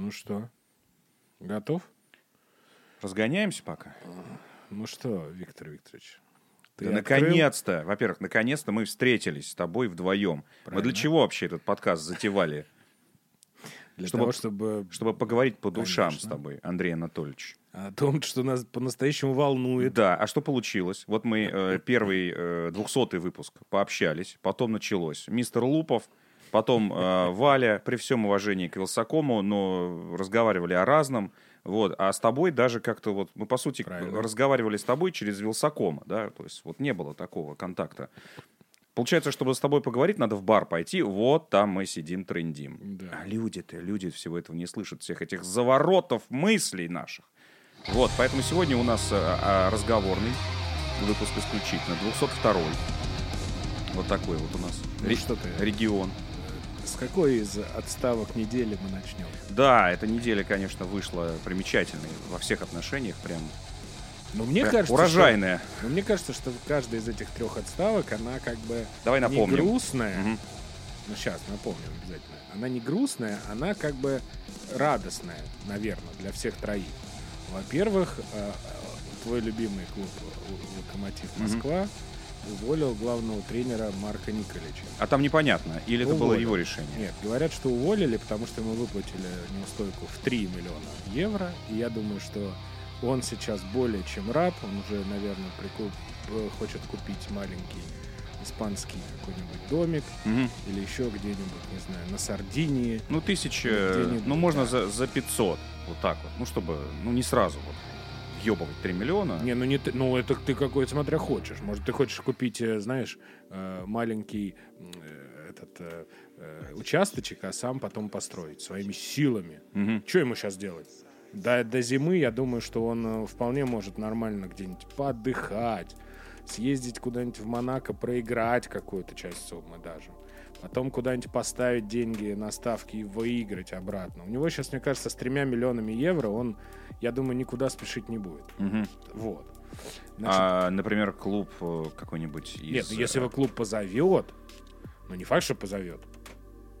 Ну что, готов? Разгоняемся пока? Ну что, Виктор Викторович? Ты да наконец-то, во-первых, наконец-то мы встретились с тобой вдвоем. Правильно. Мы для чего вообще этот подкаст затевали? Для чтобы, того, чтобы... Чтобы поговорить по душам Конечно. с тобой, Андрей Анатольевич. О том, что нас по-настоящему волнует. Да, а что получилось? Вот мы э, первый э, двухсотый выпуск пообщались, потом началось. Мистер Лупов, потом э, Валя, при всем уважении к Вилсакому, но разговаривали о разном. Вот. А с тобой даже как-то вот, мы, по сути, Правильно. разговаривали с тобой через Вилсакома, да, то есть вот не было такого контакта. Получается, чтобы с тобой поговорить, надо в бар пойти, вот там мы сидим, трендим. Да. А люди-то, люди всего этого не слышат, всех этих заворотов мыслей наших. Вот, поэтому сегодня у нас а, разговорный выпуск исключительно, 202 Вот такой вот у нас ну, что ты? регион. С какой из отставок недели мы начнем? Да, эта неделя, конечно, вышла примечательной во всех отношениях, прям но мне кажется, урожайная. Что, но мне кажется, что каждая из этих трех отставок, она как бы Давай напомним. не грустная. Угу. Ну сейчас напомним обязательно. Она не грустная, она как бы радостная, наверное, для всех троих. Во-первых, э, твой любимый клуб Локомотив Москва. Угу уволил главного тренера Марка Николича. А там непонятно, или уволил. это было его решение? Нет, говорят, что уволили, потому что ему выплатили неустойку в 3 миллиона евро. И я думаю, что он сейчас более чем раб. Он уже, наверное, прикуп... Э, хочет купить маленький испанский какой-нибудь домик угу. или еще где-нибудь, не знаю, на Сардинии. Ну, тысяча, ну, можно да. за, за 500, вот так вот, ну, чтобы, ну, не сразу вот въебывать 3 миллиона. Не, ну не ты, ну это ты какой смотря хочешь. Может, ты хочешь купить, э, знаешь, э, маленький этот участочек, а сам потом построить своими силами. Угу. Что ему сейчас делать? До, до зимы, я думаю, что он вполне может нормально где-нибудь поотдыхать, съездить куда-нибудь в Монако, проиграть какую-то часть суммы даже. Потом куда-нибудь поставить деньги на ставки и выиграть обратно. У него сейчас, мне кажется, с тремя миллионами евро он, я думаю, никуда спешить не будет. Угу. Вот. Значит, а, например, клуб э, какой-нибудь из... Нет, ну, если его клуб позовет, ну не факт, что позовет.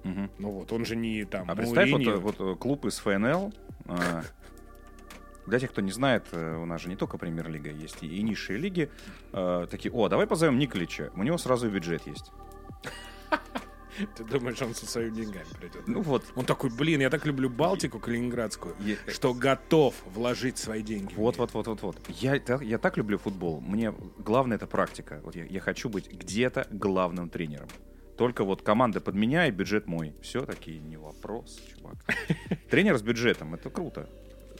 Угу. Ну вот, он же не там... А представь, вот, вот э, клуб из ФНЛ, а, для тех, кто не знает, э, у нас же не только премьер-лига есть, и, и низшие лиги. Э, такие, о, давай позовем Николича, у него сразу бюджет есть. Ты думаешь, он со своими деньгами придет? Ну вот. Он такой, блин, я так люблю Балтику калининградскую, я... что готов вложить свои деньги. Вот, вот, вот, вот, вот. Я, я так люблю футбол. Мне главное это практика. Вот я, я хочу быть где-то главным тренером. Только вот команда под меня и бюджет мой. Все такие не вопрос, чувак. Тренер с бюджетом, это круто.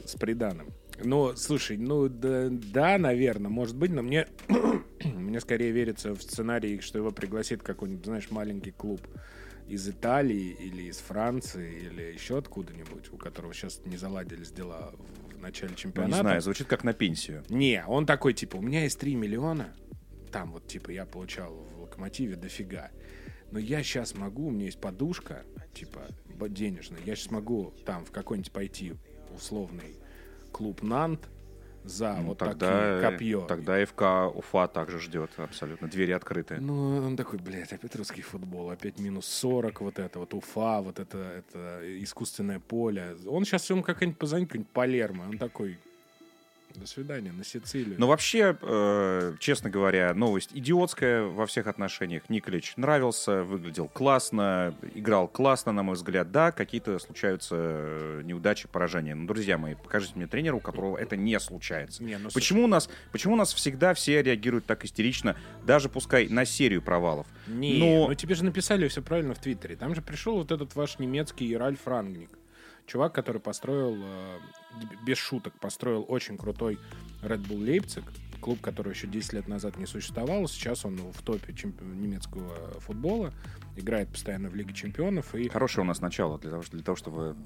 С приданым. Ну, слушай, ну да, да, наверное, может быть, но мне, мне скорее верится в сценарий, что его пригласит какой-нибудь, знаешь, маленький клуб из Италии или из Франции или еще откуда-нибудь, у которого сейчас не заладились дела в начале чемпионата. Ну, не знаю, звучит как на пенсию. Не, он такой, типа, у меня есть 3 миллиона, там вот, типа, я получал в Локомотиве дофига, но я сейчас могу, у меня есть подушка, типа, денежная, я сейчас могу там в какой-нибудь пойти условный клуб Нант за ну, вот тогда, такие копье. Тогда ФК Уфа также ждет абсолютно. Двери открыты. Ну, он такой, блядь, опять русский футбол, опять минус 40, вот это вот Уфа, вот это, это искусственное поле. Он сейчас ему как-нибудь позвонит, какой-нибудь Палермо. Он такой, до свидания, на Сицилию. Ну, вообще, э, честно говоря, новость идиотская во всех отношениях. Николич нравился, выглядел классно, играл классно, на мой взгляд. Да, какие-то случаются э, неудачи, поражения. Но, друзья мои, покажите мне тренера, у которого это не случается. Не, ну, почему, у нас, почему у нас всегда все реагируют так истерично, даже пускай на серию провалов? Не, Но... ну тебе же написали все правильно в Твиттере. Там же пришел вот этот ваш немецкий Ральф Рангник чувак, который построил, э, без шуток, построил очень крутой Red Bull Leipzig, клуб, который еще 10 лет назад не существовал. Сейчас он в топе чемпи- немецкого футбола, играет постоянно в Лиге чемпионов. И... Хорошее у нас начало для того, для того чтобы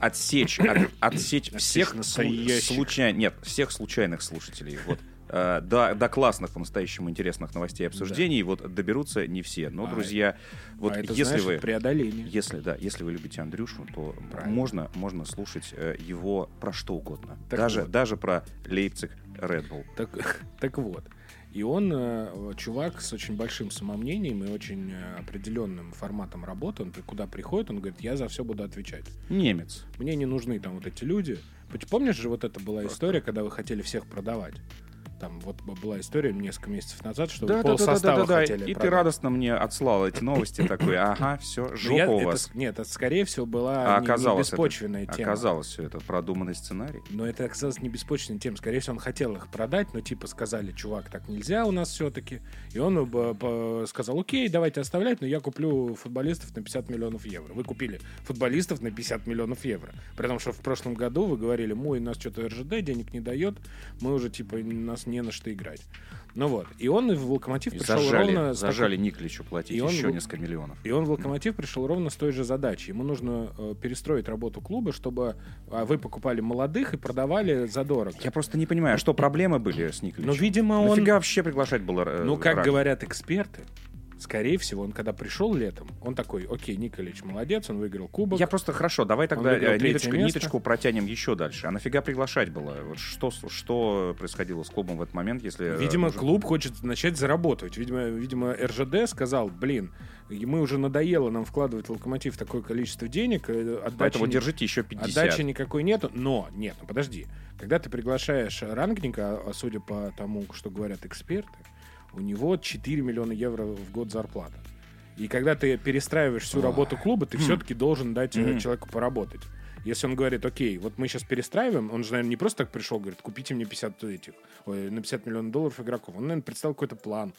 отсечь, от, отсечь всех случайных, нет, всех случайных слушателей. Вот э, до, до классных, по-настоящему интересных новостей и обсуждений, да. вот доберутся не все. Но, а, друзья, вот а это, если знаешь, вы... преодоление. Если, да, если вы любите Андрюшу, то можно, можно слушать э, его про что угодно. даже, вот. даже про Лейпциг Red Bull. Так, так вот. И он э, чувак с очень большим самомнением и очень э, определенным форматом работы. Он куда приходит, он говорит, я за все буду отвечать. Немец. Мне не нужны там вот эти люди. Помнишь же, вот это была история, когда вы хотели всех продавать? Там вот была история несколько месяцев назад, что Да, вы да, да, да, да, полсостава да. хотели И ты продать. радостно мне отслал эти новости, такой, ага, все, Ну, жопа я- у это вас. с- нет, это скорее всего была А не- не, оказалось, это- беспочвенная тема. Оказалось все это продуманный сценарий. Но это оказалось не беспочвенная тема. Скорее всего, он хотел их продать, но типа сказали, чувак, так нельзя у нас все-таки. И он э, сказал, окей, давайте оставлять, но я куплю футболистов на 50 миллионов евро. Вы купили футболистов на 50 миллионов евро. При том, что в прошлом году вы говорили, мой, нас что-то РЖД денег не дает, мы уже типа, нас не на что играть. Ну вот. И он в Локомотив И пришел зажали, ровно с такой- зажали Никличу платить И он еще несколько миллионов. и он в Локомотив пришел ровно с той же задачей. Ему нужно э, перестроить работу клуба, чтобы а, вы покупали молодых и продавали задорого. Я просто не понимаю, а что проблемы были с Никличем? Ну, видимо, он... Нафига вообще приглашать было э, Ну, как раньше? говорят эксперты, скорее всего, он когда пришел летом, он такой, окей, Николич молодец, он выиграл кубок. Я просто хорошо, давай тогда э, ниточку, место. ниточку протянем еще дальше. А нафига приглашать было? Вот что, что происходило с клубом в этот момент, если... э, Видимо, уже- клуб хочет начать зарабатывать. Видимо, видимо, РЖД сказал, блин, мы уже надоело нам вкладывать в локомотив такое количество денег, э, отдачи, Поэтому не- держите еще 50. отдачи никакой нету. Но, нет, ну подожди. Когда ты приглашаешь рангника, а судя по тому, что говорят эксперты, у него 4 миллиона евро в год зарплата. И когда ты перестраиваешь всю работу клуба, ты все-таки должен дать э, человеку поработать. Если он говорит, окей, вот мы сейчас перестраиваем, он же, наверное, не просто так пришел, говорит, купите мне 50 этих, ой, на 50 миллионов долларов игроков. Он, наверное, представил какой-то план.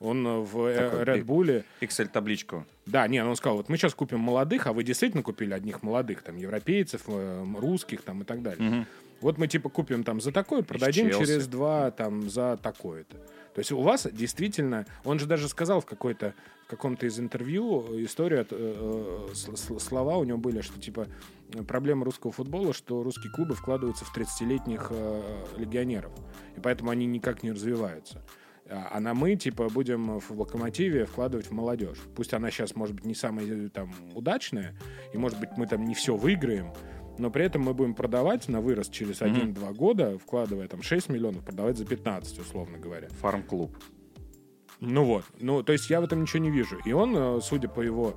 Он э, в э, Такой Red. Bull Excel-табличку. да, не, он сказал, вот мы сейчас купим молодых, а вы действительно купили одних молодых, там, европейцев, русских, там, и так далее. Мгм. Вот мы, типа, купим там за такое, продадим через два, там, за такое-то. То есть у вас действительно, он же даже сказал в какой-то, в каком-то из интервью э, историю, э, э, слова у него были, что, типа, проблема русского футбола, что русские клубы вкладываются в 30-летних э, легионеров, и поэтому они никак не развиваются. А а на мы, типа, будем в локомотиве вкладывать в молодежь. Пусть она сейчас, может быть, не самая э, там удачная, и, может быть, мы там не все выиграем, но при этом мы будем продавать на вырост через 1-2 года, вкладывая там 6 миллионов, продавать за 15, условно говоря. Фарм-клуб. Ну вот. Ну, то есть я в этом ничего не вижу. И он, э, судя по его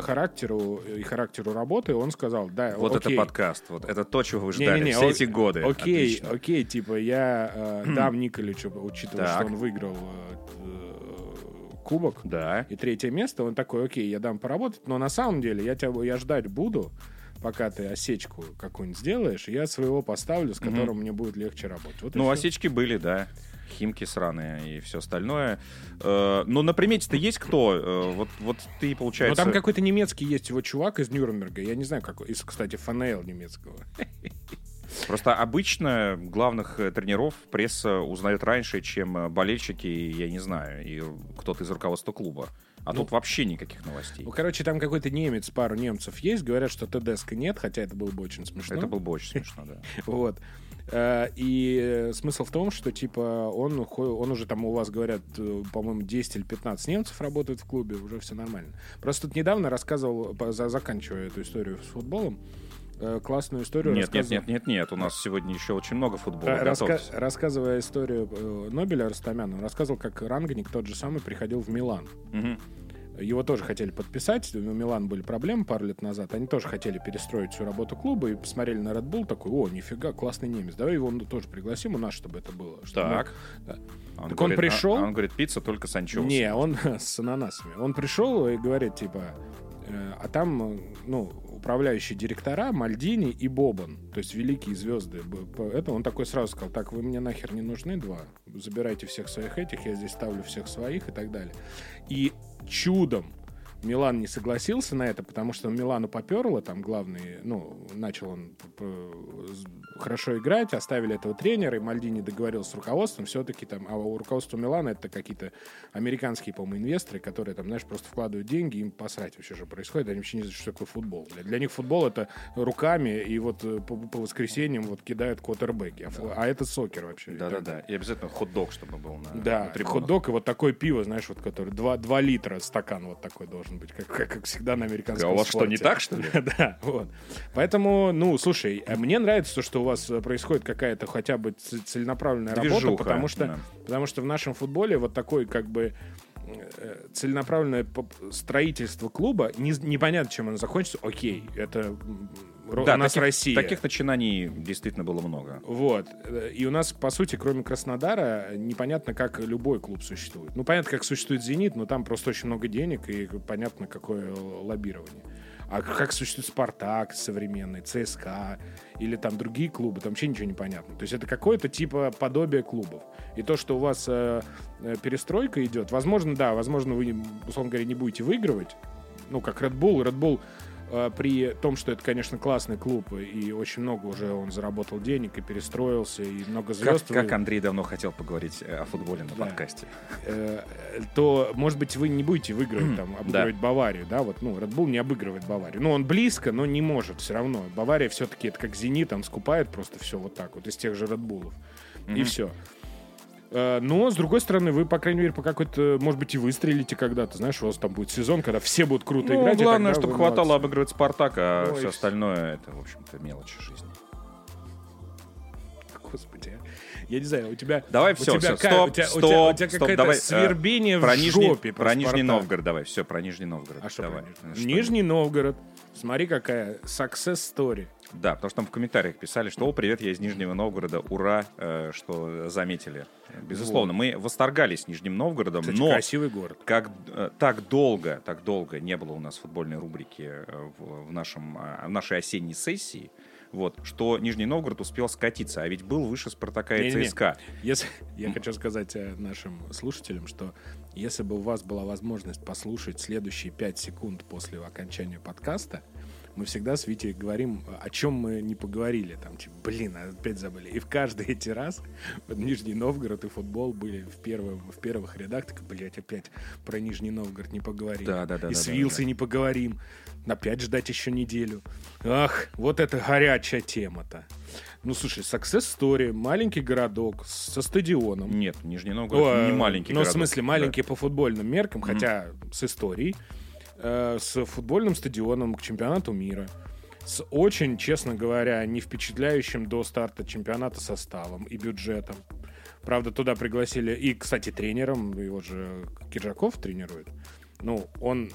характеру и характеру работы, он сказал, да, Вот окей. это подкаст. Вот это то, чего вы ждали Не-не-не, все о- эти годы. Окей, Отлично. окей, типа я э, дам Николичу, учитывая, Так. что он выиграл э, э, кубок Да. и третье место, он такой, окей, я дам поработать, но на самом деле я тебя я ждать буду, пока ты осечку какую-нибудь сделаешь, я своего поставлю, с которым мне будет легче работать. Вот Ну, осечки были, да. Химки сраные и все остальное. Э, Но на примете-то есть кто? Э, Вот, вот ты, Ну, получается... там какой-то немецкий есть его чувак из Нюрнберга. Я не знаю, какой. Из, кстати, ФНЛ немецкого. Просто обычно главных э, тренеров пресса узнает раньше, чем болельщики, я не знаю, и кто-то из руководства клуба. А Ну, тут вообще никаких новостей. Ну, короче, там какой-то немец, пару немцев есть. Говорят, что ТДСК нет, хотя это было бы очень смешно. Это было бы очень смешно, да. Вот. Э, И э, смысл в том, что, типа, он, он уже там у вас, говорят, э, по-моему, 10 или 15 немцев работают в клубе, уже все нормально. Просто тут недавно рассказывал, заканчивая эту историю с футболом, классную историю Нет, нет, нет, нет, нет. У нас сегодня еще очень много футбола. Ра- раска- рассказывая историю э, Нобеля Растамяна, он рассказывал, как Рангник тот же самый приходил в Милан. Мгм. Его тоже хотели подписать. У Милан были проблемы пару лет назад. Они тоже хотели перестроить всю работу клуба и посмотрели на Red Bull. Такой, о, нифига, классный немец. Давай его тоже пригласим у нас, чтобы это было. чтобы Так. мы- Да. Он Так он говорит, пришел- а- Он говорит, пицца только с анчоусом. Не, он с ананасами. Он пришел и говорит, типа, э, а там, э, ну, управляющие директора Мальдини и Бобан, то есть великие звезды. Это он такой сразу сказал, так, вы мне нахер не нужны, два. Забирайте всех своих этих, я здесь ставлю всех своих и так далее. И чудом Милан не согласился на это, потому что Милану поперло, там главный, ну, начал он хорошо играть, оставили этого тренера, и Мальдини договорился с руководством, все-таки там, а у руководства Милана это какие-то американские, по-моему, инвесторы, которые там, знаешь, просто вкладывают деньги, им посрать вообще же происходит, они вообще не знают, что такое футбол. Для, для них футбол это руками, и вот э, по, по воскресеньям вот кидают квотербеки, а, фу- а это сокер вообще. Да-да-да. И обязательно хот-дог, чтобы был на, Да, на хот-дог и вот такое пиво, знаешь, вот который 2, 2 литра стакан вот такой должен быть, как, как, как всегда на американском А у вас что, спорте. не так, что ли? Да, вот. Поэтому, ну, слушай, а мне нравится то, что у вас э, происходит какая-то хотя бы целенаправленная работа, Движуха, потому что, да. потому что в нашем футболе вот такой как бы э, целенаправленное строительство клуба, не- непонятно, чем оно закончится, окей, это Да, у нас таких, Россия. таких начинаний действительно было много. Вот. И у нас, по сути, кроме Краснодара, непонятно, как любой клуб существует. Ну, понятно, как существует «Зенит», но там просто очень много денег, и понятно, какое лоббирование. А как существует «Спартак» современный, «ЦСКА» или там другие клубы, там вообще ничего не понятно. То есть это какое-то типа подобие клубов. И то, что у вас э, э, перестройка идет, возможно, да, возможно, вы, условно говоря, не будете выигрывать, ну, как Red Bull. Red Bull при том, что это, конечно, классный клуб, и очень много уже он заработал денег и перестроился, и много Как, звезд, как вы- Андрей давно хотел поговорить э, о футболе на Да. подкасте. э, то, может быть, вы не будете выигрывать, там, обыгрывать Баварию, да, вот, ну, Red Bull не обыгрывает Баварию. Ну, он близко, но не может все равно. Бавария все-таки, это как Зенит, он скупает просто все вот так вот из тех же Red Bull'ов. И все. Но, с другой стороны, вы, по крайней мере, по какой-то, может быть, и выстрелите когда-то. Знаешь, у вас там будет сезон, когда все будут круто Ну, играть. главное, чтобы хватало молодцы. обыгрывать Спартак, а Ой, все остальное это, в общем-то, мелочи жизни. Господи, а. я не знаю, у тебя... Давай у все, тебя все, ка- стоп, у тебя, стоп, у тебя, у тебя стоп, давай, э, свербение про в Нижний, жопе. про Нижний Спартак. Новгород давай, все, про Нижний Новгород. А что давай. про Ну, Нижний? что? Нижний Новгород. Смотри, какая success story. Да, потому что там в комментариях писали, что «О, привет, я из Нижнего Новгорода, ура, э, что заметили». Безусловно, мы восторгались Нижним Новгородом, Кстати, но красивый город. как э, так долго, так долго не было у нас футбольной рубрики э, в, в нашем, э, в нашей осенней сессии, вот, что Нижний Новгород успел скатиться, а ведь был выше Спартака и. ЦСКА. Если, я хочу сказать э, нашим слушателям, что если бы у вас была возможность послушать следующие 5 секунд после окончания подкаста, мы всегда с Витей говорим, о чем мы не поговорили. Там, типа, блин, а опять забыли. И в каждый эти раз вот Нижний Новгород и футбол были в, первом, в первых рядах. Так, блядь, опять про Нижний Новгород не поговорили. Да, да, да, И да, с да, Вилсой не поговорим. Опять ждать еще неделю. Ах, вот это горячая тема-то. Ну, слушай, Success Story, маленький городок со стадионом. Нет, Нижний Новгород О, не маленький Ну, в городок. смысле, Да. маленький по футбольным меркам, хотя с историей, э, с футбольным стадионом к чемпионату мира, с очень, честно говоря, не впечатляющим до старта чемпионата составом и бюджетом. Правда, туда пригласили и, кстати, тренером, его же Киржаков тренирует. Ну, он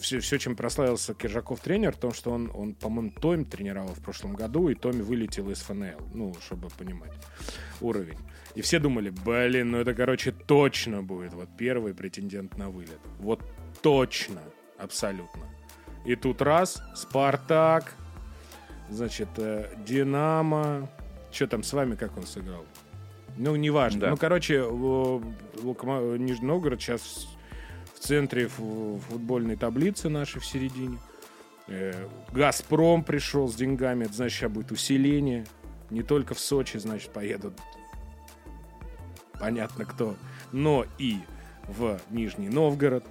все, все, чем прославился Киржаков тренер, в том, что он, он по-моему, Томи тренировал в прошлом году, и Томи вылетел из ФНЛ, ну, чтобы понимать уровень. И все думали, блин, ну это, короче, точно будет вот первый претендент на вылет. Вот точно, абсолютно. И тут раз, Спартак, значит, э, Динамо, что там с вами, как он сыграл? Ну, неважно. Да. Ну, короче, Нижний Новгород сейчас в центре фу- футбольной таблицы нашей в середине. Э, Газпром пришел с деньгами, это значит, сейчас будет усиление. Не только в Сочи, значит, поедут понятно кто, но и в Нижний Новгород.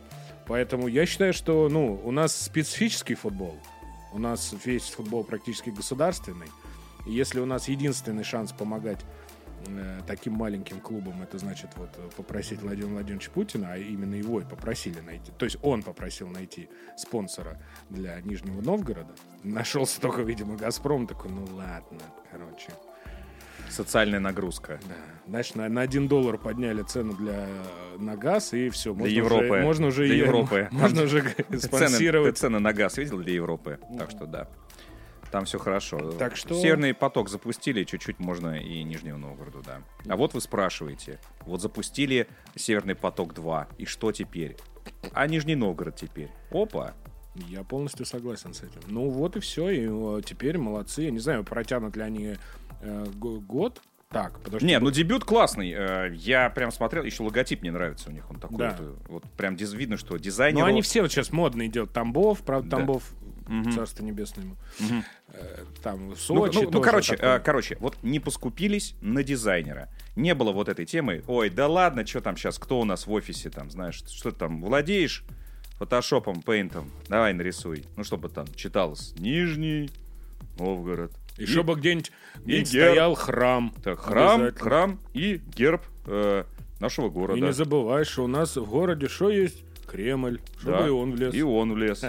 Поэтому я считаю, что ну, у нас специфический футбол. У нас весь футбол практически государственный. И если у нас единственный шанс помогать э, таким маленьким клубам, это значит вот попросить Владимира Владимировича Путина, а именно его и попросили найти. То есть он попросил найти спонсора для Нижнего Новгорода. Нашелся только, видимо, Газпром. Такой, ну ладно, короче. Социальная нагрузка. Да. Значит, на, на 1 доллар подняли цену для, на газ, и все. Можно Европы. Уже, можно уже, Для Европы. Можно Там уже цены, ты спонсировать. цены на газ видел для Европы? Так что да. Там все хорошо. Так что- Северный поток запустили, чуть-чуть можно и Нижнего Новгороду, да. А вот вы спрашиваете, вот запустили Северный поток 2, и что теперь? А Нижний Новгород теперь? Опа! Я полностью согласен с этим. Ну вот и все. И э, теперь молодцы. Я не знаю, протянут ли они э, го- год. Так, потому что... Не, ну дебют классный. Э, Я прям смотрел, еще логотип мне нравится у них. Он такой, Да. вот, вот прям диз- видно, что дизайнер. Ну, они все вот сейчас модные делают. Тамбов, правда, Да. Тамбов, Мгм. царство небесное ему. Э, Там Ну, Сочи ну, ну, тоже короче, такой. э, короче, вот не поскупились на дизайнера. Не было вот этой темы. Ой, да ладно, что там сейчас, кто у нас в офисе там, знаешь, что ты там владеешь фотошопом, пейнтом, давай нарисуй. Ну, чтобы там читалось Нижний Новгород. И чтобы где-нибудь где-нибудь герб. стоял храм. Так, храм, храм и герб э, нашего И города. не забывай, что у нас в городе что есть? Кремль. Чтобы Да. и он влез. И он влез.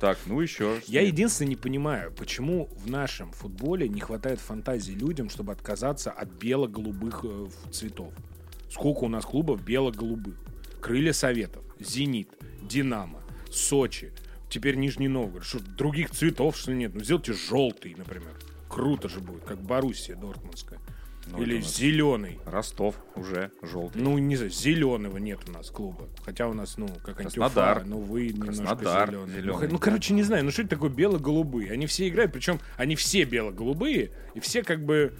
Так, ну еще. Я единственное не понимаю, почему в нашем футболе не хватает фантазии людям, чтобы отказаться от бело-голубых э, цветов. Сколько у нас клубов бело-голубых? Крылья Советов, Зенит, Динамо, Сочи, теперь Нижний Новгород. Что, других цветов, что ли, нет? Ну, сделайте желтый, например. Круто же будет, как Боруссия Дортмундская. Ну, Или зеленый. Ростов уже желтый. Ну, не знаю, зеленого нет у нас клуба. Хотя у нас, ну, как Краснодар. Уфа, ну, вы немножко Краснодар зеленый. зелёный. Ну, х- ну, короче, не знаю, ну, что это такое бело-голубые? Они все играют, причем они все бело-голубые, и все как бы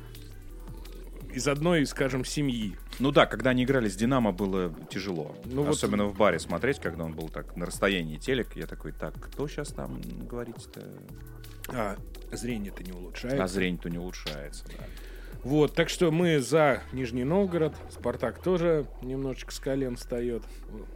из одной, скажем, семьи. Ну да, когда они играли с Динамо, было тяжело. Ну вот- Особенно в баре смотреть, когда он был так на расстоянии телек. Я такой, так, кто сейчас там говорить-то? А зрение-то не улучшает. А зрение-то не улучшается, да. Вот, так что мы за Нижний Новгород. Спартак тоже немножечко с колен встает.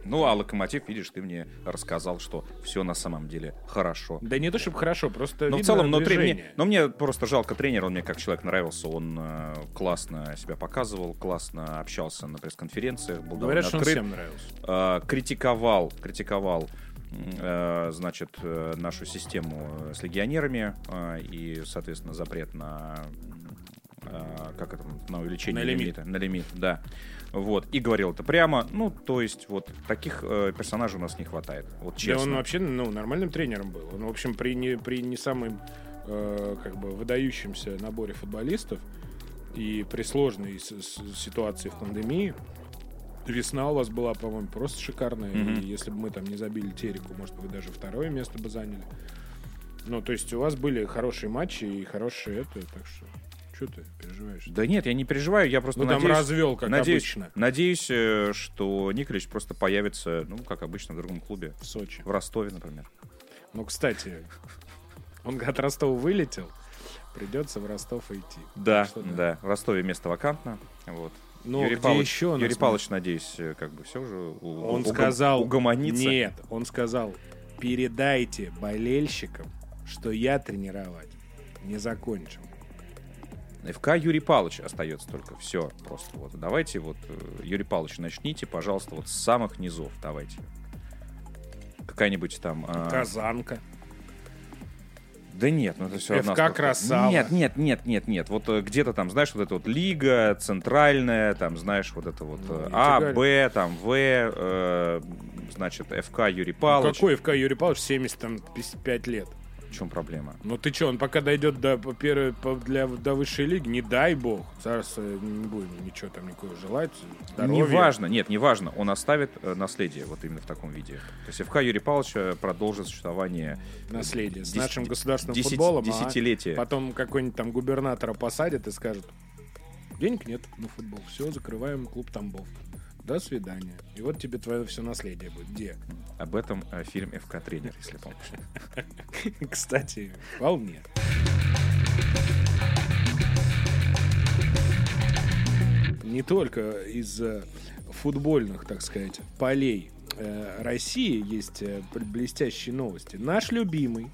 Ну, а Локомотив, видишь, ты мне рассказал, что все на самом деле хорошо. Да не то, чтобы хорошо, просто Но в видно целом, но, мне, но мне просто жалко тренера, он мне как человек нравился, он э, классно себя показывал, классно общался на пресс-конференциях, был Говорят, что он открыт. всем нравился. э, критиковал, критиковал, э, значит, э, нашу систему э, с легионерами и, соответственно, запрет на э, как это, на увеличение На лимит. лимита, на лимит, да. Вот, и говорил это прямо, ну, то есть, вот, таких э, персонажей у нас не хватает, вот Да честно. он вообще ну, нормальным тренером был. Он, в общем, при не, при не самом э, как бы выдающемся наборе футболистов и при сложной с- с- ситуации в пандемии весна у вас была, по-моему, просто шикарная. Мгм. И если бы мы там не забили Тереку, может быть, даже второе место бы заняли. Ну, то есть у вас были хорошие матчи и хорошие это, так что... Что ты переживаешь? Да нет, я не переживаю, я просто Ну, там надеюсь... развел, как надеюсь, обычно, Надеюсь, э, что Николич просто появится, ну, как обычно, в другом клубе. в Сочи. В Ростове, например. Ну, кстати, он от Ростова вылетел, придется в Ростов идти. Да, Что да. В Ростове место вакантно. Вот. Ну, Юрий где Павлович, еще Юрий Павлович, надеюсь, э, как бы все уже у- Он угом- сказал... угомонится. Нет, он сказал, передайте болельщикам, что я тренировать не закончил. ФК Юрий Павлович остается только. Все, просто вот. Давайте вот, э, Юрий Павлович, начните, пожалуйста, вот с самых низов. Давайте. Какая-нибудь там... а, Казанка. Да нет, ну это все ФК Красава. Нет, нет, нет, нет, нет. Вот э, где-то там, знаешь, вот эта вот лига центральная, там, знаешь, вот это вот Ну, э, А, Б, там, В, э, значит, ФК Юрий Павлович. Какой ФК Юрий Павлович 75 лет? Чем проблема? Ну ты что, он пока дойдет до, первой- для, до высшей лиги, не дай бог, царство не будем ничего там никакого желать, здоровья. Неважно, нет, неважно. Он оставит э, наследие вот именно в таком виде. То есть ФК Юрий Павлович э, продолжит существование Наследие с нашим государственным десять- футболом. а десятилетия. Потом какой-нибудь там губернатора посадят и скажут, денег нет на футбол, все, закрываем клуб Тамбов. До свидания. И вот тебе твое все наследие будет. Где? Об этом э, фильм ФК Тренер, если помнишь. Кстати, вполне. Не только из э, футбольных, так сказать, полей э, России есть э, бл- блестящие новости. Наш любимый,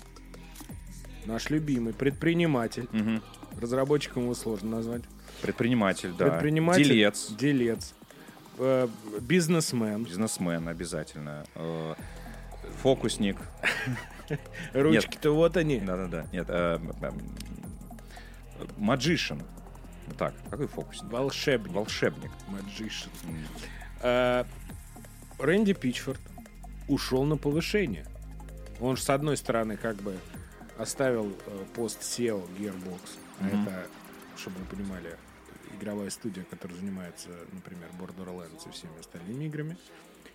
наш любимый предприниматель, Мгм. разработчиком его сложно назвать, Предприниматель, да. предприниматель, Делец. делец, бизнесмен, Бизнесмен обязательно. Э, Фокусник. ручки-то вот они. Да-да-да. Нет. э, Маджишин. Так, какой фокусник? Волшебник. Волшебник. Magician. М. А, Рэнди Пичфорд ушел на повышение. Он же, с одной стороны, как бы оставил э, пост SEO Gearbox. А это, чтобы вы понимали, игровая студия, которая занимается, например, Borderlands и всеми остальными играми.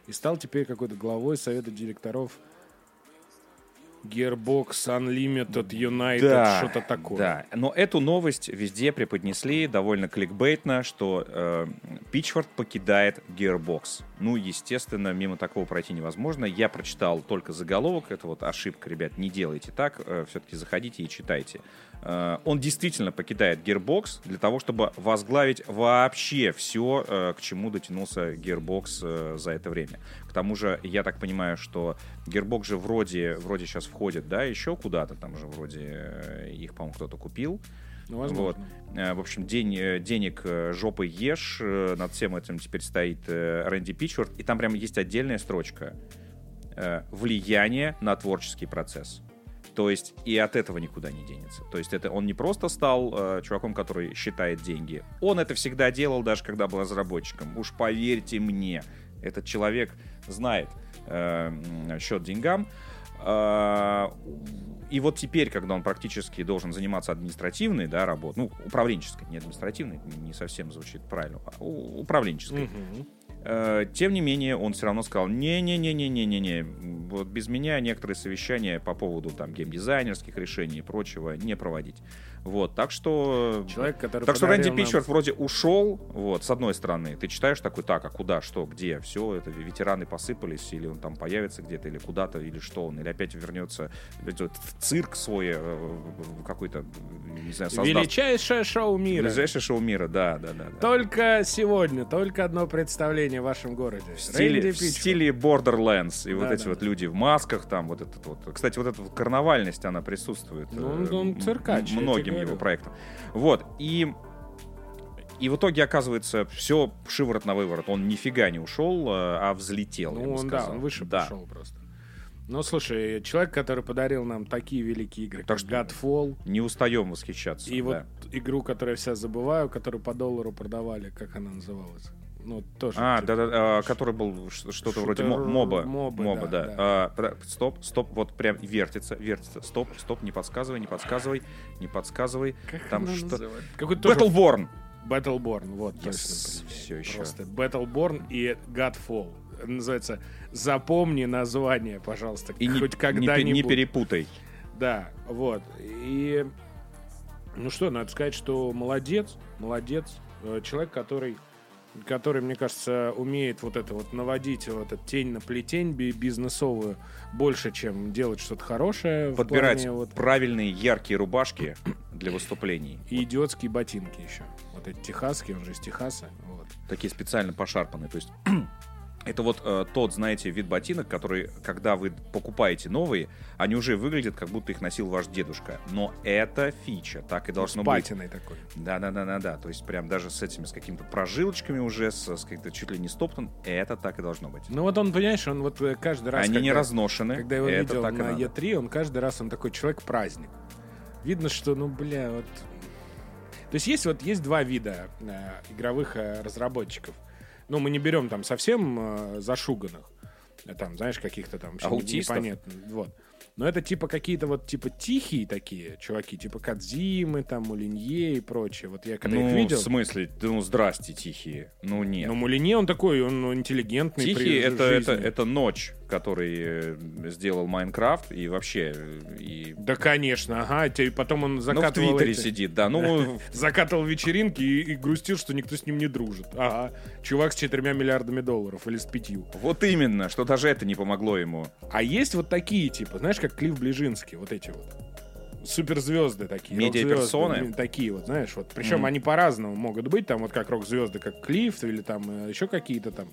И стал теперь какой-то главой совета директоров Gearbox Unlimited United, что-то такое. Да, но эту новость везде преподнесли довольно кликбейтно, что э, Пичфорд покидает Gearbox. Ну, естественно, мимо такого пройти невозможно. Я прочитал только заголовок, это вот ошибка, ребят, не делайте так, все-таки заходите и читайте. Э, он действительно покидает Gearbox для того, чтобы возглавить вообще все, к чему дотянулся Gearbox э, за это время. К тому же, я так понимаю, что Gearbox же вроде, вроде сейчас входит, да, еще куда-то, там же вроде э, их, по-моему, кто-то купил. Ну, возможно. Вот. Э, В общем, день, э, денег э, жопой ешь. э, Над всем этим теперь стоит э, Рэнди Пичфорд. И там прям есть отдельная строчка. э, Влияние на творческий процесс. То есть и от этого никуда не денется. То есть это он не просто стал э, чуваком, который считает деньги. Он это всегда делал, даже когда был разработчиком. Уж поверьте мне, этот человек знает э, счет деньгам. Э, и вот теперь, когда он практически должен заниматься административной да, работой, ну, управленческой, не административной, не совсем звучит правильно, а управленческой, Мгм. Э, Тем не менее, он все равно сказал, не-не-не-не-не-не-не, вот без меня некоторые совещания по поводу там геймдизайнерских решений и прочего не проводить. Вот, так что... Человек, который Так что Рэнди нам- Питчфорд вроде ушел, вот, с одной стороны, ты читаешь такой, так, а куда, что, где, все, это ветераны посыпались, или он там появится где-то, или куда-то, или что он, или опять вернется в цирк свой э, какой-то, не знаю, создаст. Величайшее шоу мира. Ближайшее шоу мира, да, да, да. да. Только сегодня, только одно представление в вашем городе. В стиле, в стиле Borderlands. И вот Да, эти да, вот люди в масках, там вот этот вот. Кстати, вот эта вот карнавальность, она присутствует. Ну, он- э, он м- циркач, Многим говорю. его проектам. Вот. И и в итоге, оказывается, все шиворот на выворот. Он нифига не ушел, э, а взлетел. я Ну, бы он, да, сказал. он выше Да. пошел просто. Ну, слушай, человек, который подарил нам такие великие игры, Так как Godfall, Не устаем восхищаться. и да. вот игру, которую я вся забываю, которую по доллару продавали, как она называлась? Ну, тоже. А, типа- да, да, а, который был что-то вроде моба. мобы, моба, да, да. да. А, стоп, стоп, вот прям вертится, вертится. Стоп, стоп, не подсказывай, не подсказывай, не подсказывай. Как Там что-? Какой-то Battleborn. Battleborn, вот, Yes, точно. всё еще. Просто Battleborn и Godfall. Называется «Запомни название, пожалуйста, И хоть не когда-нибудь». не перепутай. Да, вот. И, ну что, надо сказать, что молодец, молодец. Э, Человек, который, который, мне кажется, умеет вот это вот наводить вот эту тень на плетень би- бизнесовую больше, чем делать что-то хорошее. Подбирать плане вот правильные яркие рубашки для выступлений. и идиотские ботинки еще. Вот эти техасские, он же из Техаса. Вот. Такие специально пошарпанные. То есть это вот э, тот, знаете, вид ботинок, который, когда вы покупаете новые, они уже выглядят, как будто их носил ваш дедушка. Но это фича, так и должно с быть. патиной такой. Да, да, да, да, да. То есть прям даже с этими, с какими-то прожилочками уже, с, с как-то чуть ли не стоптан, это так и должно быть. Ну вот он, понимаешь, он вот э, каждый раз... Они не когда- разношены. Когда я его это видел так на надо. Е3, он каждый раз он такой человек-праздник. Видно, что, ну, бля, вот... То есть есть вот есть два вида э, игровых э, разработчиков. Ну, мы не берем там совсем э, зашуганных. э, Там, знаешь, каких-то там вообще Аутистов? непонятных. Вот. Но это типа какие-то вот типа тихие такие чуваки, типа Кадзимы, там, Мулинье и прочее. Вот я когда ну, их видел... в смысле? Ну, здрасте, тихие. Ну, нет. Ну, Мулинье, он такой, он интеллигентный. при Тихий это, это, это ночь, который э, сделал Майнкрафт и вообще э, и Да, конечно, ага. И потом он ну, в закатывал Твиттере эти- сидит, да. Ну, закатывал вечеринки и, и грустил, что никто с ним не дружит. Ага. Чувак с четырьмя миллиардами долларов или с пятью. вот именно, что даже это не помогло ему. А есть вот такие, типа, знаешь, как Клифф Ближинский, вот эти вот. Суперзвезды такие. Медиаперсоны? Такие вот, знаешь, вот. Причем Мгм. они по-разному могут быть, там вот как рок-звезды, как Клифф или там э, еще какие-то там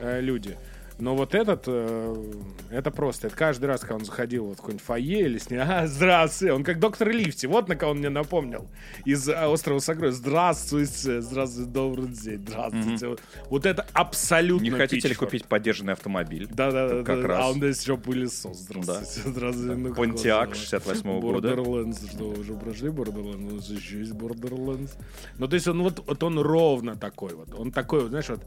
э, люди. Но вот этот, э, это просто, это каждый раз, когда он заходил вот в какой-нибудь фойе или с ним, ага, здравствуй, он как доктор Ливти, вот на кого он мне напомнил, из э, «Острова Сокровищ», здравствуйте, здравствуйте, добрый день, здравствуйте. Вот- Вот это абсолютно Не хотите ли Питчфорд. купить поддержанный автомобиль? Да, да, да, Как да. раз. А он здесь еще пылесос. Здравствуйте. Здравствуйте. Ну, Понтиак классно. 68 года. Borderlands, что уже прошли Borderlands, у нас еще есть Borderlands. Ну, то есть он вот, вот он ровно такой вот. Он такой, вот, знаешь, вот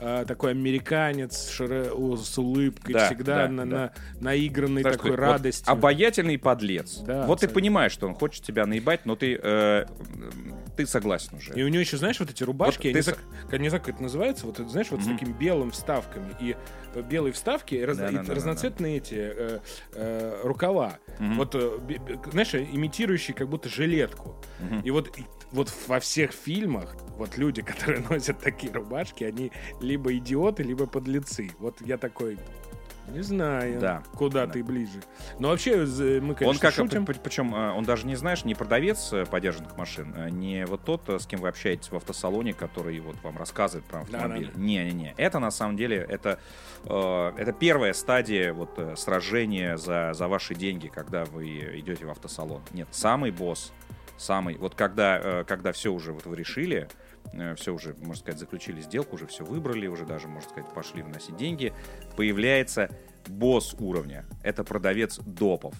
а, такой американец шире- с улыбкой, Да, всегда да, на, да. на- наигранный Знаешь, такой вот радостью. обаятельный подлец. Да, вот ты абсолютно. понимаешь, что он хочет тебя наебать, но ты, э, ты согласен уже. И у него еще, знаешь, вот эти рубашки, Вот они, ты за- не знаю, как это называется, вот, знаешь, вот с Мгм. такими белым вставками. И э, белые вставки, раз- и Да-да-да-да-да. разноцветные эти э, э, рукава. Мгм. Вот, э, знаешь, имитирующие как будто жилетку. Мгм. И вот, вот во всех фильмах вот люди, которые носят такие рубашки, они либо идиоты, либо подлецы. Вот я такой... Не знаю, Да, куда да. ты ближе. Но вообще мы, конечно, Он как, шутим. причем он даже не знаешь, не продавец э, подержанных машин, а не вот тот, э, с кем вы общаетесь в автосалоне, который вот вам рассказывает про автомобиль. Не-не-не. Это на самом деле это э, это первая стадия вот э, сражения за за ваши деньги, когда вы идете в автосалон. Нет, самый босс, самый вот когда э, когда все уже вот вы решили. Все уже, можно сказать, заключили сделку, уже все выбрали, уже даже, можно сказать, пошли вносить деньги. Появляется босс уровня. Это продавец допов.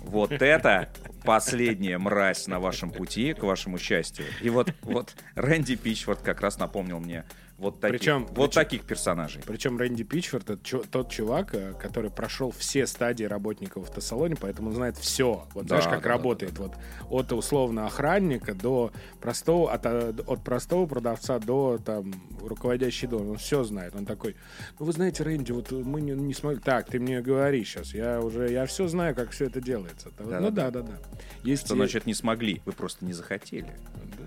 Вот это последняя мразь на вашем пути к вашему счастью. И вот, вот Рэнди Пичфорд как раз напомнил мне вот таких, Причем- вот причем- таких персонажей. Причем Рэнди Пичфорд это чу- тот чувак, э, который прошел все стадии работника в автосалоне, поэтому он знает все. Вот Да, знаешь, как да, да, работает вот от условно охранника до простого от, э, от простого продавца до там руководящей дома. Он все знает. Он такой, ну вы знаете, Рэнди, вот мы не, не смогли. Так, ты мне говори сейчас. Я уже я все знаю, как все это делается. Да, Да, ну да, да, да, да. Есть Что значит не смогли? Вы просто не захотели. да.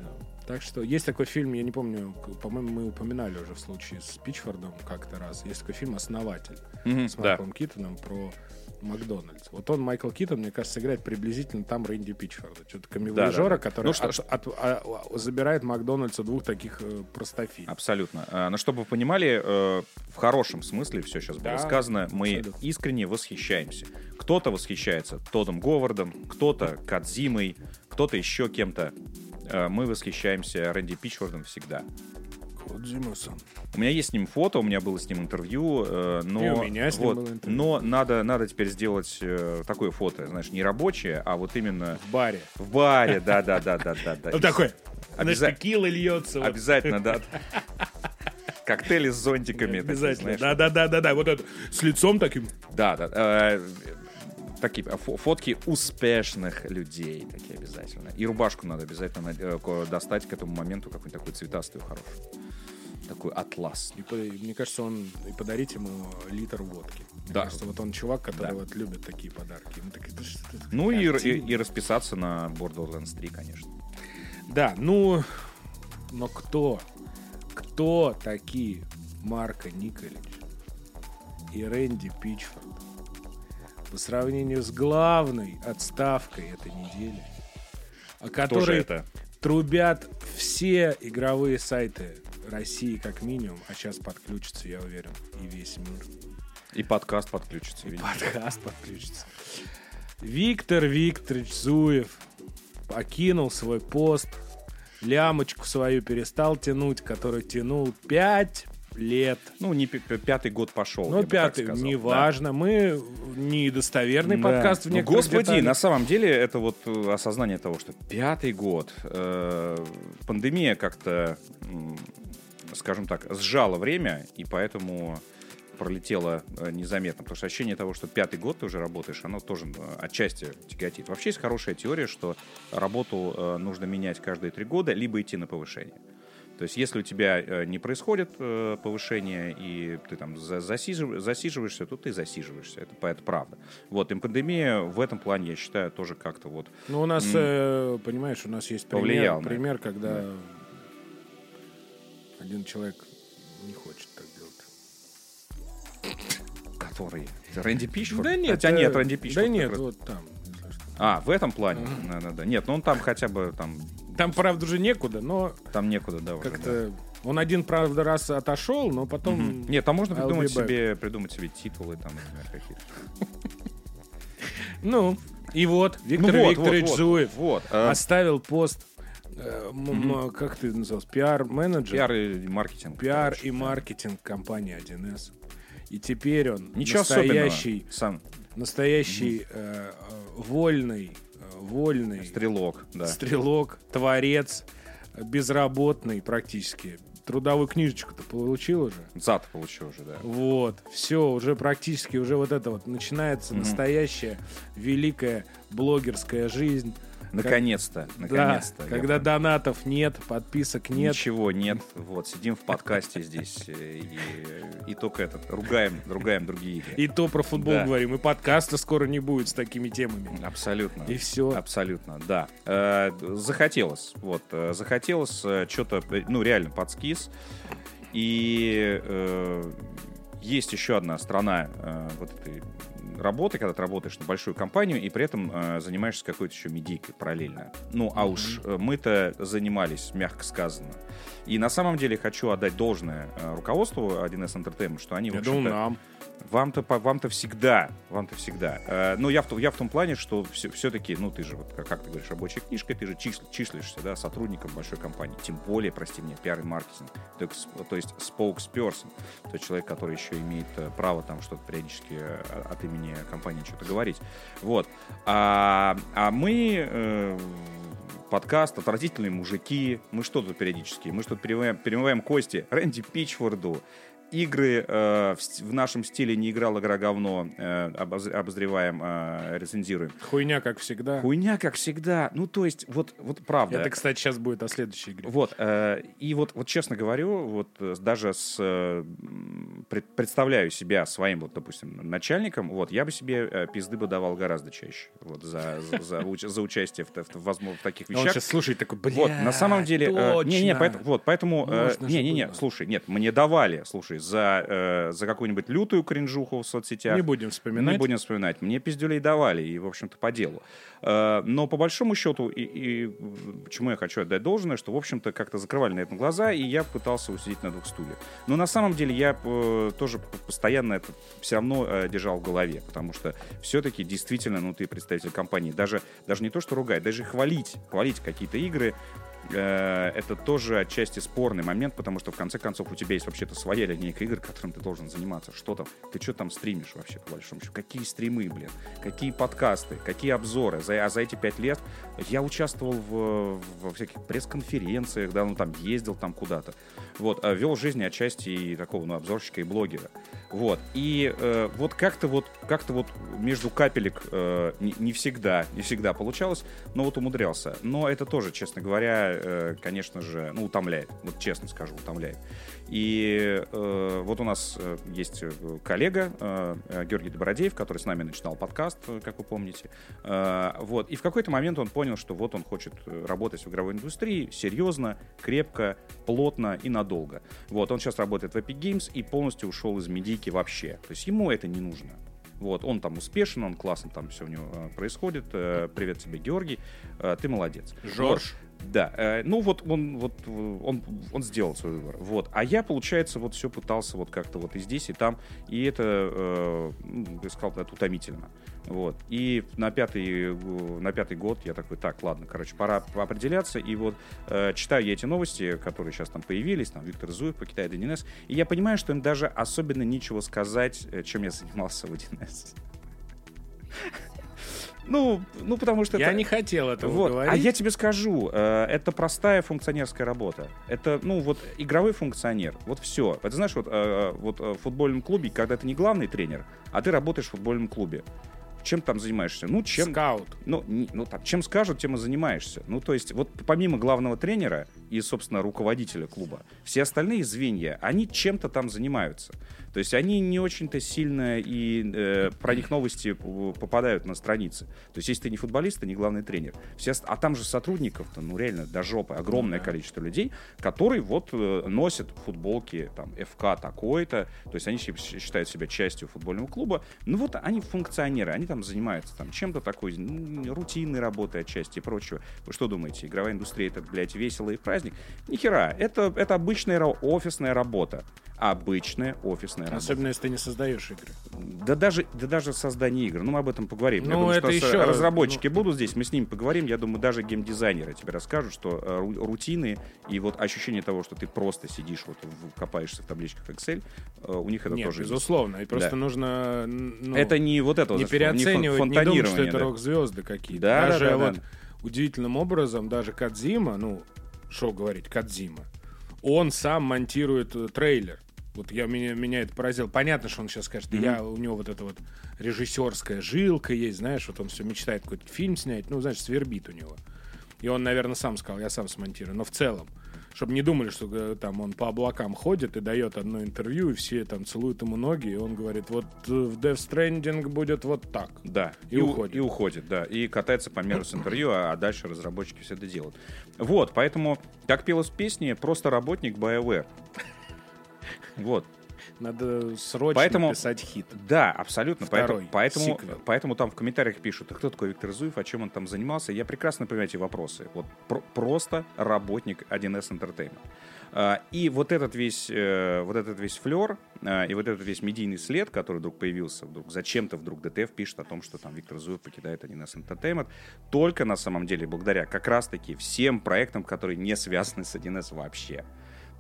Так что есть такой фильм, я не помню, по-моему, мы упоминали уже в случае с Пичфордом как-то раз. Есть такой фильм «Основатель» с да. Майклом Китоном про Макдональдс. Вот он, Майкл Китон, мне кажется, играет приблизительно там Рэнди Пичфорда. Что-то Да, камевояжера, да, да. который Ну, что- от- от- а- а- забирает Макдональдса двух таких э, простофиль. Абсолютно. А, Но чтобы вы понимали, э, в хорошем смысле все сейчас было Да, сказано, мы абсолютно. искренне восхищаемся. Кто-то восхищается Тодом Говардом, кто-то Кадзимой, кто-то еще кем-то. Э, Мы восхищаемся Рэнди Пичфордом всегда. Кодзима-сан. У меня есть с ним фото, у меня было с ним интервью, э, но, И у меня с ним вот, было интервью. но надо, надо теперь сделать э, такое фото, знаешь, не рабочее, а вот именно В баре. в баре, да-да-да-да-да. Он Ну, такой, знаешь, Обяза- текила льется. вот. Обязательно, да. Коктейли с зонтиками. Обязательно. знаешь. Да-да-да-да-да. Вот это с лицом таким. Да, да. Такие а, фо- фотки успешных людей такие обязательно. И рубашку надо обязательно э, достать к этому моменту какую-нибудь такую цветастую хорошую. Такой атлас. И, мне кажется, он и подарить ему литр водки. Мне Да. кажется, вот он чувак, который Да. вот любит такие подарки. Мы такие, «Да что это Ну и, картина?» и, и расписаться на Borderlands 3, конечно. Да, ну, но кто, кто такие Марко Николич и Рэнди Пичфорд по сравнению с главной отставкой этой недели, о которой это. трубят все игровые сайты России как минимум, а сейчас подключится, я уверен, и весь мир. И подкаст подключится. видите. Подкаст подключится. Виктор Викторович Зуев покинул свой пост, лямочку свою перестал тянуть, которую тянул 5 лет. Ну, не пятый год пошел. Ну, пятый, сказал, да. неважно. Мы недостоверный Да. подкаст в Ну, некоторых Господи, деталях. на самом деле это вот э, осознание того, что пятый год, э, пандемия как-то, скажем так, сжала время, и поэтому пролетело э, незаметно. Потому что ощущение того, что пятый год ты уже работаешь, оно тоже э, отчасти тяготит. Вообще есть хорошая теория, что работу нужно менять каждые три года, либо идти на повышение. То есть, если у тебя э, не происходит э, повышение, и ты там за- засижив- засиживаешься, то ты засиживаешься. Это, это правда. Вот, и пандемия в этом плане, я считаю, тоже как-то вот... Ну, у нас, М. э, понимаешь, у нас есть Повлиял пример, пример когда один человек не хочет так делать. Который? Рэнди Пичфорд? Да нет, Хотя нет, Рэнди Пичфорд. Да нет, вот там. А, в этом плане? Да, да, да. Нет, ну он там хотя бы, там, Там, правда, уже некуда, но там некуда, да, как-то... Он один, правда, раз отошел, но потом... Нет, там можно придумать себе, придумать себе титулы, там, например, какие-то. Ну, и вот, Виктор Ну вот, Викторович вот, вот, Зуев Вот. э, оставил пост, э, м- как ты назывался, пиар-менеджер? Пиар и маркетинг. Пиар короче, и да. маркетинг компании 1С. И теперь он Ничего настоящий. Сам настоящий э, э, вольный, вольный стрелок, да. стрелок, творец, безработный практически. Трудовую книжечку-то получил уже. Зад получил уже, да. Вот, все, уже практически, уже вот это вот начинается настоящая великая блогерская жизнь. Наконец-то, Да, наконец-то. Я когда донатов нет, подписок нет. Ничего нет. Вот, сидим в подкасте здесь э, и, и только этот, ругаем, ругаем другие игры. И то про футбол Да. говорим, и подкаста скоро не будет с такими темами. Абсолютно. И все. Абсолютно, да. Э, захотелось, вот, э, захотелось что-то, ну, реально подскиз. И э, есть еще одна сторона э, вот этой работы, когда ты работаешь на большую компанию и при этом э, занимаешься какой-то еще медийкой параллельно. Ну, а уж э, мы-то занимались, мягко сказано. И на самом деле хочу отдать должное э, руководству 1С Entertainment, что они, в Я общем-то, нам. Вам-то, вам-то всегда, вам-то всегда. Э, ну, я в, я в том плане, что все, все-таки, ну, ты же, вот, как, как ты говоришь, рабочая книжка, ты же числ- числишься, да, сотрудником большой компании. Тем более, прости меня, пиар и маркетинг. То, то есть spokesperson, то человек, который еще имеет э, право там что-то периодически э, от имени компании что-то говорить. Вот. А, а мы... Э, подкаст «Отвратительные мужики». Мы что тут периодически? Мы что тут перемываем, перемываем кости Рэнди Пичфорду, игры э, в, в нашем стиле не играл игра говно, э, обоз, обозреваем, э, рецензируем. Хуйня, как всегда. Хуйня, как всегда. Ну, то есть, вот, вот правда. Это, кстати, сейчас будет о следующей игре. Вот, э, и вот, вот честно говорю, вот э, даже с, э, пред, представляю себя своим, вот, допустим, начальником, вот, я бы себе э, пизды бы давал гораздо чаще, вот, за, за, за, за участие в, в, возможно, в таких вещах. Он сейчас слушает такой, бля, Вот, на самом деле, э, не, не, поэтому, вот, поэтому, э, не, не, не, слушай, нет, мне давали, слушай, за, э, за какую-нибудь лютую кринжуху в соцсетях. Не будем вспоминать. Не будем вспоминать. Мне пиздюлей давали, и, в общем-то, по делу. Э, но по большому счету, и, и почему я хочу отдать должное, что, в общем-то, как-то закрывали на этом глаза, и я пытался усидеть на двух стульях. Но на самом деле я э, тоже постоянно это все равно э, держал в голове, потому что все-таки действительно, ну, ты представитель компании, даже, даже не то, что ругать, даже хвалить, хвалить какие-то игры, это тоже отчасти спорный момент, потому что в конце концов у тебя есть вообще-то своя линейка игр, которым ты должен заниматься. Что там? Ты что там стримишь вообще, по большому счету? Какие стримы, блин? Какие подкасты? Какие обзоры? За, а за эти пять лет я участвовал в, во всяких пресс-конференциях, да, ну там ездил там куда-то. Вот, а вел жизнь отчасти и такого, ну, обзорщика и блогера. Вот. И э, вот как-то вот, как-то вот между капелек э, не, не всегда, не всегда получалось, но вот умудрялся. Но это тоже, честно говоря, э, конечно же, ну, утомляет. Вот честно скажу, утомляет. И э, вот у нас э, есть э, коллега э, э, Георгий Добродеев, который с нами начинал подкаст, как вы помните. Э, вот. И в какой-то момент он понял, что вот он хочет работать в игровой индустрии серьезно, крепко, плотно и надолго. Вот. Он сейчас работает в Epic Games и полностью ушел из медийки вообще. То есть ему это не нужно. Вот, он там успешен, он классно там все у него происходит. Привет тебе, Георгий, ты молодец. Жорж. Вот. Да, э, ну вот он, вот он, он сделал свой выбор. Вот. А я, получается, вот все пытался вот как-то вот и здесь, и там. И это, э, ну, я сказал, это утомительно. Вот. И на пятый, на пятый год я такой, так, ладно, короче, пора определяться. И вот э, читаю я эти новости, которые сейчас там появились, там Виктор Зуев покидает 1С, и я понимаю, что им даже особенно нечего сказать, э, чем я занимался в 1С. Ну, ну, потому что... Я это... не хотел этого вот. говорить. А я тебе скажу, э, это простая функционерская работа. Это, ну, вот игровой функционер. Вот все. Это знаешь, вот, э, вот э, в футбольном клубе, когда ты не главный тренер, а ты работаешь в футбольном клубе. Чем там занимаешься? Ну, чем... Скаут. Ну, не, ну там, чем скажут, тем и занимаешься. Ну, то есть, вот помимо главного тренера и, собственно, руководителя клуба, все остальные звенья, они чем-то там занимаются. То есть они не очень-то сильно и э, про них новости попадают на страницы. То есть если ты не футболист, ты не главный тренер. Все, а там же сотрудников-то, ну реально, до жопы, огромное количество людей, которые вот э, носят футболки, там, ФК такой-то, то есть они считают себя частью футбольного клуба. Ну вот они функционеры, они там занимаются там чем-то такой ну, рутинной работой отчасти и прочего. Вы что думаете, игровая индустрия это, блядь, весело и праздник? Ни хера, это, это обычная офисная работа обычная офисная работа. Особенно, если ты не создаешь игры. Да даже, да даже создание игр. Ну, мы об этом поговорим. Ну, я думаю, это что еще... разработчики ну... будут здесь, мы с ними поговорим. Я думаю, даже геймдизайнеры тебе расскажут, что э, рутины и вот ощущение того, что ты просто сидишь, вот копаешься в табличках Excel, э, у них это Нет, тоже безусловно. Есть. И просто да. нужно... Ну, это не вот это Не переоценивать, не, не думать, что это да. рок-звезды какие-то. Да, даже да, да, вот да. удивительным образом, даже Кадзима, ну, что говорить, Кадзима, он сам монтирует э, трейлер. Вот я, меня, меня это поразило. Понятно, что он сейчас скажет, mm-hmm. я, у него вот эта вот режиссерская жилка есть, знаешь, вот он все мечтает какой-то фильм снять, ну, знаешь, свербит у него. И он, наверное, сам сказал, я сам смонтирую. Но в целом, чтобы не думали, что э, там он по облакам ходит и дает одно интервью, и все там целуют ему ноги, и он говорит, вот э, в Death Stranding будет вот так. Да. И, и уходит. И уходит, да. И катается по миру с интервью, а, а дальше разработчики все это делают. Вот, поэтому, как пелось в песне, просто работник BioWare. Вот. Надо срочно поэтому, писать хит. Да, абсолютно. Второй поэтому, поэтому, поэтому там в комментариях пишут, а кто такой Виктор Зуев, о чем он там занимался. Я прекрасно понимаю эти вопросы. Вот про- просто работник 1С Entertainment. А, и вот этот весь, э, вот этот весь флер а, и вот этот весь медийный след, который вдруг появился, вдруг зачем-то вдруг ДТФ пишет о том, что там Виктор Зуев покидает 1С Entertainment, только на самом деле благодаря как раз-таки всем проектам, которые не связаны с 1С вообще.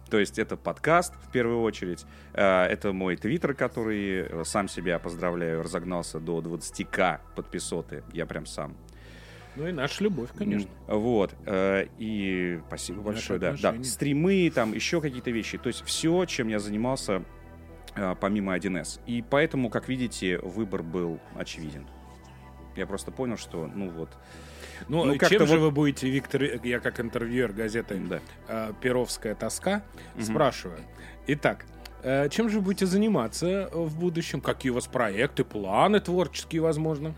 То есть это подкаст, в первую очередь. Э, Это мой твиттер, который э, сам себя поздравляю, разогнался до 20к подписоты. Я прям сам. Ну и наша любовь, конечно. Вот. э, И спасибо Наши большое, да. Да, стримы, там еще какие-то вещи. То есть все, чем я занимался помимо 1С. И поэтому, как видите, выбор был очевиден. Я просто понял, что, ну вот, Ну, Ну, чем же вот- вы будете, Виктор, я как интервьюер газеты да. э, «Перовская тоска» Мгм. спрашиваю. Итак, э, чем же вы будете заниматься в будущем? Какие у вас проекты, планы творческие, возможно?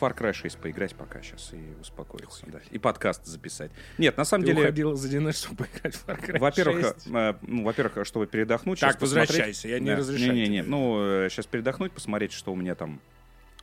Far Cry 6 поиграть пока сейчас и успокоиться, да. И подкаст записать. Нет, на самом Ты деле... уходил за день, чтобы поиграть в Far Cry Во-первых, 6? э, ну, во-первых, чтобы передохнуть. Так, щас посмотреть- возвращайся, я не Да. разрешаю Не-не-не, ну, сейчас передохнуть, посмотреть, что у меня там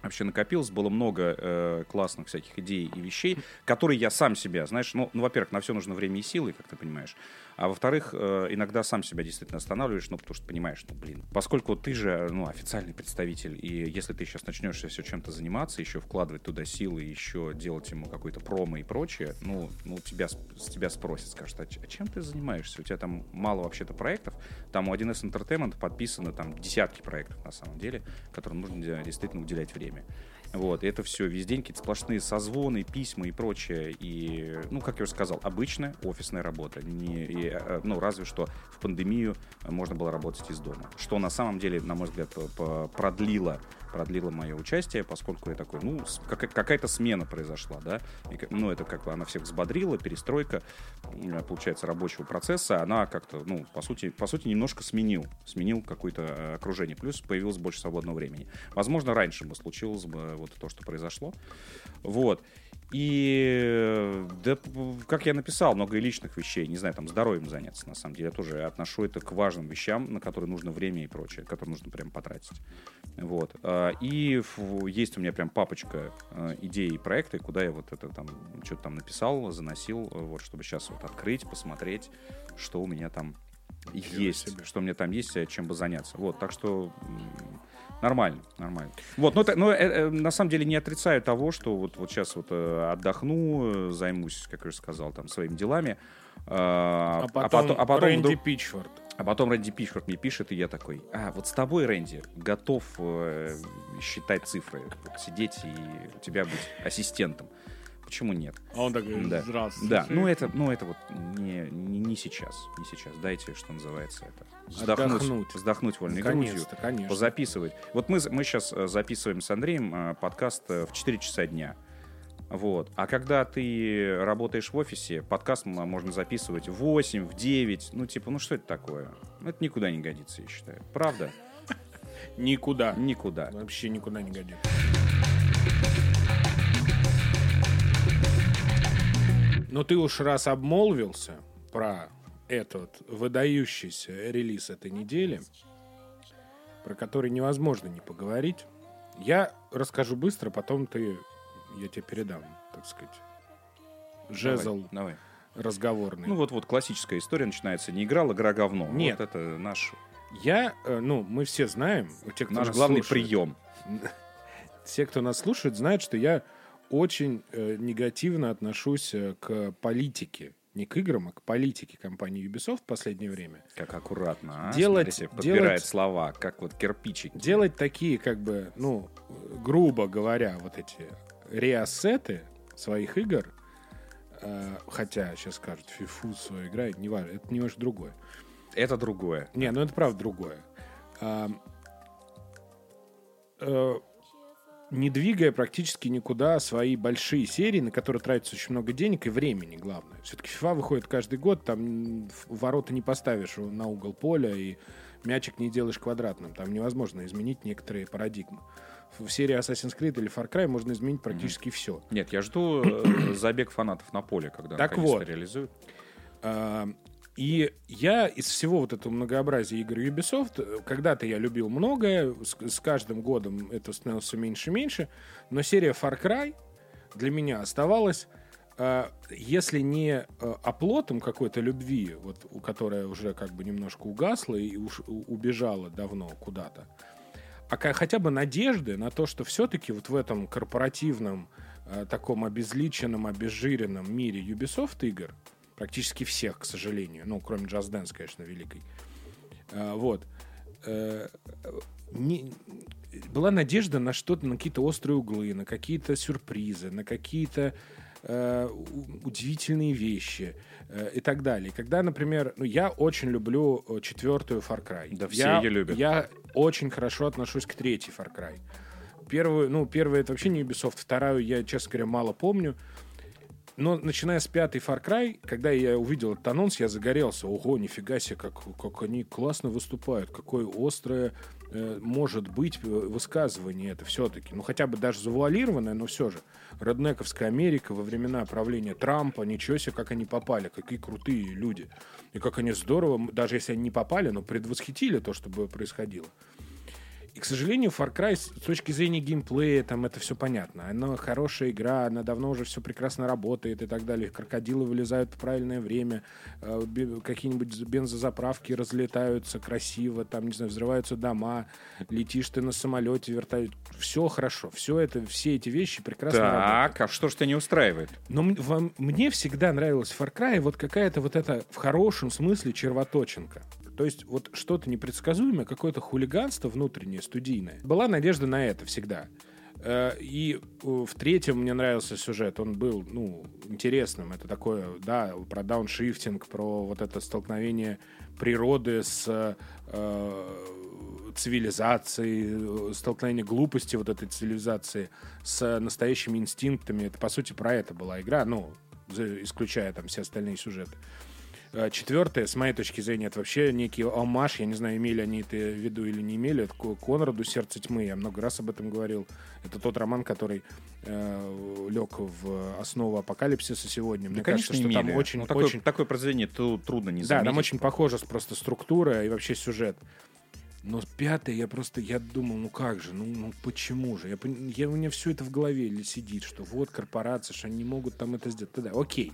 вообще накопилось. Было много э, классных всяких идей и вещей, которые я сам себя, знаешь, ну, ну, во-первых, на все нужно время и силы, как ты понимаешь. А во-вторых, э, иногда сам себя действительно останавливаешь, ну, потому что понимаешь, ну, блин, поскольку ты же, ну, официальный представитель, и если ты сейчас начнешь все чем-то заниматься, еще вкладывать туда силы, еще делать ему какой-то промо и прочее, ну, ну тебя, с тебя спросят, скажут, а, а чем ты занимаешься? У тебя там мало вообще-то проектов, там у 1С Entertainment подписано там десятки проектов на самом деле, которым нужно де- действительно уделять время. Вот, это все весь день какие-то сплошные созвоны, письма и прочее. И, ну, как я уже сказал, обычная офисная работа. Не, и, э, ну, разве что в пандемию можно было работать из дома. Что на самом деле, на мой взгляд, продлило продлило мое участие, поскольку я такой, ну, какая-то смена произошла, да, и, ну, это как бы она всех взбодрила, перестройка, получается, рабочего процесса, она как-то, ну, по сути, по сути, немножко сменил, сменил какое-то э, окружение, плюс появилось больше свободного времени. Возможно, раньше бы случилось бы вот то, что произошло, вот, и э, да, как я написал, много и личных вещей, не знаю, там здоровьем заняться, на самом деле, я тоже отношу это к важным вещам, на которые нужно время и прочее, которые нужно прям потратить. Вот. А, И есть у меня прям папочка э, идей и проекты, куда я вот это там что-то там написал, заносил, э, вот, чтобы сейчас вот открыть, посмотреть, что у меня там есть, себе. что у меня там есть, чем бы заняться. Вот, так что нормально, нормально. Вот, но, это- но э, э, на самом деле не отрицаю того, что вот, вот сейчас вот э, отдохну, э, займусь, как я уже сказал, там своими делами. А, А потом, а потом Рэнди вдруг- Пичфорд. а потом Рэнди Пичфорд мне пишет, и я такой, а, вот с тобой, Рэнди, готов э, считать цифры, вот сидеть и у тебя быть ассистентом. Почему нет? А он такой, Да. здравствуйте. Да, ну это, ну это вот не, не, не сейчас, не сейчас. Дайте, что называется, это. Вздохнуть, Отдохнуть. вздохнуть вольной грудью, Наконец-то, конечно. позаписывать. Вот мы, мы сейчас записываем с Андреем э, подкаст э, в 4 часа дня. Вот. А когда ты работаешь в офисе, подкаст можно записывать в 8, в 9. Ну, типа, ну что это такое? Ну, Это никуда не годится, я считаю. Правда? Никуда. Никуда. Вообще никуда не годится. Но ты уж раз обмолвился про этот выдающийся релиз этой недели, про который невозможно не поговорить, я расскажу быстро, потом ты, я тебе передам, так сказать, жезл Давай, давай. разговорный. Ну, вот-вот классическая история начинается. Не играл, игра говно. Нет. Вот это наш, я, э, ну, мы все знаем, те, кто наш главный слушает, прием. Все, кто нас слушает, знают, что я очень э, негативно отношусь э, к политике. Не к играм, а к политике компании Ubisoft в последнее время. Как аккуратно, а? Делать- Смотрите, подбирает делать- слова, как вот кирпичики. Делать такие, как бы, ну, э, грубо говоря, вот эти реассеты своих игр, э, хотя сейчас скажут, фифу свою играет, не важно, это немножко другое. Это другое. Не, ну это правда другое. А, э, не двигая практически никуда свои большие серии, на которые тратится очень много денег и времени, главное. Все-таки FIFA выходит каждый год, там ворота не поставишь на угол поля и мячик не делаешь квадратным. Там невозможно изменить некоторые парадигмы. В серии Assassin's Creed или Far Cry можно изменить практически все. Нет, я жду э, забег фанатов на поле, когда Так вот. реализуют. А, И я из всего вот этого многообразия игр Ubisoft, э, когда-то я любил многое, с, с каждым годом это становилось все меньше и меньше, но серия Far Cry для меня оставалась, э, если не э, оплотом какой-то любви, вот, у которая уже как бы немножко угасла и уж убежала давно куда-то, а хотя бы надежды на то, что все-таки вот в этом корпоративном, э, таком обезличенном, обезжиренном мире Ubisoft игр, практически всех, к сожалению. Ну, кроме Just Dance, конечно, великой. А, вот. Э, не, была надежда на что-то, на какие-то острые углы, на какие-то сюрпризы, на какие-то э, удивительные вещи э, и так далее. Когда, например, ну, я очень люблю четвертую Far Cry. Да, все я, ее любят. Я очень хорошо отношусь к третьей Far Cry. Первую, ну, первая это вообще не Ubisoft, вторую я, честно говоря, мало помню. Но начиная с пятой Far Cry, когда я увидел этот анонс, я загорелся. Ого, нифига себе, как, как они классно выступают, какое острое э, может быть э, высказывание это все-таки. Ну, хотя бы даже завуалированное, но все же. Реднековская Америка во времена правления Трампа, ничего себе, как они попали, какие крутые люди. И как они здорово, даже если они не попали, но предвосхитили то, что происходило. И, к сожалению, Far Cry с точки зрения геймплея, там это все понятно. Она хорошая игра, она давно уже все прекрасно работает и так далее. Крокодилы вылезают в правильное время, э, какие-нибудь бензозаправки разлетаются красиво, там, не знаю, взрываются дома, летишь ты на самолете, вертолет. Все хорошо, все это, все эти вещи прекрасно так, работают. а что ж тебя не устраивает? Но вам, мне всегда нравилась Far Cry вот какая-то вот эта в хорошем смысле червоточинка. То есть вот что-то непредсказуемое, какое-то хулиганство внутреннее, студийное. Была надежда на это всегда. Э, и э, в третьем мне нравился сюжет. Он был, ну, интересным. Это такое, да, про дауншифтинг, про вот это столкновение природы с э, цивилизацией, столкновение глупости вот этой цивилизации с настоящими инстинктами. Это, по сути, про это была игра, ну, исключая там все остальные сюжеты. Четвертое, с моей точки зрения, это вообще некий омаж. Я не знаю, имели они это в виду или не имели. Это Конраду «Сердце тьмы». Я много раз об этом говорил. Это тот роман, который э, лег в основу апокалипсиса сегодня. Мне да, кажется, что там очень, ну, такое, очень... такое произведение трудно не заметить. Да, там очень похожа просто структура и вообще сюжет. Но пятое, я просто, я думал, ну как же, ну, ну почему же? Я, я, у меня все это в голове сидит, что вот корпорация, что они не могут там это сделать. Тогда, окей.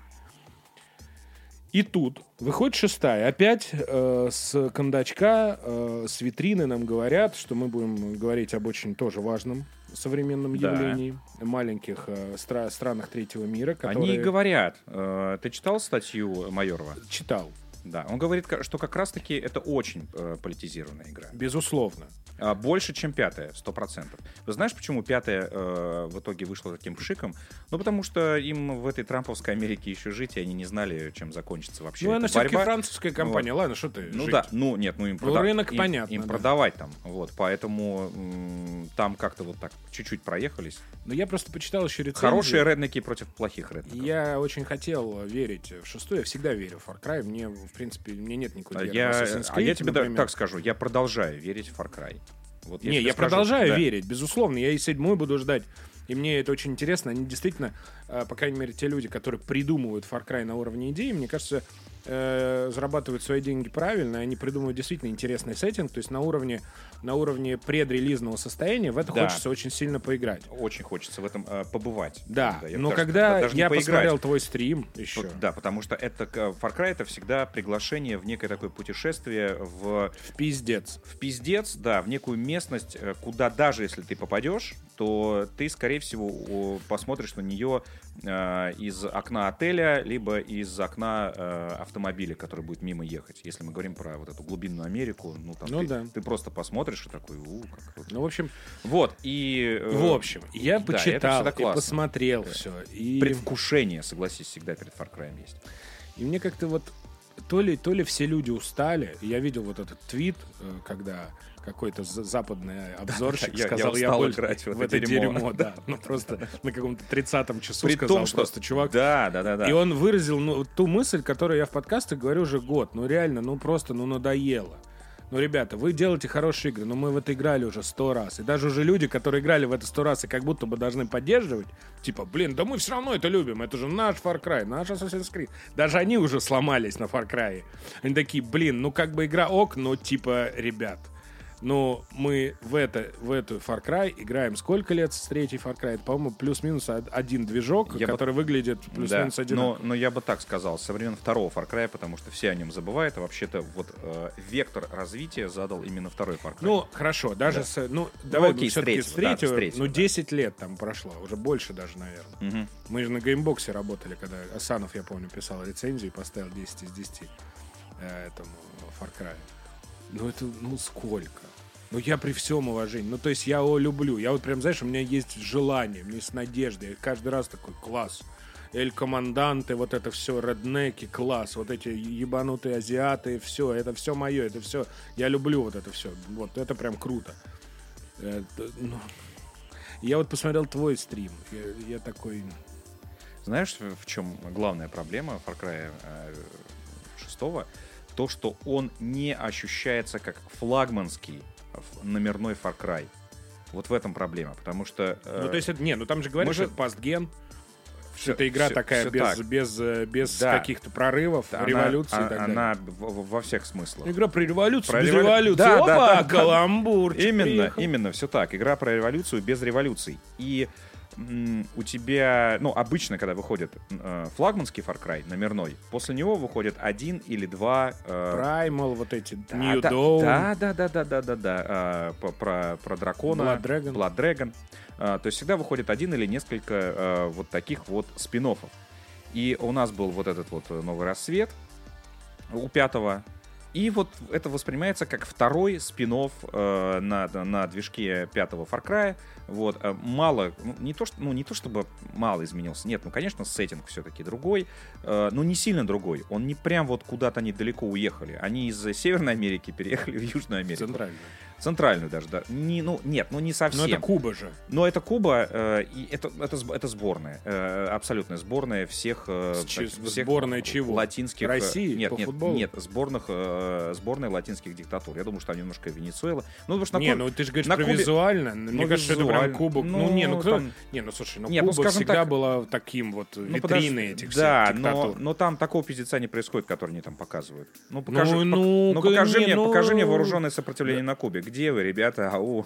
И тут выходит шестая. Опять э, с кондачка, э, с витрины нам говорят, что мы будем говорить об очень тоже важном современном да. явлении маленьких э, стра- странах третьего мира. Которые... Они говорят. Э, ты читал статью Майорова? Читал. Да, он говорит, что как раз-таки это очень э, политизированная игра. Безусловно. А, больше, чем пятая, сто процентов. Вы знаешь, почему пятая э, в итоге вышла таким пшиком? Ну, потому что им в этой трамповской Америке еще жить, и они не знали, чем закончится вообще Ну, она все-таки французская компания, вот. ладно, что ты Ну жить? да, ну нет, ну им, ну, прода... рынок им, понятно, им да. продавать там, вот, поэтому м- там как-то вот так чуть-чуть проехались. Ну, я просто почитал еще рецензии. Хорошие реднеки против плохих реднеков. Я очень хотел верить в шестую, я всегда верю в Far Cry, мне, в принципе, мне нет никакой веры я, Assassin's Creed, А я тебе например. так скажу, я продолжаю верить в Far Cry. Вот я не, я скажу, продолжаю да. верить, безусловно. Я и седьмой буду ждать. И мне это очень интересно. Они действительно, э, по крайней мере, те люди, которые придумывают Far Cry на уровне идеи, мне кажется, э, зарабатывают свои деньги правильно, они придумывают действительно интересный сеттинг, то есть на уровне, на уровне предрелизного состояния в это да. хочется очень сильно поиграть. Очень хочется в этом э, побывать. Да, да но даже, когда даже я посмотрел твой стрим еще... Вот, да, потому что это Far Cry это всегда приглашение в некое такое путешествие в... В пиздец. В пиздец, да, в некую местность, э, куда даже если ты попадешь, то ты, скорее всего, посмотришь на нее э, из окна отеля, либо из окна э, автомобиля, который будет мимо ехать. Если мы говорим про вот эту глубинную Америку, ну там ну, ты, да. ты просто посмотришь и такой, у, как круто. Ну, в общем, вот, и... Э, в общем, я да, почитал и посмотрел да. все. И... Предвкушение, согласись, всегда перед Far Cry есть. И мне как-то вот то ли, то ли все люди устали. Я видел вот этот твит, когда какой-то западный обзорщик да, сказал, я, я больше играть в, в это дерьмо. дерьмо, да. Ну просто на каком-то 30-м часу При сказал том, что... просто чувак. Да, да, да, да. И он выразил ну, ту мысль, которую я в подкастах говорю уже год. Ну реально, ну просто, ну надоело. Ну, ребята, вы делаете хорошие игры, но мы в это играли уже сто раз. И даже уже люди, которые играли в это сто раз и как будто бы должны поддерживать, типа, блин, да мы все равно это любим, это же наш Far Cry, наш Assassin's Creed. Даже они уже сломались на Far Cry. Они такие, блин, ну как бы игра ок, но типа, ребят, Но мы в, это, в эту Far Cry играем сколько лет с третьей Far Cry? Это, по-моему, плюс-минус од- один движок, Я бы- который выглядит Да, плюс-минус один. но, но я бы так сказал, со времен второго Far Cry, потому что все о нем забывают, а вообще-то вот э, вектор развития задал именно второй Far Cry. Ну, хорошо, даже Да. с... Ну, давай окей, с все-таки с третьего, да, с третьего. ну, да. 10 лет там прошло, уже больше даже, наверное. Мгм. Мы же на геймбоксе работали, когда Асанов, я помню, писал рецензию и поставил 10 из 10 э, этому Far Cry. Ну, это, ну, сколько? Ну, я при всем уважении. Ну, то есть я его люблю. Я вот прям, знаешь, у меня есть желание, мне есть надежда. Я каждый раз такой, класс. Эль Команданте, вот это все, реднеки, класс. Вот эти ебанутые азиаты, все, это все мое, это все. Я люблю вот это все. Вот это прям круто. Это, ну, я вот посмотрел твой стрим. Я, я такой... Знаешь, в чем главная проблема Far Cry э, 6? То, что он не ощущается как флагманский номерной Far Cry. Вот в этом проблема, потому что... э, Ну, то есть, это, не, ну там же говорят, что это пастген, всё- это игра всё- такая всё без, так. без, э, без Да. каких-то прорывов, Она- революции а- и так она далее. в- во всех смыслах. Игра про революцию, Про без револю- революции. Да, Опа, да, да. каламбурчик Именно, приехал. именно, все так. Игра про революцию без революций. И у тебя, ну, обычно, когда выходит э, флагманский Far Cry, номерной, после него выходит один или два... э, Primal, вот эти, да, New да, Dawn. Да, да, да, да, да, да, да. по- про, про дракона. Blood Dragon. Blood Dragon. А, то есть всегда выходит один или несколько э, вот таких вот спин -оффов. И у нас был вот этот вот э, новый рассвет у пятого. И вот это воспринимается как второй спин э, на, на движке пятого Far Cry. Вот, э, мало, ну, не то, что, ну, не то чтобы мало изменился, нет, ну, конечно, сеттинг все-таки другой, э, но не сильно другой. Он не прям вот куда-то они далеко уехали. Они из Северной Америки переехали в Южную Америку. Центральная. Центральную даже, да. Не, ну, нет, ну не совсем. Но это Куба же. Но это Куба, э, и это, это, это сборная, э, абсолютная сборная всех, э, так- всех сборная чего? латинских... э, России нет, по нет, футболу? нет, сборных, э, сборной латинских диктатур. Я думаю, что там немножко Венесуэла. Ну, потому что на Не, Кубе- ну ты же говоришь на про Кубе- визуально. Мне кажется, что это прям визуально. кубок. Ну, Ну, не, ну кто... там- Не, ну слушай, ну Нет, ну, Куба скажем всегда так- была таким вот ну, витриной подожди, этих Да, всех но, диктатур. но там такого пиздеца не происходит, который они там показывают. Ну, покажи, Ну, ну, ну, покажи, не, мне, ну- покажи мне вооруженное сопротивление на Кубе. Где вы, ребята? Ау.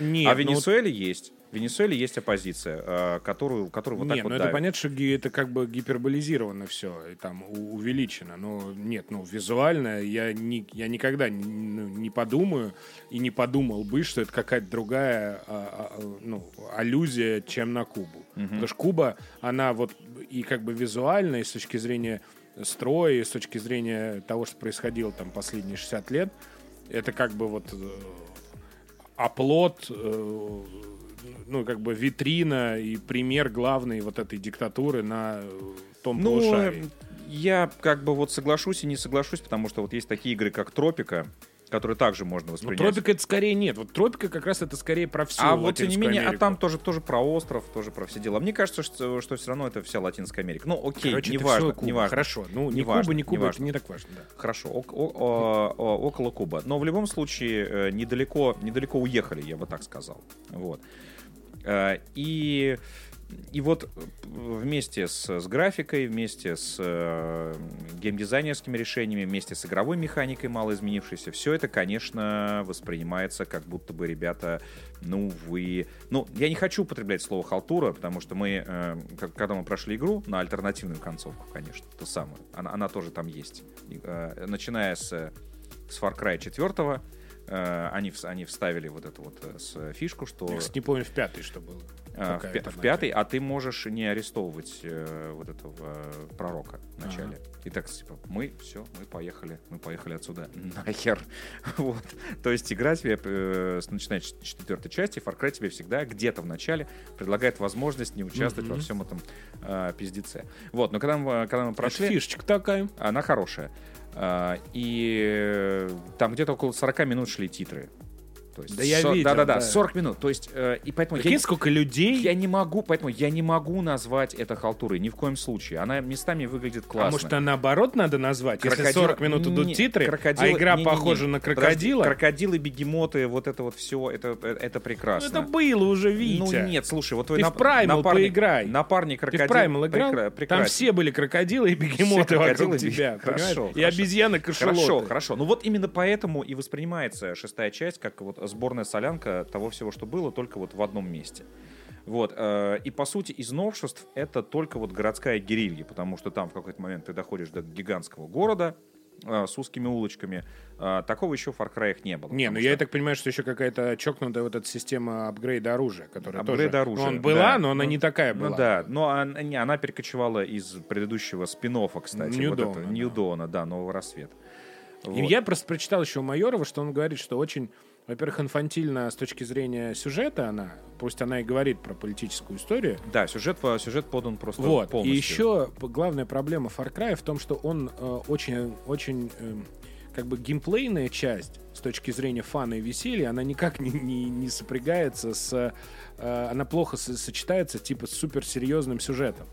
Нет, а в ну, Венесуэле есть. В Венесуэле есть оппозиция, э, которую, которую вот не, так вот ну это понятно, что это как бы гиперболизировано все, и там увеличено. Но нет, ну визуально я, ни, я никогда не, ну, не подумаю и не подумал бы, что это какая-то другая а, а, ну, аллюзия, чем на Кубу. Потому что Куба, она вот и как бы визуально, и с точки зрения строя, и с точки зрения того, что происходило там последние 60 лет, это как бы вот э, оплот, э, ну, как бы витрина и пример главной вот этой диктатуры на э, том Ну, полушарии. я как бы вот соглашусь и не соглашусь, потому что вот есть такие игры, как Тропика, которые также можно Ну, воспринять. тропика это скорее нет. Вот тропика как раз это скорее про всю а вот тем не менее, а Америку. там тоже, тоже про остров, тоже про все дела. Мне кажется, что, что все равно это вся Латинская Америка. Ну, окей, Короче, это неважно, всё Куба. неважно. Хорошо, ну, ни Неважно, Куба, ни Куба, это неважно. не так важно, да. Хорошо, о- о- о- около Куба. Но в любом случае э, недалеко, недалеко уехали, я бы так сказал. Вот. Э, И, и вот э, вместе с, с графикой, вместе с э, геймдизайнерскими решениями, вместе с игровой механикой мало изменившейся, все это, конечно, воспринимается как будто бы ребята, ну вы... Ну, я не хочу употреблять слово халтура, потому что мы, э, когда мы прошли игру на альтернативную концовку, конечно, ту самую, она, она тоже там есть. Э, начиная с, с Far Cry 4, э, они, вс- они вставили вот эту вот э, с фишку, что... Я, кстати, не помню в пятый, что было. Какая в, пя- в пятый, а ты можешь не арестовывать э, вот этого э, пророка в начале. И так, типа, мы, все, мы поехали, мы поехали отсюда. Нахер. вот. То есть игра тебе, э, с- начиная с четвертой части, Far Cry тебе всегда где-то в начале предлагает возможность не участвовать во Мгм. всем этом э, пиздеце. Вот, но когда мы, когда мы Прошли. прошли, фишечка такая. она хорошая. А, и э, там где-то около 40 минут шли титры. То есть Да я со- видел, Да-да-да, да. 40 минут. То есть, э, и поэтому я, Прикинь, сколько людей, я не могу, поэтому я не могу назвать это халтурой ни в коем случае. Она местами выглядит классно. а может, а наоборот надо назвать? Если Крокодил- 40 минут идут Не, титры, крокодилы- а игра не-не-не. похожа на Подожди, крокодила, крокодилы, бегемоты, вот это вот все, это, э, это ну, прекрасно. это было уже, Витя. Ну нет, слушай, вот твой Ты в Primal поиграй. Напарник Ты крокодил. в Primal играл? прекра- Там прекрасен. все были крокодилы и бегемоты крокодилы вокруг тебя, Хорошо, понимаешь? И хорошо. обезьяны кошелоты. Хорошо, хорошо. Ну вот именно поэтому и воспринимается шестая часть как вот сборная солянка того всего, что было, только вот в одном месте. Вот. э, И по сути из новшеств это только вот городская герилья, потому что там в какой-то момент ты доходишь до гигантского города э, с узкими улочками. Э, Такого еще в Far Cry не было. Не, ну что- я так понимаю, что еще какая-то чокнутая вот эта система апгрейда оружия, которая Апгрейд тоже... оружия, Ну, он была, да. но она Ну, не такая была. Ну да, но она, не, она перекочевала из предыдущего спин кстати. New вот это, да. New Dawn, да, Нового рассвета. И Вот. я просто прочитал еще у Майорова, что он говорит, что очень, во-первых, инфантильно с точки зрения сюжета она, пусть она и говорит про политическую историю, Да, сюжет, по- сюжет подан просто Вот. И полностью. еще п- главная проблема Far Cry в том, что он э, очень, очень эм, как бы геймплейная часть с точки зрения фана и веселья, она никак не, не, не сопрягается с... э, она плохо со- сочетается типа с суперсерьезным сюжетом.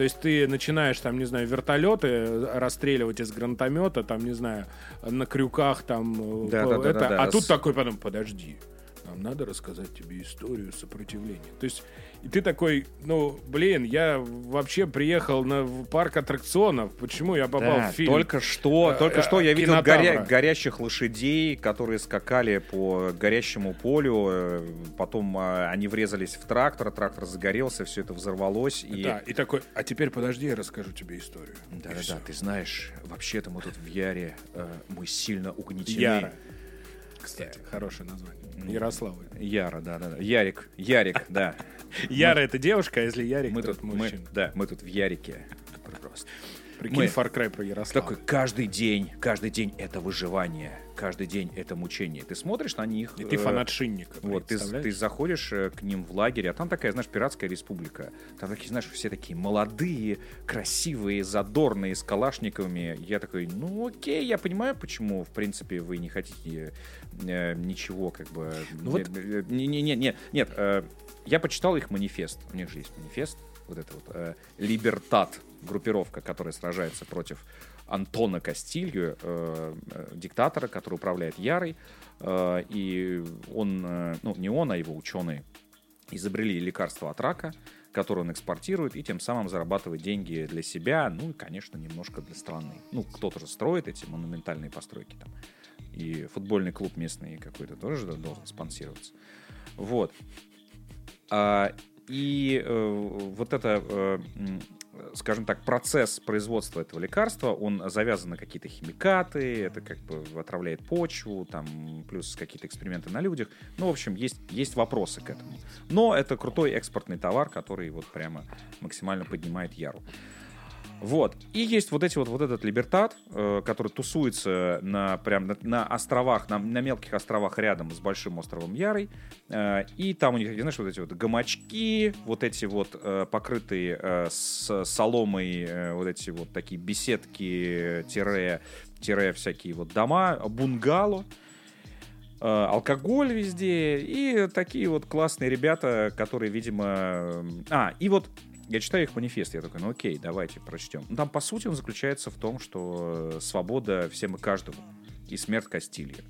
То есть ты начинаешь, там, не знаю, вертолеты э, расстреливать из гранатомета, там, не знаю, на крюках, там, э, Да, по- да, да, это, да, да. а тут С- такой потом, подожди, нам надо рассказать тебе историю сопротивления. То есть, и ты такой, ну, блин, я вообще приехал на парк аттракционов, почему я попал Да, в фильм? Только что, э, только э, что я видел кинотавра. горя- горящих лошадей, которые скакали по горящему полю. э, Потом а, они врезались в трактор, трактор загорелся, все это взорвалось. И... Да, и такой, а теперь подожди, я расскажу тебе историю. Да, И да, всё. да, ты знаешь, вообще-то мы тут в Яре, э, мы сильно угнетены. Яра. Кстати, хорошее название. Ярославль. Яра, да, да, да. Ярик, Ярик, да. Яра это девушка, а если Ярик, Мы тут, мужчина. да, мы тут в Ярике. Просто. Прикинь, мы- Far Cry про Ярославль. Такой каждый день, каждый день это выживание, каждый день это мучение. Ты смотришь на них. И ты э, фанат Шинника, Вот, ты, ты заходишь э, к ним в лагерь, а там такая, знаешь, пиратская республика. Там такие, знаешь, все такие молодые, красивые, задорные, с калашниковыми. Я такой, ну окей, я понимаю, почему, в принципе, вы не хотите э, ничего, как бы... Ну вот- э, не, не, не, не, нет, э, я почитал их манифест. У них же есть манифест, вот это вот, э, Либертат, группировка, которая сражается против Антона Кастилью, э, э, диктатора, который управляет Ярой. Э, и он, э, ну, не он, а его ученые изобрели лекарство от рака, которое он экспортирует, и тем самым зарабатывает деньги для себя, ну и, конечно, немножко для страны. Ну, кто-то же строит эти монументальные постройки там. И футбольный клуб местный какой-то тоже должен спонсироваться. Вот. А, и э, вот это, э, скажем так, процесс производства этого лекарства, он завязан на какие-то химикаты, это как бы отравляет почву, там плюс какие-то эксперименты на людях. Ну, в общем, есть, есть вопросы к этому. Но это крутой экспортный товар, который вот прямо максимально поднимает яру. Вот. И есть вот эти вот, вот этот Либертат, э, который тусуется на, прям на, на островах, на, на мелких островах рядом с большим островом Ярой. Э, и там у них, знаешь, вот эти вот гамачки, вот эти вот э, покрытые э, с соломой, э, вот эти вот такие беседки, тире, тире всякие вот дома, бунгало э, алкоголь везде и такие вот классные ребята, которые, видимо... э, А, и вот я читаю их манифест, я такой, ну окей, давайте прочтем. Ну, там, по сути, он заключается в том, что э, свобода всем и каждому, и смерть Кастилья.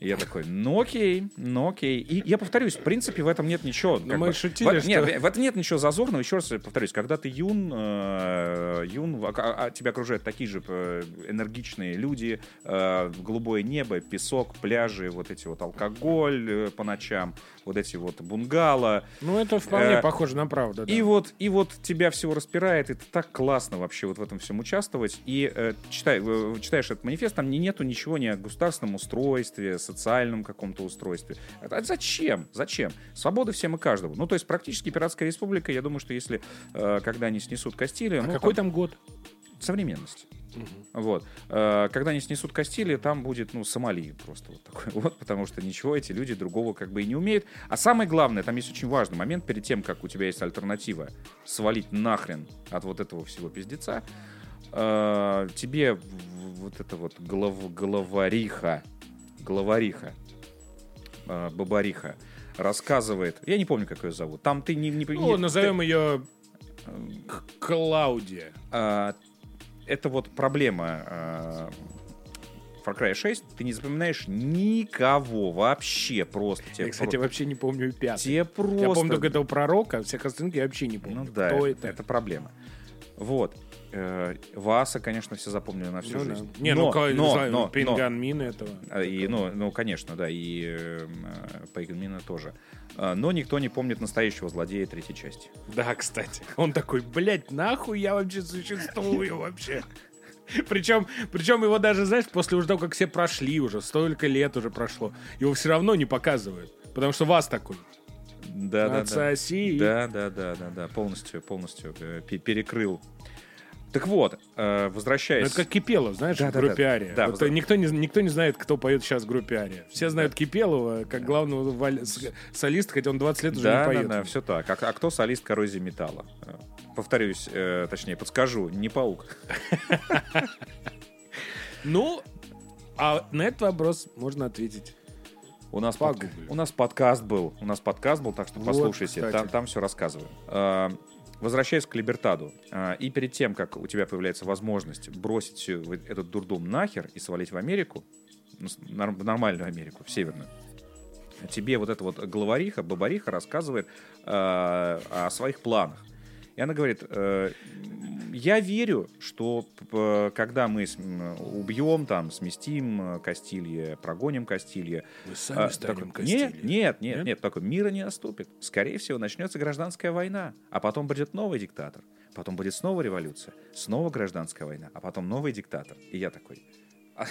И я такой, ну окей, ну окей. И я повторюсь, в принципе, в этом нет ничего. Ну, мы бы- шутили, в, нет, что- в этом нет ничего зазорного. Еще раз повторюсь, когда ты юн, э, юн, а- а- а тебя окружают такие же э, энергичные люди, э, голубое небо, песок, пляжи, вот эти вот алкоголь э, по ночам, вот эти вот бунгало. Ну, это вполне Э, похоже на правду. да. И вот, и вот тебя всего распирает, и это так классно вообще вот в этом всем участвовать. И э, читай, э, читаешь этот манифест, там не, нету ничего ни о государственном устройстве, социальном каком-то устройстве. А, а зачем? Зачем? Свобода всем и каждому. Ну, то есть практически пиратская республика, я думаю, что если, э, когда они снесут Кастилию, А ну, какой там год? Современность. Вот. Э, Когда они снесут Кастили, там будет, ну, Сомали просто вот такой вот, потому что ничего эти люди другого как бы и не умеют. А самое главное, там есть очень важный момент, перед тем, как у тебя есть альтернатива свалить нахрен от вот этого всего пиздеца, э, тебе вот это вот голов, головариха, головариха, э, Бабариха рассказывает, я не помню, как ее зовут, там ты не... не Ну, не- назовем ее Клаудия. а, это вот проблема а, Far Cry 6, ты не запоминаешь никого вообще просто. Тебе, Я, кстати, про- вообще не помню пятый. тебе просто... Я помню только этого пророка, всех остальных я вообще не помню. Ну да, Кто это, это? это проблема. Вот. Э, Васа, конечно, все запомнили на всю Ну да. жизнь. Не, но, ну, но, знаю, но, но, Пинган Мин этого. а, И, ну, ну, конечно, да, и э, Пейгенмина тоже. А, Но никто не помнит настоящего злодея третьей части. Да, кстати. Он такой, блядь, нахуй я вообще существую вообще. Причем, причем его даже, знаешь, после уже того, как все прошли уже, столько лет уже прошло, его все равно не показывают. Потому что вас такой. Да, да, да. Да, да, да, да, да, полностью, полностью э, пе- перекрыл. Так вот, э, Ну, возвращаясь... это как Кипелов, знаешь, Да, в да, группе да. Ария. Да, Вот возвра- никто, не, никто не знает, кто поет сейчас в группе Ария. Все знают Кипелова как главного с- солиста, хотя он 20 лет уже Да, не да, поет. да, все так. А, а кто солист коррозии металла? Э, Повторюсь, э, точнее, подскажу, не паук. Ну, а на этот вопрос можно ответить. У нас, под- у нас подкаст был, у нас подкаст был, так что Вот, послушайте, кстати. там, там все рассказываю. Возвращаясь к Либертаду, э, и перед тем, как у тебя появляется возможность бросить этот дурдом нахер и свалить в Америку, ну, в нормальную Америку, в северную, тебе вот эта вот главариха, бабариха рассказывает э, о своих планах. И она говорит, э, я верю, что п- когда мы м, убьем, там, сместим э, Кастилье, прогоним Кастилье, Мы сами а, станем такой, Нет, Кастильей». нет, нет, Нет? нет, такой мира не наступит. Скорее всего, начнется гражданская война, а потом будет новый диктатор, потом будет снова революция, снова гражданская война, а потом новый диктатор. И я такой, «А,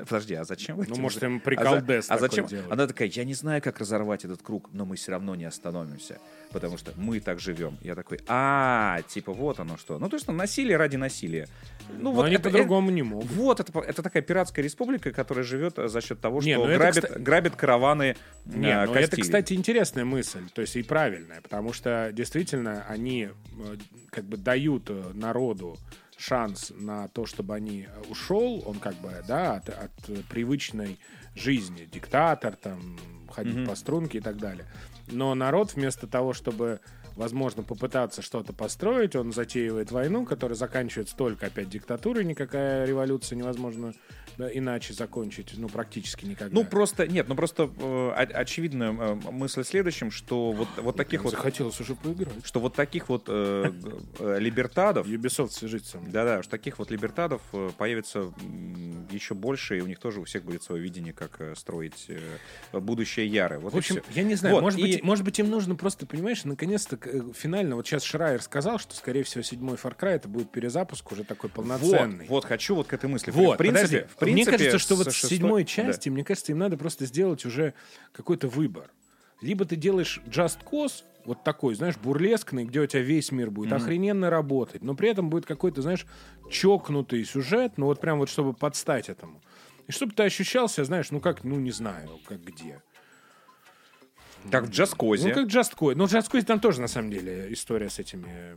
подожди, а зачем вы Ну, этим может, им а приколдес а такой зачем? делают. Она такая, я не знаю, как разорвать этот круг, но мы все равно не остановимся, потому что мы так живем. Я такой, а, типа вот оно что. Ну, то есть ну, насилие ради насилия. Ну, Но вот они это- по-другому не могут. вот, это, это такая пиратская республика, которая живет э, за счет того, что Не, ну это, грабит, грабит караваны Не, э, ну это, Кастилии. кстати, интересная мысль, то есть и правильная, потому что действительно они э, как бы дают э, народу шанс на то, чтобы они э, ушел, он как бы, да, от, от, привычной жизни, диктатор, там, ходить Мгм. по струнке и так далее. Но народ вместо того, чтобы, возможно, попытаться что-то построить, он затеивает войну, которая заканчивается только опять диктатурой, никакая революция невозможно да, иначе закончить, ну, практически никогда. Ну, просто, нет, ну просто э, о- очевидная э, мысль в следующем, что вот, вот таких вот Захотелось уже поиграть. что вот таких вот э, э, либертадов, Ubisoft со мной. да-да, что таких вот либертадов э, появится еще больше, и у них тоже у всех будет свое видение, как э, строить э, будущее Яры. Вот В общем, я не знаю, Вот, может, и- быть, может быть, им нужно просто, понимаешь, наконец-то э, финально, вот сейчас Шрайер сказал, что, скорее всего, седьмой Far Cry это будет перезапуск уже такой полноценный. Вот, вот, хочу вот к этой мысли. Вот, в принципе, подожди. в принципе, мне кажется, что вот в седьмой да. части, мне кажется, им надо просто сделать уже какой-то выбор. Либо ты делаешь Just Cause, вот такой, знаешь, бурлескный, где у тебя весь мир будет охрененно работать, но при этом будет какой-то, знаешь, чокнутый сюжет, ну вот прям вот чтобы подстать этому. И чтобы ты ощущался, знаешь, ну как, ну не знаю, как где. Как в Джаскозе. Ну, как Just Cause. Ну, Just Cause там тоже, на самом деле, история с этими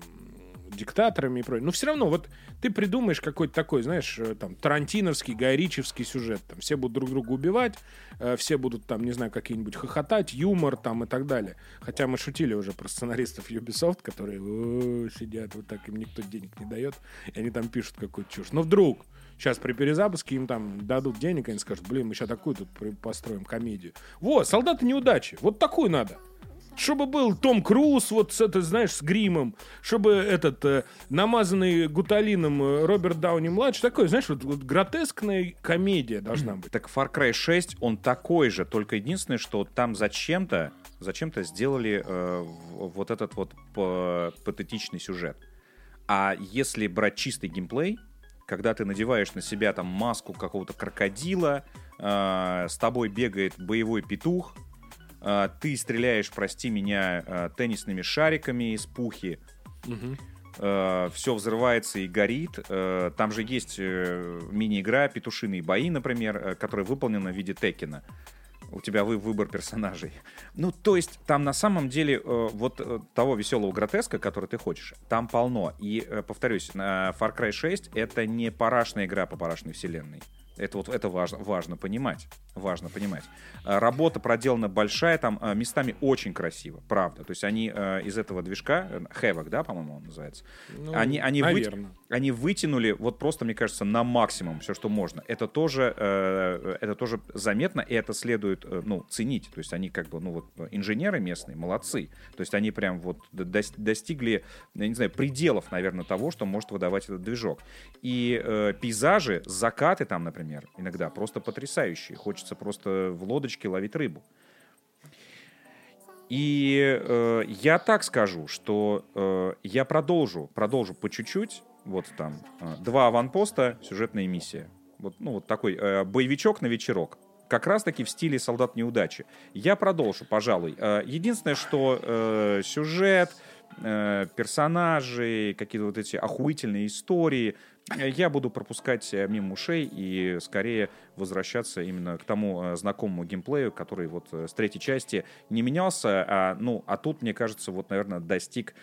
диктаторами и прочее. Но все равно, вот ты придумаешь какой-то такой, знаешь, э, там, тарантиновский, гайричевский сюжет. Там все будут друг друга убивать, э, все будут там, не знаю, какие-нибудь хохотать, юмор там и так далее. Хотя мы шутили уже про сценаристов Ubisoft, которые «О, сидят вот так, им никто денег не дает, и они там пишут какую-то чушь. Но вдруг Сейчас при перезапуске им там дадут денег, и они скажут, блин, мы сейчас такую тут построим комедию. Вот, солдаты неудачи. Вот такую надо. Чтобы был Том Круз, вот с это, знаешь, с гримом, чтобы этот э, намазанный гуталином э, Роберт Дауни младший, такой, знаешь, вот, вот гротескная комедия должна быть. Так Far Cry 6, он такой же, только единственное, что там зачем-то, зачем-то сделали э, вот этот вот патетичный сюжет. А если брать чистый геймплей, когда ты надеваешь на себя там маску какого-то крокодила, э, с тобой бегает боевой петух, ты стреляешь, прости меня, э, теннисными шариками из пухи, все взрывается и горит. Там же есть э, мини-игра «Петушиные бои», например, э, которая выполнена в виде Текина. У тебя вы выбор персонажей. Ну, то есть, там на самом деле э, вот э, того веселого гротеска, который ты хочешь, там полно. И, э, повторюсь, Far Cry 6 это не парашная игра по парашной вселенной. Это вот это важно, важно понимать. Важно понимать. А, Работа проделана большая, там а, местами очень красиво, правда. То есть они а, из этого движка, Havoc, да, по-моему, он называется, Ну, они, они, вы- наверно. они вытянули вот просто, мне кажется, на максимум все, что можно. Это тоже, э, это тоже заметно, и это следует, э, ну, ценить. То есть они как бы, ну, вот инженеры местные молодцы. То есть они прям вот достигли, я не знаю, пределов, наверное, того, что может выдавать этот движок. И э, пейзажи, закаты там, например, иногда просто потрясающие. Хочется просто в лодочке ловить рыбу. И э, я так скажу, что э, я продолжу, продолжу по чуть-чуть. Вот там э, два аванпоста, сюжетная миссия. Вот, ну, вот такой э, боевичок на вечерок. Как раз-таки в стиле «Солдат неудачи». Я продолжу, пожалуй. Э, единственное, что э, сюжет, э, персонажи, какие-то вот эти охуительные истории, я буду пропускать э, мимо ушей и скорее возвращаться именно к тому э, знакомому геймплею, который вот э, с третьей части не менялся, а, ну, а тут, мне кажется, вот, наверное, достиг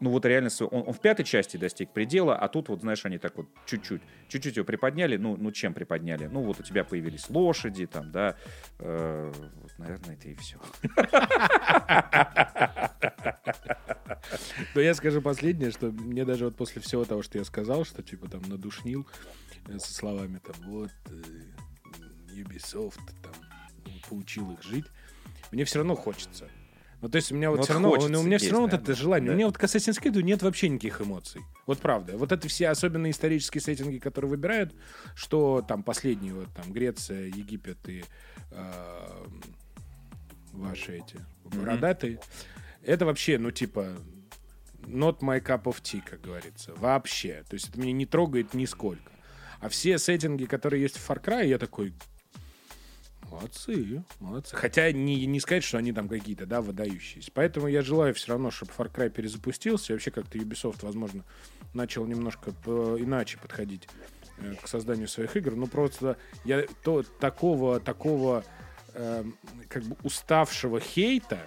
ну вот реально, он, он в пятой части достиг предела, а тут вот, знаешь, они так вот чуть-чуть, чуть-чуть его приподняли, ну, ну чем приподняли? Ну вот у тебя появились лошади там, да, э, вот, наверное, это и все. Но я скажу последнее, что мне даже вот после всего того, что я сказал, что типа там надушнил э, со словами там вот э, Ubisoft там поучил их жить, мне все равно хочется. Ну, то есть у меня вот Вот все равно, ну, у меня все есть, равно вот наверное, это желание. да. У меня вот к Assassin's Creed нет вообще никаких эмоций. Вот правда. Вот это все особенно исторические сеттинги, которые выбирают, что там последние, вот там Греция, Египет и э, ваши эти бородатые. Это вообще, ну, типа, not my cup of tea, как говорится. Вообще. То есть это меня не трогает нисколько. А все сеттинги, которые есть в Far Cry, я такой, молодцы, молодцы. Хотя не, не сказать, что они там какие-то, да, выдающиеся. Поэтому я желаю все равно, чтобы Far Cry перезапустился. И вообще как-то Ubisoft, возможно, начал немножко по- иначе подходить э, к созданию своих игр. Ну, просто я то, такого, такого эм, как бы уставшего хейта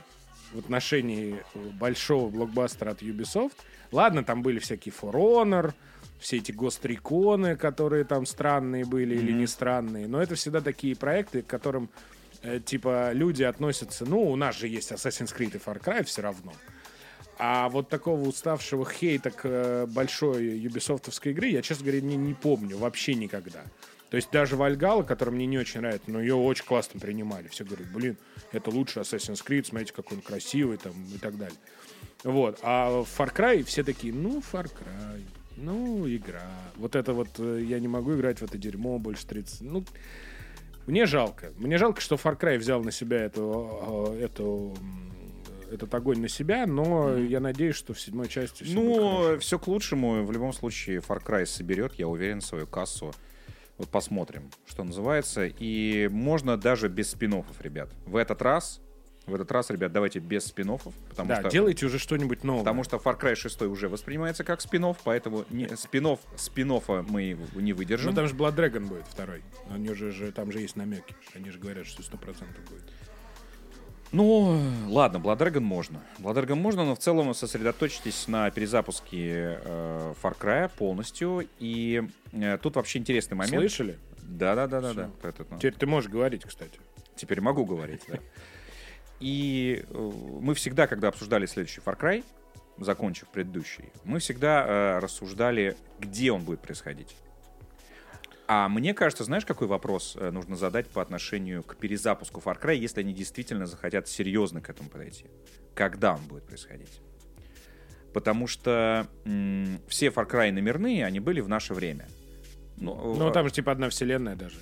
в отношении э, большого блокбастера от Ubisoft. Ладно, там были всякие For Honor, все эти гостриконы, которые там странные были или не странные, но это всегда такие проекты, к которым э, типа люди относятся, ну, у нас же есть Assassin's Creed и Far Cry все равно. А вот такого уставшего хейта к э, большой юбисофтовской игре я, честно говоря, не, не помню вообще никогда. То есть даже Вальгала, которая мне не очень нравится, но ее очень классно принимали. Все говорят, блин, это лучше Assassin's Creed, смотрите, какой он красивый там и так далее. Вот. А Far Cry все такие, ну, Far Cry, ну, игра. Вот это вот, э, я не могу играть в это дерьмо больше 30. Ну, мне жалко. Мне жалко, что Far Cry взял на себя эту, эту, этот огонь на себя, но я надеюсь, что в седьмой части будет Ну, все к лучшему. В любом случае, Far Cry соберет, я уверен, свою кассу. Вот посмотрим, что называется. И можно даже без спин ребят. В этот раз, в этот раз, ребят, давайте без спин потому да, что... делайте уже что-нибудь новое. Потому что Far Cry 6 уже воспринимается как спин поэтому не, спин спин мы не выдержим. Ну, там же Blood Dragon будет второй. Они же, же, там же есть намеки. Они же говорят, что 100% будет. Ну, ладно, Blood Dragon можно. Blood Dragon можно, но в целом сосредоточьтесь на перезапуске э, Far Cry полностью. И э, тут вообще интересный момент. Слышали? Да-да-да-да. да. Это, ну, Теперь ты можешь говорить, кстати. Теперь могу говорить, да. И э, мы всегда, когда обсуждали следующий Far Cry, закончив предыдущий, мы всегда э, рассуждали, где он будет происходить. А мне кажется, знаешь, какой вопрос э, нужно задать по отношению к перезапуску Far Cry, если они действительно захотят серьезно к этому подойти? Когда он будет происходить? Потому что м, все Far Cry номерные, они были в наше время. Ну, Ну, э, там же типа одна вселенная даже.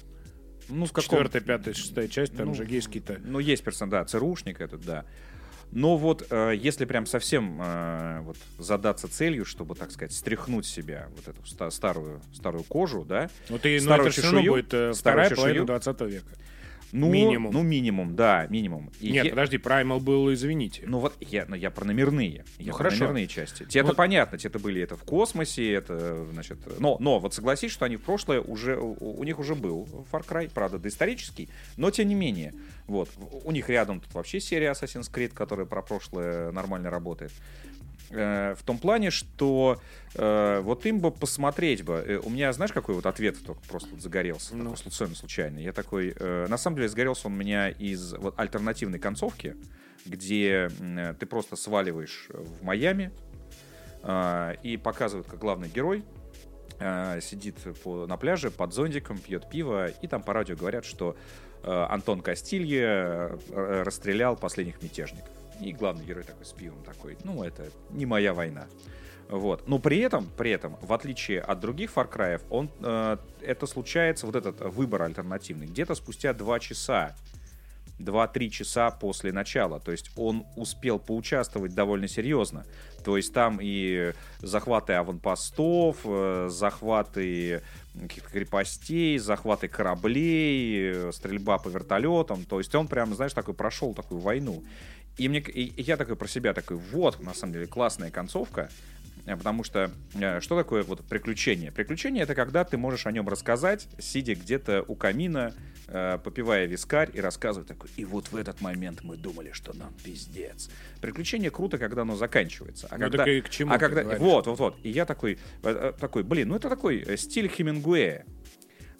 Ну, в каком- Четвертая, пятая, шестая часть, там Ну, же гейские-то. Ну, есть персон, да, ЦРУшник этот, да. Но вот э, если прям совсем э, вот задаться целью, чтобы, так сказать, стряхнуть себя вот эту ста- старую, старую кожу, да, Ну, ты, ну старую это все равно чешую, будет э, старую вторая чешую. половина 20 века. Ну, Минимум. ну, минимум, да, минимум. И Нет, е- подожди, Primal был, извините. Ну вот я, ну, я про номерные. Я Ну, про хорошо. номерные части. Тебе это Вот. понятно, те это были это в космосе, это, значит... Но, но вот согласись, что они в прошлое уже... У, у них уже был Far Cry, правда, доисторический, но тем не менее. Вот. У них рядом тут вообще серия Assassin's Creed, которая про прошлое нормально работает. Э, в том плане, что вот им бы посмотреть бы. Э, у меня, знаешь, какой вот ответ только просто вот загорелся, ну. такой совершенно случайно. Я такой, э, на самом деле, загорелся он у меня из вот, альтернативной концовки, где э, ты просто сваливаешь в Майами э, и показывают, как главный герой э, сидит по, на пляже под зонтиком, пьет пиво, и там по радио говорят, что э, Антон Кастилье э, расстрелял последних мятежников. И главный герой такой с пивом такой, ну, это не моя война. Вот. Но при этом, при этом, в отличие от других Far Cry, он, э, это случается, вот этот выбор альтернативный, где-то спустя 2 часа 2-3 часа после начала. То есть он успел поучаствовать довольно серьезно. То есть там и захваты аванпостов, э, захваты каких-то крепостей, захваты кораблей, э, стрельба по вертолетам. То есть он прям, знаешь, такой прошел такую войну. И, мне, и я такой про себя такой, вот, на самом деле, классная концовка, э, потому что э, что такое вот приключение? Приключение — это когда ты можешь о нем рассказать, сидя где-то у камина, э, попивая вискарь и рассказывать такой, и вот в этот момент мы думали, что нам пиздец. Приключение круто, когда оно заканчивается. А ну, когда, так и к чему а когда, вот, вот, вот. И я такой, такой, блин, ну это такой стиль Хемингуэя.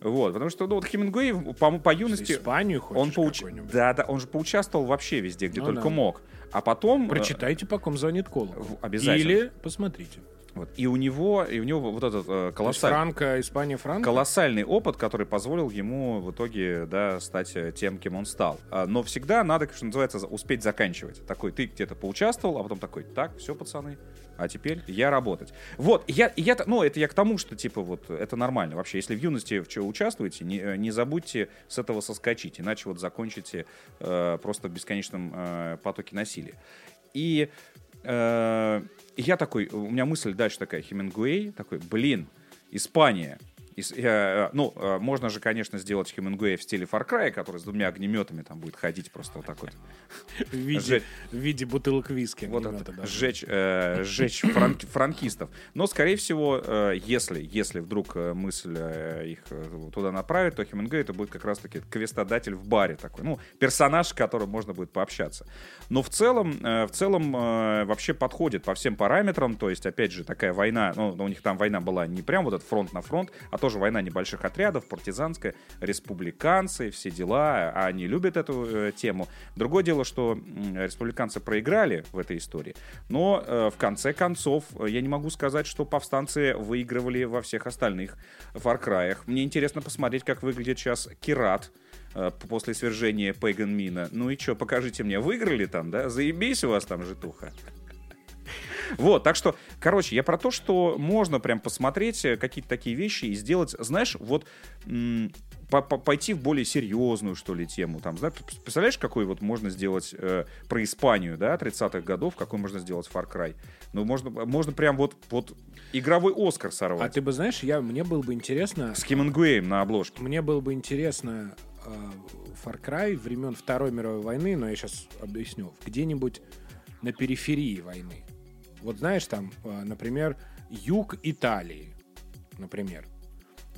Вот, потому что ну, вот Хемингуэй по, по юности... Испанию хочешь он поуч... Да, да, он же поучаствовал вообще везде, где ну, только да. мог. А потом... Э, Прочитайте, по ком звонит колокол. Обязательно. Или посмотрите. Вот. И у него, и у него вот этот э, колоссальный... Франко, Испания, Франко? Колоссальный опыт, который позволил ему в итоге, да, стать э, тем, кем он стал. А, но всегда надо, что называется, успеть заканчивать. Такой, ты где-то поучаствовал, а потом такой, так, все, пацаны, а теперь я работать. Вот, я, я, ну, это я к тому, что, типа, вот, это нормально. Вообще, если в юности в чем участвуете, не, э, не забудьте с этого соскочить, иначе вот закончите э, просто в бесконечном э, потоке насилия. И э, я такой, у меня мысль дальше такая, Хемингуэй, такой, блин, Испания, Э, ну, э, можно же, конечно, сделать Хемингуэй в стиле Far Cry, который с двумя огнеметами там будет ходить просто вот так вот. В виде, в виде бутылок виски. Вот это, да. сжечь, э, сжечь франк, франкистов. Но, скорее всего, э, если, если вдруг э, мысль э, их туда направить, то Хемингуэй это будет как раз-таки квестодатель в баре такой. Ну, персонаж, с которым можно будет пообщаться. Но в целом, э, в целом э, вообще подходит по всем параметрам. То есть, опять же, такая война, ну, у них там война была не прям вот этот фронт на фронт, а тоже война небольших отрядов, партизанская, республиканцы, все дела, а они любят эту э, тему. Другое дело, что э, республиканцы проиграли в этой истории, но э, в конце концов э, я не могу сказать, что повстанцы выигрывали во всех остальных фаркраях. Мне интересно посмотреть, как выглядит сейчас Кират, э, после свержения Пейган Мина. Ну и что, покажите мне, выиграли там, да? Заебись у вас там житуха. Вот, так что, короче, я про то, что можно прям посмотреть э, какие-то такие вещи и сделать, знаешь, вот пойти в более серьезную, что ли, тему. Там, знаешь, представляешь, какой вот можно сделать э, про Испанию, да, 30-х годов, какой можно сделать Far Cry? Ну, можно, можно прям вот, вот игровой Оскар сорвать. А ты бы знаешь, я, мне было бы интересно... С Хемингуэем на обложке. Мне было бы интересно э, Far Cry времен Второй мировой войны, но я сейчас объясню, где-нибудь на периферии войны. Вот знаешь, там, э, например, юг Италии, например.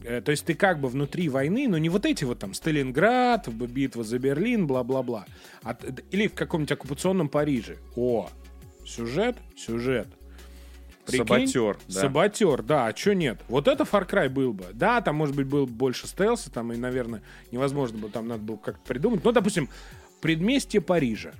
Э, то есть ты как бы внутри войны, но не вот эти вот там Сталинград, битва за Берлин, бла-бла-бла. А, или в каком-нибудь оккупационном Париже. О, сюжет, сюжет. Прикинь? Саботер, да. Саботер, да, а что нет? Вот это Far Cry был бы. Да, там, может быть, был больше стелса, там, и, наверное, невозможно было, там надо было как-то придумать. Но, допустим, предместье Парижа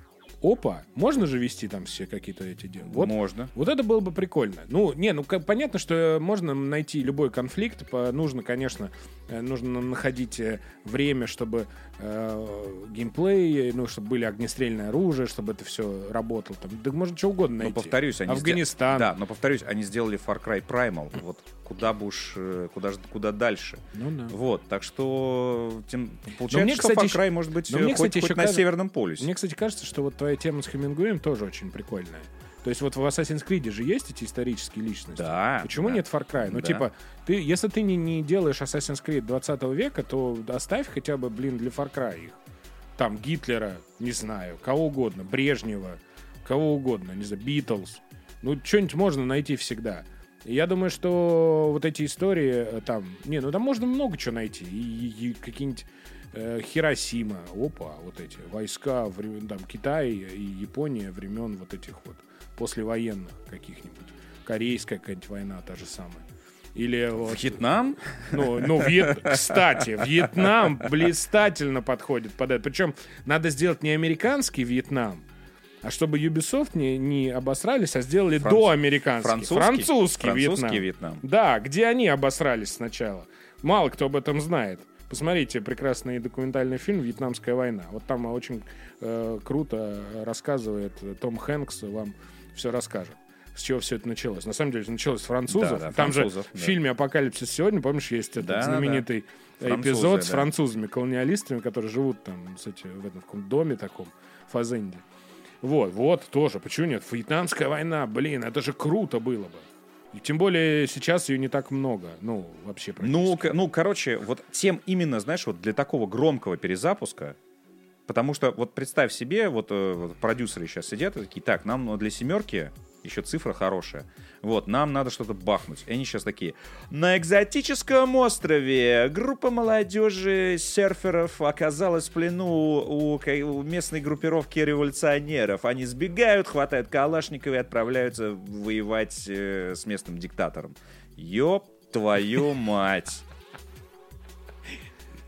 опа, можно же вести там все какие-то эти дела? Вот, можно. Вот это было бы прикольно. Ну, не, ну как, понятно, что можно найти любой конфликт. По, нужно, конечно, э, нужно находить э, время, чтобы э, геймплей, ну, чтобы были огнестрельное оружие, чтобы это все работало. Там, да можно что угодно найти. Но повторюсь, они Афганистан. Сдел... Да, но повторюсь, они сделали Far Cry Primal. Вот куда бы уж, э, куда, куда дальше. Ну да. Вот, так что тем, получается, мне, кстати, что Far Cry может быть но мне, хоть, кстати, хоть на кажется, Северном полюсе. Мне, кстати, кажется, что вот твоя тема с Хемингуэем тоже очень прикольная. То есть вот в Assassin's Creed же есть эти исторические личности. Да. Почему да. нет Far Cry? Ну, да. типа, ты, если ты не, не делаешь Assassin's Creed 20 века, то оставь хотя бы, блин, для Far Cry их. Там Гитлера, не знаю, кого угодно, Брежнева, кого угодно, не знаю, Битлз. Ну, что-нибудь можно найти всегда. Я думаю, что вот эти истории э, там... Не, ну там можно много чего найти. И, и, и какие-нибудь э, Хиросима, опа, вот эти войска времен, там, Китая и Япония времен вот этих вот послевоенных каких-нибудь. Корейская какая-нибудь война та же самая. Или вот, Вьетнам? ну, ну Вьет... кстати, Вьетнам блистательно подходит под это. Причем надо сделать не американский Вьетнам, а чтобы Ubisoft не, не обосрались, а сделали Франц- до американский. Французский? Французский, Французский Вьетнам. Вьетнам. Да, где они обосрались сначала. Мало кто об этом знает. Посмотрите прекрасный документальный фильм «Вьетнамская война». Вот там очень э, круто рассказывает Том Хэнкс, вам все расскажет. С чего все это началось? На самом деле началось с французов. Да, да, там французов, же да. в фильме «Апокалипсис сегодня», помнишь, есть этот Да, да, знаменитый Французы, эпизод с да. французами, колониалистами, которые живут там, кстати, в этом каком доме таком, фазенде. Вот, вот, тоже. Почему нет? Вьетнамская война, блин, это же круто было бы. И тем более сейчас ее не так много. Ну, вообще Ну, ну, короче, вот тем именно, знаешь, вот для такого громкого перезапуска, потому что вот представь себе, вот, э, вот продюсеры сейчас сидят и такие, так, нам для семерки еще цифра хорошая. Вот, нам надо что-то бахнуть. И они сейчас такие. На экзотическом острове группа молодежи серферов оказалась в плену у, у местной группировки революционеров. Они сбегают, хватают калашников и отправляются воевать э, с местным диктатором. Ёб твою мать.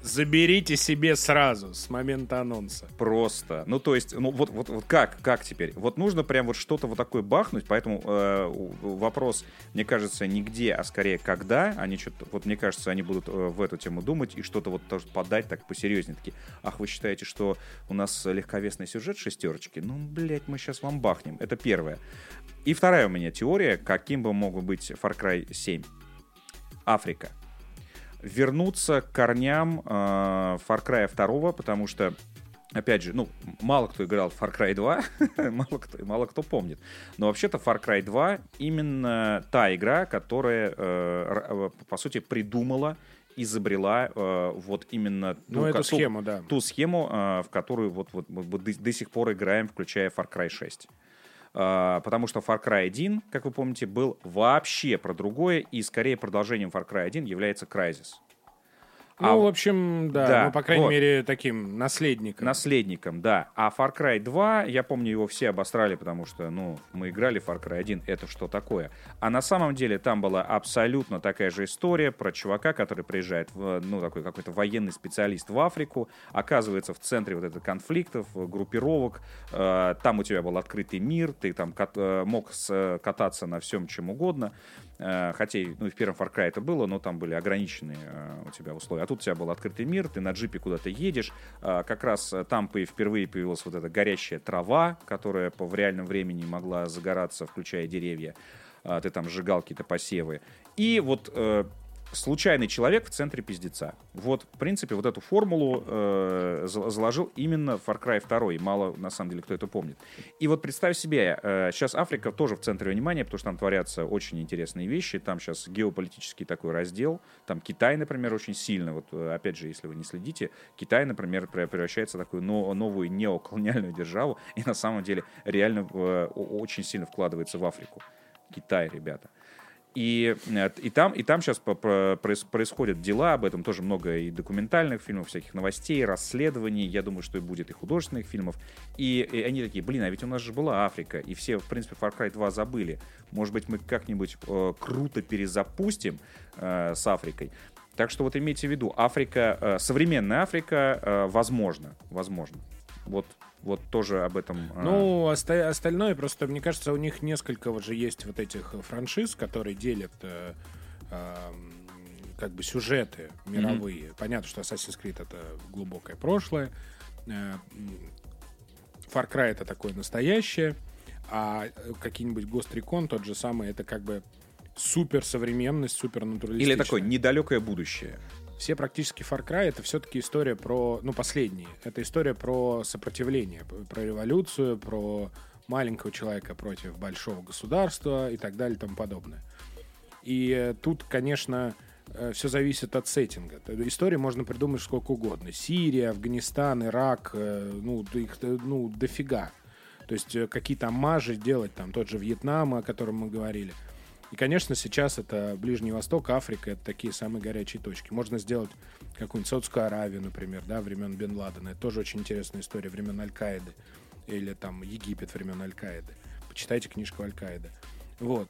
Заберите себе сразу с момента анонса. Просто. Ну, то есть, ну вот, вот, вот как, как теперь? Вот нужно прям вот что-то вот такое бахнуть, поэтому э, вопрос, мне кажется, не где, а скорее когда. Они что-то, вот мне кажется, они будут э, в эту тему думать и что-то вот тоже подать так посерьезнее. Такие, ах, вы считаете, что у нас легковесный сюжет шестерочки? Ну, блядь, мы сейчас вам бахнем. Это первое. И вторая у меня теория, каким бы мог бы быть Far Cry 7. Африка вернуться к корням э, Far Cry 2, потому что Опять же, ну, мало кто играл в Far Cry 2, мало, кто, мало кто помнит. Но вообще-то Far Cry 2 именно та игра, которая, э, э, по сути, придумала, изобрела э, вот именно Ну, ту, эту ко- ту- схему, да. ту схему, э, в которую вот, вот, мы до, до сих пор играем, включая Far Cry 6. А, Потому что Far Cry 1, как вы помните, был вообще про другое, и скорее продолжением Far Cry 1 является Crysis. Ну, А в общем, да, да, ну, по крайней вот. мере, таким наследником. Наследником, да. А Far Cry 2, я помню, его все обосрали, потому что, ну, мы играли Far Cry 1, это что такое? А на самом деле там была абсолютно такая же история про чувака, который приезжает, в, ну, такой какой-то военный специалист в Африку, оказывается в центре вот этих конфликтов, э, группировок, э, там у тебя был открытый мир, ты там э, мог с- кататься на всем чем угодно, Э, хотя, и, ну, в первом Far Cry это было, но там были ограниченные э, у тебя условия. А тут у тебя был открытый мир, ты на джипе куда-то едешь. А, как раз э, там впервые появилась вот эта горящая трава, которая в реальном времени могла загораться, включая деревья. А, ты там сжигал какие-то посевы. И вот э, случайный человек в центре пиздеца. Вот, в принципе, вот эту формулу э, за- заложил именно Far Cry 2. И мало, на самом деле, кто это помнит. И вот представь себе, э, сейчас Африка тоже в центре внимания, потому что там творятся очень интересные вещи. Там сейчас геополитический такой раздел. Там Китай, например, очень сильно. Вот, э, опять же, если вы не следите, Китай, например, пре- превращается в такую но- новую неоколониальную державу. И на самом деле реально э, очень сильно вкладывается в Африку. Китай, ребята. Э, и, там, и там сейчас происходят дела, об этом тоже много и документальных фильмов, всяких новостей, расследований, я думаю, что и будет и художественных фильмов. И, и они такие, блин, а ведь у нас же была Африка, и все, в принципе, Far Cry 2 забыли. Может быть, мы как-нибудь э, круто перезапустим э, с Африкой. Так что вот имейте в виду, Африка, э, современная Африка, э, возможно, возможно. Вот, вот тоже об этом. э, Ну, оста- остальное просто, мне кажется, у них несколько вот же есть вот этих франшиз, которые делят э, как бы сюжеты мировые. Понятно, что Assassin's Creed это глубокое прошлое. э, Far Cry это такое настоящее. А э, какие-нибудь Ghost Recon, тот же самый, это как бы супер современность, супер натуралистичная. Или такое недалекое будущее. Все практически Far Cry это все-таки история про, ну, последние. Это история про сопротивление, про революцию, про маленького человека против большого государства и так далее и тому подобное. И э, тут, конечно, все зависит от сеттинга. Истории можно придумать сколько угодно. Сирия, Афганистан, Ирак, э, ну, их э, ну, дофига. То есть э, какие-то амажи делать, там тот же Вьетнам, о котором мы говорили. И, конечно, сейчас это Ближний Восток, Африка, это такие самые горячие точки. Можно сделать какую-нибудь Саудскую Аравию, например, да, времен Бен Ладена. Это тоже очень интересная история времен Аль-Каиды. Или там Египет времен Аль-Каиды. почитайте книжку Аль-Каида. Вот.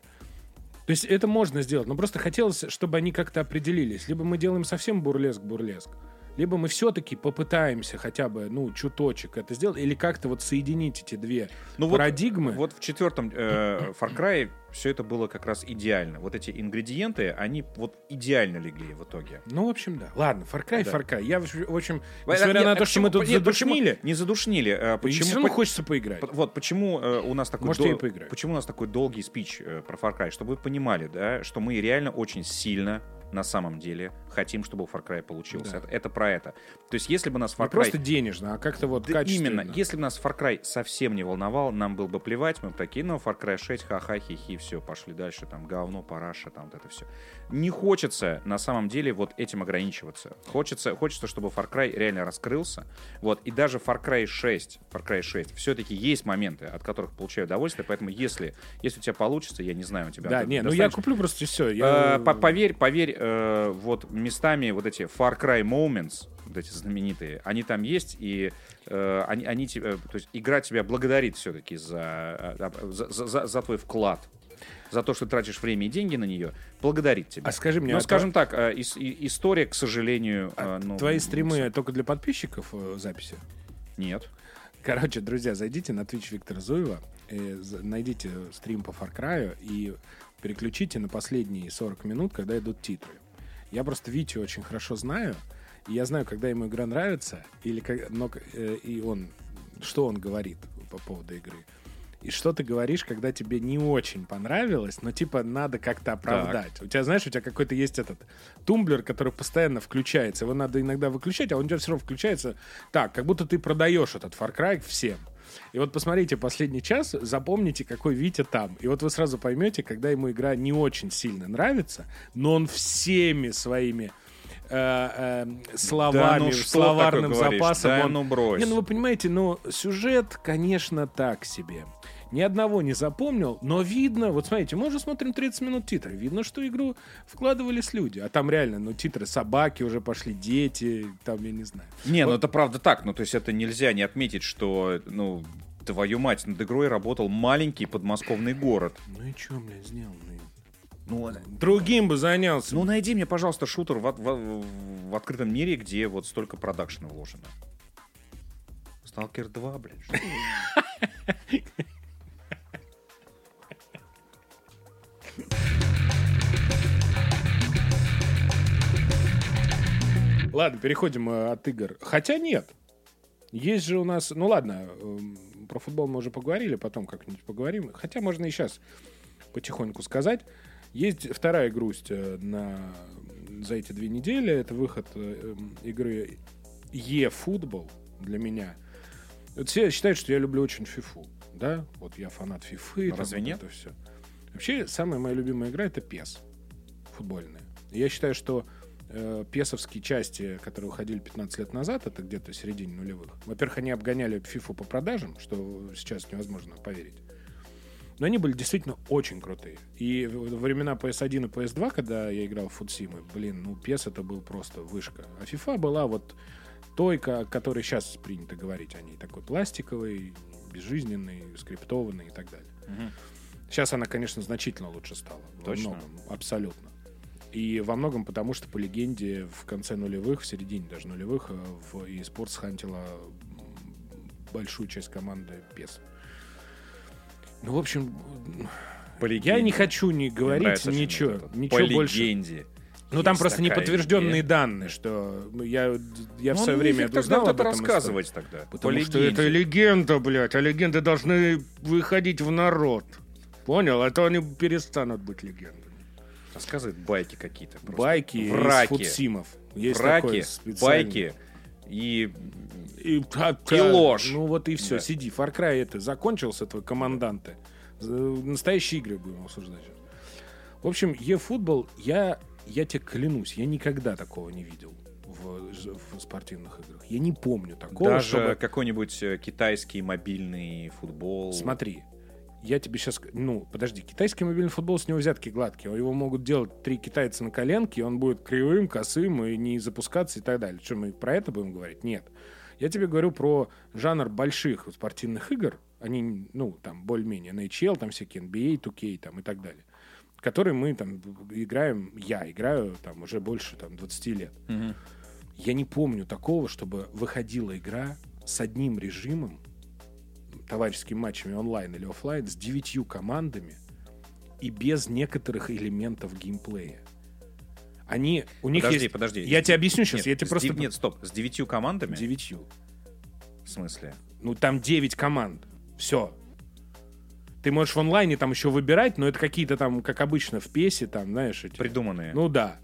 То есть это можно сделать, но просто хотелось, чтобы они как-то определились. Либо мы делаем совсем бурлеск-бурлеск, либо мы все-таки попытаемся хотя бы, ну, чуточек это сделать, или как-то вот соединить эти две Ну вот- парадигмы. Вот в четвертом э, Far Cry все это было как раз идеально. Вот эти ингредиенты, они вот идеально легли в итоге. Ну, в общем, да. Ладно, Far Cry, Да. Far Cry. Я, в общем, Нет, несмотря на а то, что мы почему- тут нет, почему- задушнили, Не задушнили. э, почему Почему, равно по- хочется поиграть. П- Вот почему э, у нас такой Может, я и дол- поиграю. почему у нас такой долгий спич э, про Far Cry, чтобы вы понимали, да, что мы реально очень сильно на самом деле хотим, чтобы у Far Cry получился. Да. Это, это про это. То есть, если бы нас Не Far Cry просто денежно, а как-то вот Да качественно. именно. Если бы нас Far Cry совсем не волновал, нам было бы плевать, мы бы такие, ну, Far Cry 6, ха-ха, хи-хи, все, пошли дальше, там, говно, параша, там, вот это все. Не хочется, на самом деле, вот этим ограничиваться. Хочется, хочется, чтобы Far Cry реально раскрылся, вот, и даже Far Cry 6, Far Cry 6, все-таки есть моменты, от которых получаю удовольствие, поэтому если, если у тебя получится, я не знаю, у тебя... Да, ты не, ну я куплю просто все. Э, по- Поверь, поверь, э, вот местами вот эти Far Cry Moments, вот эти знаменитые, они там есть, и э, они, они тебе, то есть игра тебя благодарит все-таки за, э, за, за- за- за твой вклад, за то, что тратишь время и деньги на нее, благодарит тебя. А скажи мне, Ну, а скажем так, э, и- история, к сожалению, А э, ну, Твои стримы только для подписчиков э, записи? Нет. Короче, друзья, зайдите на Twitch Виктора Зуева, э, найдите стрим по Far Cry и переключите на последние 40 минут, когда идут титры. Я просто Витю очень хорошо знаю, и я знаю, когда ему игра нравится, или как, но, э, и он, что он говорит по поводу игры. И что ты говоришь, когда тебе не очень понравилось, но типа надо как-то оправдать. У тебя, знаешь, у тебя какой-то есть этот тумблер, который постоянно включается. Его надо иногда выключать, а он у тебя все равно включается так, как будто ты продаешь этот Far Cry всем. И вот посмотрите последний час, запомните, какой Витя там. И вот вы сразу поймете, когда ему игра не очень сильно нравится, но он всеми своими э, э, словами, Да ну словарным запасом. Да он- ну брось. Не, ну вы понимаете, ну сюжет, конечно, так себе. Ни одного не запомнил, но видно, вот смотрите, мы уже смотрим 30 минут титров, видно, что игру вкладывались люди, а там реально, ну, титры собаки уже пошли, дети, там, я не знаю. Не, ну это правда так. Ну, то есть это нельзя не отметить, что, ну, твою мать, над игрой работал маленький подмосковный город. Ну и что, блядь, сделал? Ну, Другим бы занялся. Ну, найди мне, пожалуйста, шутер в, в- в открытом мире, где вот столько продакшена вложено. Сталкер 2, блядь. Ладно, переходим э, от игр. Хотя нет. Есть же у нас... Ну ладно, эм, про футбол мы уже поговорили, потом как-нибудь поговорим. Хотя можно и сейчас потихоньку сказать. Есть вторая грусть э, на... за эти две недели. Это выход э, эм, игры e-футбол для меня. Вот все считают, что я люблю очень фифу. Да? Вот я фанат фифы. там Разве вот нет? Это все. Вообще, самая моя любимая игра это PES. Футбольная. Я считаю, что э, песовские части, которые уходили 15 лет назад, это где-то в середине нулевых. Во-первых, они обгоняли FIFA по продажам, что сейчас невозможно поверить. Но они были действительно очень крутые. И во времена PS1 и PS2, когда я играл в футсимы, блин, ну PES это был просто вышка. А FIFA была вот той, о которой сейчас принято говорить о ней. Такой пластиковый, безжизненный, скриптованный и так далее. Мгм. Сейчас она, конечно, значительно лучше стала. Точно? Во многом, абсолютно. И во многом потому, что по легенде в конце нулевых, в середине даже нулевых, э, в eSports схантила м, большую часть команды PES. Ну, в общем, По я не хочу Мне говорить ничего, это. ничего По больше. легенде. Ну, там просто неподтвержденные идея. данные, что я, я в Ну, свое ну, время тогда узнал об это этом. рассказывать тогда. Потому По что легенде. это легенда, блядь, а легенды должны выходить в народ. Понял? А то они перестанут быть легендами. Рассказывает байки какие-то. просто. Байки из Враки. футсимов. Есть Враки, байки и... И, И ложь. Ну вот и все, Да. сиди. Far Cry это закончился, твой команданты. Настоящие игры будем обсуждать. В общем, e-футбол, я, я тебе клянусь, я никогда такого не видел в, в спортивных играх. Я не помню такого, Даже чтобы... какой-нибудь э, китайский мобильный футбол. Смотри, я тебе сейчас... Ну, подожди, китайский мобильный футбол, с него взятки гладкие. Его могут делать три китайца на коленке, и он будет кривым, косым и не запускаться и так далее. Что, мы про это будем говорить? Нет. Я тебе говорю про жанр больших спортивных игр, они, ну, там, более-менее NHL, там всякие NBA, 2K там, и так далее, которые мы там играем, я играю там уже больше там 20 лет. Мгм. Я не помню такого, чтобы выходила игра с одним режимом, товарищескими матчами онлайн или оффлайн, с девятью командами и без некоторых элементов геймплея. Они, у них Подожди, есть... подожди. Я тебе объясню сейчас, Нет, я тебе просто... дев- Нет, стоп. С девятью командами? Девятью. В смысле? Ну, там 9 команд. Все. Ты можешь в онлайне там еще выбирать, но это какие-то там, как обычно, в песе, там, знаешь, эти... Придуманные. Ну да.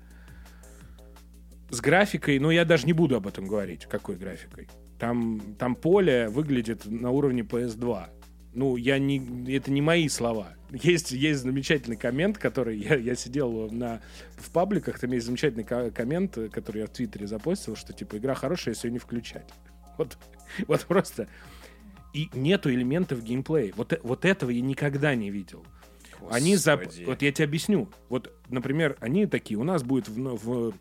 С графикой, ну я даже не буду об этом говорить, какой графикой. Там, там поле выглядит на уровне PS2. Ну, я не, это не мои слова. Есть, есть замечательный коммент, который я, я сидел на, в пабликах, там есть замечательный ко- коммент, который я в Твиттере запостил, что типа игра хорошая, если ее не включать. Вот, вот просто. И нету элементов геймплея. Вот, вот этого я никогда не видел. Они за... Господи. Вот я тебе объясню. Вот, например, они такие, у нас будет в, в,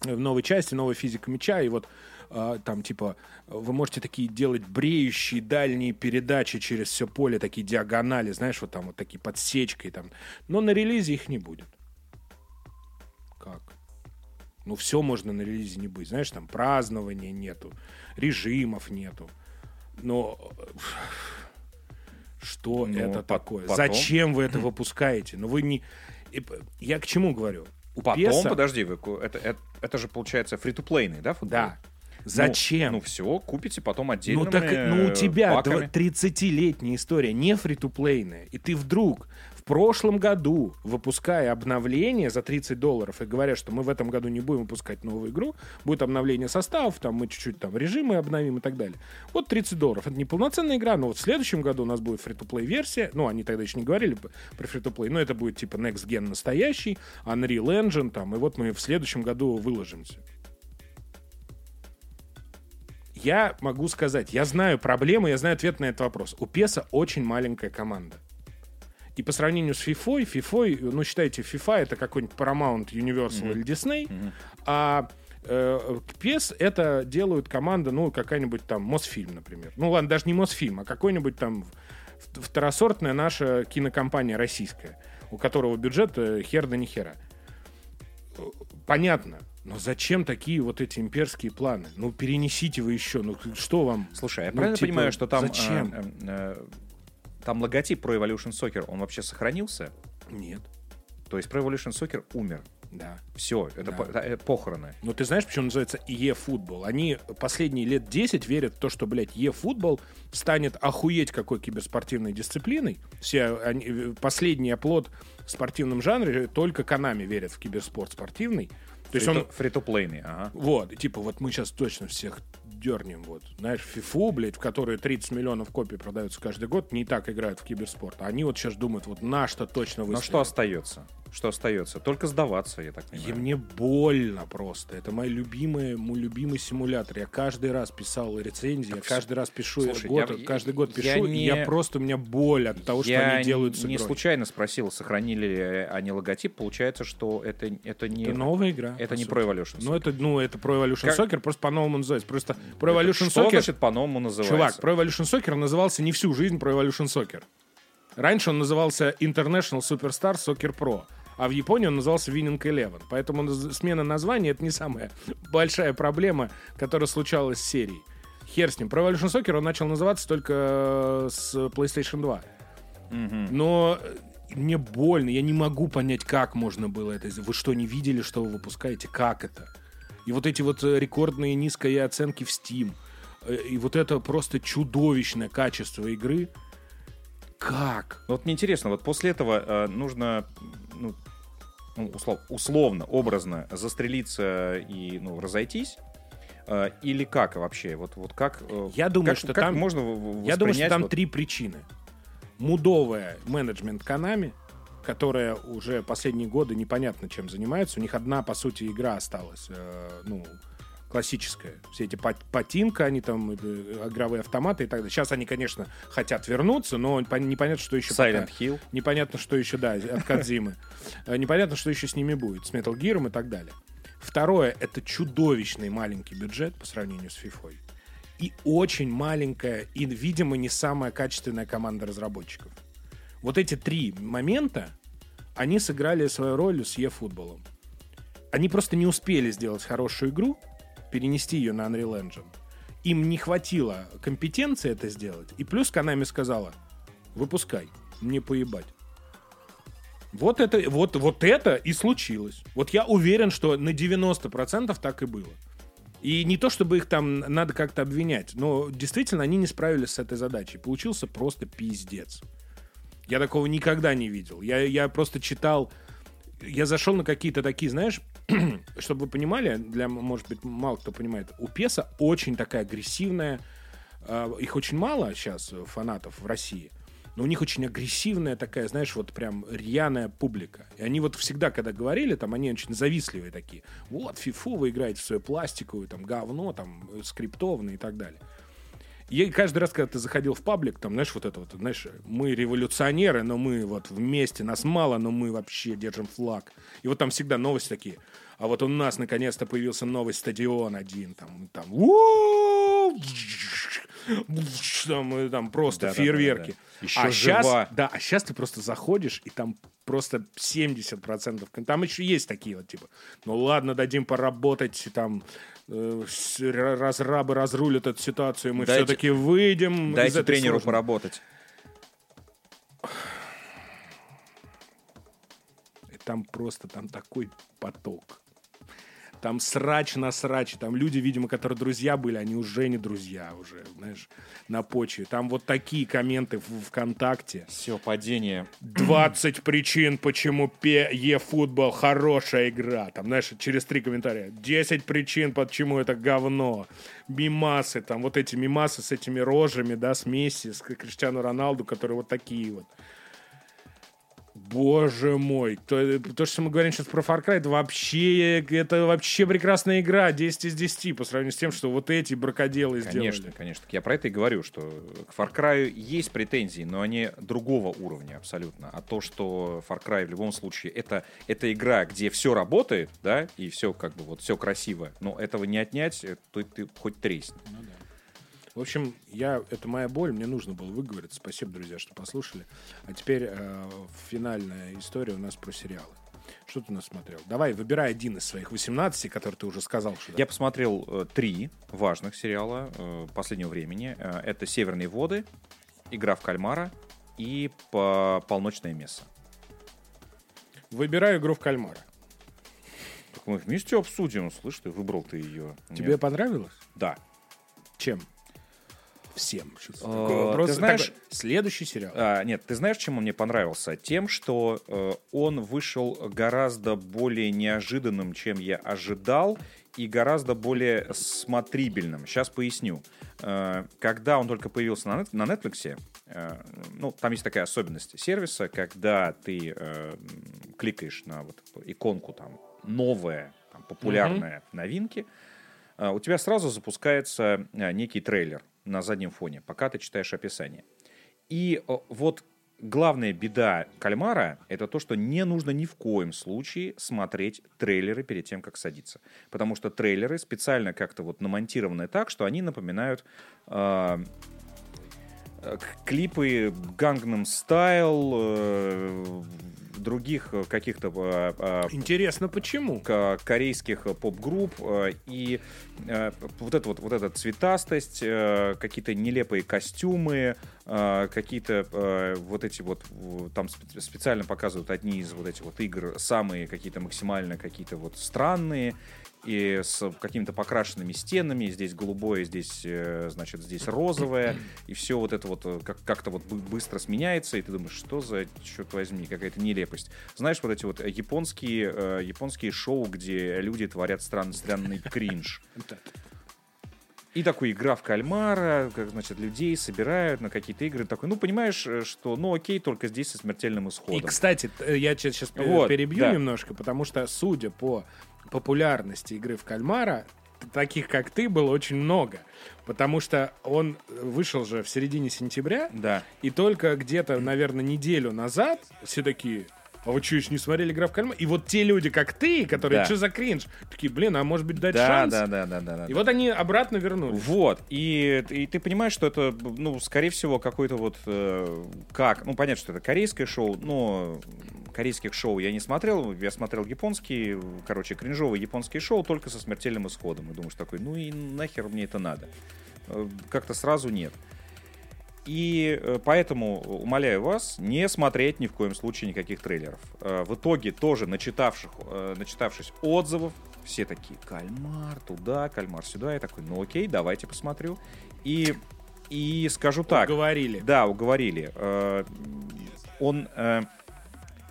в новой части новая физика мяча, и вот а, там, типа, вы можете такие делать бреющие дальние передачи через все поле, такие диагонали, знаешь, вот там вот такие подсечкой там. Но на релизе их не будет. Как? Ну, все можно на релизе не быть. Знаешь, там празднования нету, режимов нету. Но э, что Ну, это по- такое? потом- Зачем вы это выпускаете? Ну, вы не... Я к чему говорю? У Потом, PES подожди, вы это, это, это же получается фри-то-плейный, да, футбол? Да. Зачем? Ну, все, купите потом Ну, отдельно. так, ну у тебя паками. 30-летняя история, не фри-то-плейная. И ты вдруг в прошлом году, выпуская обновление за 30 долларов и говоря, что мы в этом году не будем выпускать новую игру, будет обновление составов, там мы чуть-чуть там режимы обновим и так далее. Вот 30 долларов. Это не полноценная игра, но вот в следующем году у нас будет фри-то-плей версия. Ну, они тогда еще не говорили про фри-то-плей, но это будет типа Next Gen настоящий, Unreal Engine там, и вот мы в следующем году выложимся. Я могу сказать, я знаю проблему, я знаю ответ на этот вопрос. У Песа очень маленькая команда. И по сравнению с FIFA, FIFA, ну, считайте, FIFA это какой-нибудь Paramount, Universal или Disney, а э, PES это делают команда, ну, какая-нибудь там Мосфильм, например. Ну, ладно, даже не Мосфильм, а какой-нибудь там второсортная наша кинокомпания российская, у которого бюджет э, хер да ни хера. Э, Понятно. Но зачем такие вот эти имперские планы? Ну, перенесите вы еще. Ну, что вам? Слушай, я Ну, правильно типа, понимаю, что там... зачем? э, э, э, там логотип Pro Evolution Soccer, он вообще сохранился? Нет. То есть Pro Evolution Soccer умер. Да. Все, это Да. по- э, похороны. Но ты знаешь, почему называется e-футбол? Они последние лет 10 верят в то, что, блядь, e-футбол станет охуеть какой киберспортивной дисциплиной. Все они, э, последний оплот в спортивном жанре только Канами верят в киберспорт спортивный. То есть он... Фри-то- Фри-то-плейный, ага. Вот, и типа, вот мы сейчас точно всех дернем, вот. Знаешь, фифу, блядь, в которой 30 миллионов копий продаются каждый год, не так играют в киберспорт. Они вот сейчас думают, вот наш-то точно Но выстрелит. что остается? Что остается? Только сдаваться, я так И понимаю. мне больно просто. Это мой любимый, мой любимый симулятор. Я каждый раз писал рецензии, я каждый раз пишу Слушай, год, я- каждый год я пишу, не- и я просто у меня боль от того, что я они делают с не игрой. случайно спросил, сохранили ли они логотип. Получается, что это, это не... Это новая игра. это не сути. Pro Evolution Ну, это, ну, это Pro Evolution Как- Soccer, просто по-новому называется. Просто Pro Это Evolution Что Soccer... значит по-новому называется? Чувак, Pro Evolution Soccer назывался не всю жизнь Pro Evolution Soccer. Раньше он назывался International Superstar Soccer Pro. А в Японии он назывался Winning Eleven. Поэтому смена названия это не самая большая проблема, которая случалась с серией. Хер с ним. Pro Evolution Soccer он начал называться только э, с PlayStation 2. Но э, мне больно, я не могу понять, как можно было это сделать. Вы что, не видели, что вы выпускаете? Как это? И вот эти вот э, рекордные низкие оценки в Steam. И вот это просто чудовищное качество игры. Как? Ну, Вот мне интересно, вот после этого э, нужно, ну, ну, услов- условно, образно застрелиться и ну, разойтись? Э, или как вообще? Вот, вот как, э, Я думаю, как- что как там- можно Я думаю, что там вот- три причины. Мудовая менеджмент Konami, которая уже последние годы непонятно чем занимается. У них одна, по сути, игра осталась. э, ну, классическая. Все эти пат- патинка, они там, игровые автоматы и так далее. Сейчас они, конечно, хотят вернуться, но пон- непонятно, что еще Silent пока. Hill. Непонятно, что еще, да, от Кадзимы. Э, Непонятно, что еще с ними будет, с Metal Gear и так далее. Второе, это чудовищный маленький бюджет по сравнению с FIFA. и очень маленькая, и, видимо, не самая качественная команда разработчиков. Вот эти три момента, они сыграли свою роль с eFootball. Они просто не успели сделать хорошую игру, перенести ее на Unreal Engine. Им не хватило компетенции это сделать. И плюс Konami сказала, выпускай, мне поебать. Вот это, вот, вот это и случилось. Вот я уверен, что на 90% так и было. И не то, чтобы их там надо как-то обвинять, но действительно они не справились с этой задачей. Получился просто пиздец. Я такого никогда не видел. Я, я просто читал... Я зашел на какие-то такие, знаешь, чтобы вы понимали, для, может быть, мало кто понимает, у Песа очень такая агрессивная, э, их очень мало сейчас фанатов в России, но у них очень агрессивная такая, знаешь, вот прям рьяная публика. И они вот всегда, когда говорили, там, они очень завистливые такие. Вот, фифу, вы играете в свою пластиковую, там, говно, там, скриптованное и так далее. И каждый раз, когда ты заходил в паблик, там, знаешь, вот это вот, знаешь, мы революционеры, но мы вот вместе, нас мало, но мы вообще держим флаг. И вот там всегда новости такие. А вот у нас наконец-то появился новый стадион один, там, там, там, там просто да, фейерверки. Да, да, да. Еще а жива. сейчас, да, а сейчас ты просто заходишь, и там просто 70%. Там еще есть такие вот, типа, ну ладно, дадим поработать, там, э, разрабы разрулят эту ситуацию, мы дайте, все-таки выйдем Дайте тренеру сложности. поработать. И там просто, там такой поток там срач на срач, там люди, видимо, которые друзья были, они уже не друзья уже, знаешь, на почве. Там вот такие комменты в ВКонтакте. Все, падение. 20 причин, почему Е-футбол хорошая игра. Там, знаешь, через три комментария. 10 причин, почему это говно. Мимасы, там вот эти мимасы с этими рожами, да, с Месси, с Криштиану Роналду, которые вот такие вот. Боже мой, то, то, что мы говорим сейчас про Far Cry, это вообще, это вообще прекрасная игра, 10 из 10, по сравнению с тем, что вот эти бракоделы конечно, сделали. Конечно, конечно. Я про это и говорю, что к Far Cry есть претензии, но они другого уровня абсолютно. А то, что Far Cry в любом случае, это, это игра, где все работает, да, и все как бы вот все красиво, но этого не отнять, то ты хоть тресни. Ну, да. В общем, я, это моя боль, мне нужно было выговорить. Спасибо, друзья, что послушали. А теперь э, финальная история у нас про сериалы. Что ты нас смотрел? Давай, выбирай один из своих 18, который ты уже сказал. Что я посмотрел э, три важных сериала э, последнего времени. Э, это «Северные воды», «Игра в кальмара» и по «Полночное место». Выбираю «Игру в кальмара». Так мы вместе обсудим. Слышь, ты выбрал ты ее. Тебе Нет. понравилось? Да. Чем? Всем. Вопрос. Ты знаешь, такой, следующий сериал. А, нет, ты знаешь, чем он мне понравился? Тем, что э, он вышел гораздо более неожиданным, чем я ожидал, и гораздо более смотрибельным. Сейчас поясню. Э, когда он только появился на, на Netflix, э, ну, там есть такая особенность сервиса, когда ты э, кликаешь на вот иконку там новая, там, популярная mm-hmm. новинки, э, у тебя сразу запускается э, некий трейлер на заднем фоне, пока ты читаешь описание. И вот главная беда кальмара — это то, что не нужно ни в коем случае смотреть трейлеры перед тем, как садиться. Потому что трейлеры специально как-то вот намонтированы так, что они напоминают э, клипы Gangnam Style, э, других э, каких-то... Э, Интересно, почему? Корейских поп-групп. И вот эта вот, вот эта цветастость, какие-то нелепые костюмы, какие-то вот эти вот... Там специально показывают одни из вот этих вот игр, самые какие-то максимально какие-то вот странные и с какими-то покрашенными стенами, здесь голубое, здесь, э, значит, здесь розовое, и все вот это вот э, как- как-то вот быстро сменяется, и ты думаешь, что за, черт возьми, какая-то нелепость. Знаешь, вот эти вот японские, э, японские шоу, где люди творят странный, странный кринж. И такой игра в кальмара, как, значит, людей собирают на какие-то игры. Такой, ну, понимаешь, что, ну, окей, только здесь со смертельным исходом. И, кстати, я сейчас вот, перебью да. немножко, потому что, судя по популярности игры в кальмара таких, как ты, было очень много. Потому что он вышел же в середине сентября. Да. И только где-то, наверное, неделю назад все такие, а вы что, еще не смотрели «Игра в кальмара»? И вот те люди, как ты, которые, Да. что за кринж? Такие, блин, а может быть дать Да, шанс? да, да, да, да, да. И вот они обратно вернулись. Вот, и, и ты понимаешь, что это, ну, скорее всего, какой-то вот, э, как, ну, понятно, что это корейское шоу, но корейских шоу я не смотрел, я смотрел японские, короче, кринжовые японские шоу только со смертельным исходом. И думаешь такой, ну и нахер мне это надо? Э, Как-то сразу нет. И э, поэтому умоляю вас не смотреть ни в коем случае никаких трейлеров. Э, В итоге тоже начитавших, начитавшись отзывов, все такие, кальмар туда, кальмар сюда. Я такой, ну окей, давайте посмотрю. И, и скажу так. Говорили. Да, уговорили. Он...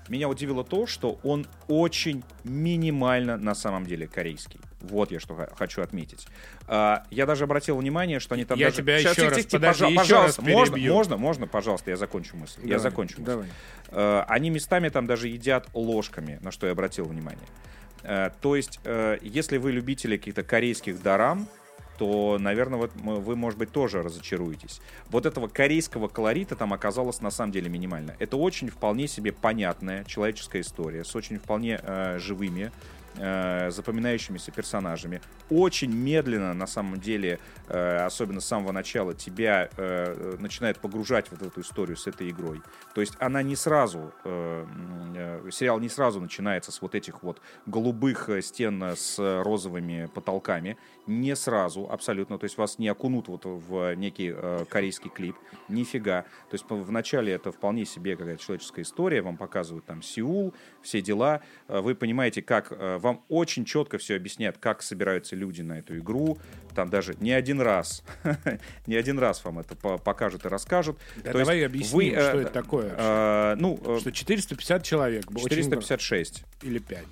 Меня удивило то, что он очень минимально на самом деле корейский. Вот я что хочу отметить. А, Я даже обратил внимание, что они там Я даже... тебя Щас, еще тихо, раз- тихо, подожди, пожа- еще пожалуйста, раз можно, перебью. можно, можно, пожалуйста, я закончу мысль. Я Давай, закончу мысль. Давай. Э, Они местами там даже едят ложками, на что я обратил внимание. Э, То есть, э, если вы любители каких-то корейских дарам, то, наверное, вот вы, может быть, тоже разочаруетесь. Вот этого корейского колорита там оказалось на самом деле минимально. Это очень вполне себе понятная человеческая история с очень вполне э, живыми, э, запоминающимися персонажами. Очень медленно, на самом деле, э, особенно с самого начала, тебя э, начинает погружать вот эту историю с этой игрой. То есть она не сразу, сериал не сразу начинается с вот этих вот голубых стен с розовыми потолками. Не сразу, абсолютно. То есть вас не окунут вот в некий э, корейский клип. Нифига. То есть вначале это вполне себе какая-то человеческая история. Вам показывают там Сеул, все дела. Э, Вы понимаете, как... э, Вам очень четко все объяснят, как собираются люди на эту игру. Там даже не один раз, не один раз вам это по- покажут и расскажут. Да То давай объясним, вы, э, что это такое. э, ну, э, Что 450 человек. очень 456. гро- Или 5.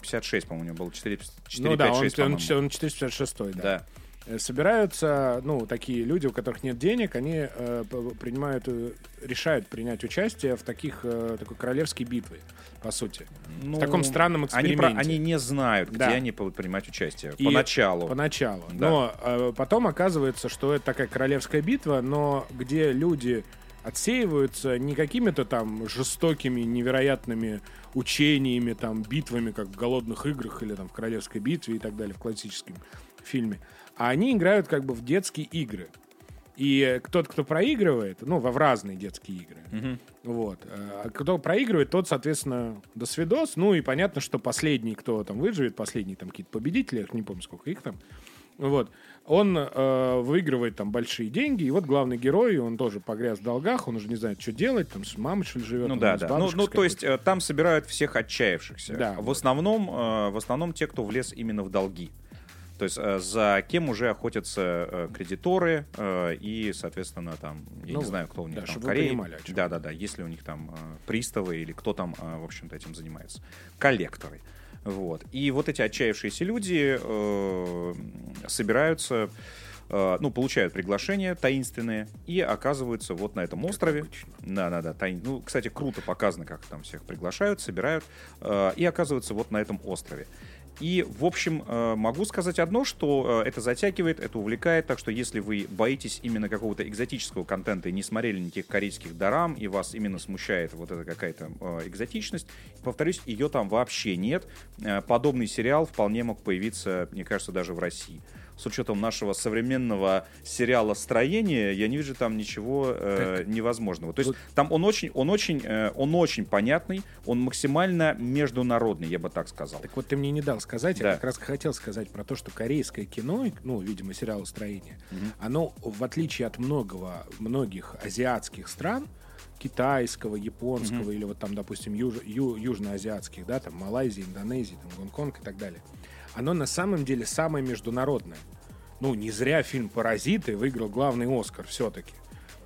56, по-моему, у него было 4, 4 Ну да, 5, он, 6, он, по-моему. он 456 да. Да. Э, Собираются, ну, такие люди, у которых нет денег, они э, принимают, э, решают принять участие в таких, э, такой королевской битве, по сути. Ну, в таком странном Они, эксперименте. про- они не знают, где Да. они будут принимать участие. И Поначалу. Поначалу. Да. Но э, потом оказывается, что это такая королевская битва, но где люди отсеиваются не какими-то там жестокими, невероятными учениями, там, битвами, как в «Голодных играх» или там в «Королевской битве» и так далее, в классическом фильме. А они играют как бы в детские игры. И э, тот, кто проигрывает, ну, в разные детские игры, Мгм. вот. А кто проигрывает, тот, соответственно, до свидос. Ну и понятно, что последний, кто там выживет, последний там какие-то победители, я не помню, сколько их там. Вот. Он э, выигрывает там большие деньги, и вот главный герой, он тоже погряз в долгах, он уже не знает, что делать, там с мамой, что ли, живет. Ну да, да. Ну, ну, то есть э, там собирают всех отчаявшихся. Да, в, основном, э, в основном те, кто влез именно в долги. То есть э, за кем уже охотятся э, кредиторы и, соответственно, там, я Ну не знаю, кто у них да, там в Корее. понимали. Да, да, да. Если у них там э, приставы или кто там, э, в общем-то, этим занимается. Коллекторы. Вот. И вот эти отчаявшиеся люди э, собираются, э, ну, получают приглашения таинственные и оказываются вот на этом острове. обычно. Да, да, да. таин- Ну, кстати, круто показано, как там всех приглашают, собирают э, и оказываются вот на этом острове. И, в общем, э, могу сказать одно, что э, это затягивает, это увлекает, так что если вы боитесь именно какого-то экзотического контента и не смотрели никаких корейских дарам, и вас именно смущает вот эта какая-то э, экзотичность, повторюсь, ее там вообще нет. Подобный сериал вполне мог появиться, мне кажется, даже в России. С учетом нашего современного сериала строения, я не вижу там ничего э, невозможного. То есть вот- там он очень, он очень, э, он очень понятный, он максимально международный, я бы так сказал. Так вот ты мне не дал сказать, Да. я как раз хотел сказать про то, что корейское кино, ну, видимо, сериалостроение, оно, в отличие от многого, многих азиатских стран, китайского, японского или вот там, допустим, юж- ю- южноазиатских, да, там Малайзии, Индонезии, там Гонконг и так далее, оно на самом деле самое международное. Ну, не зря фильм «Паразиты» выиграл главный Оскар все-таки.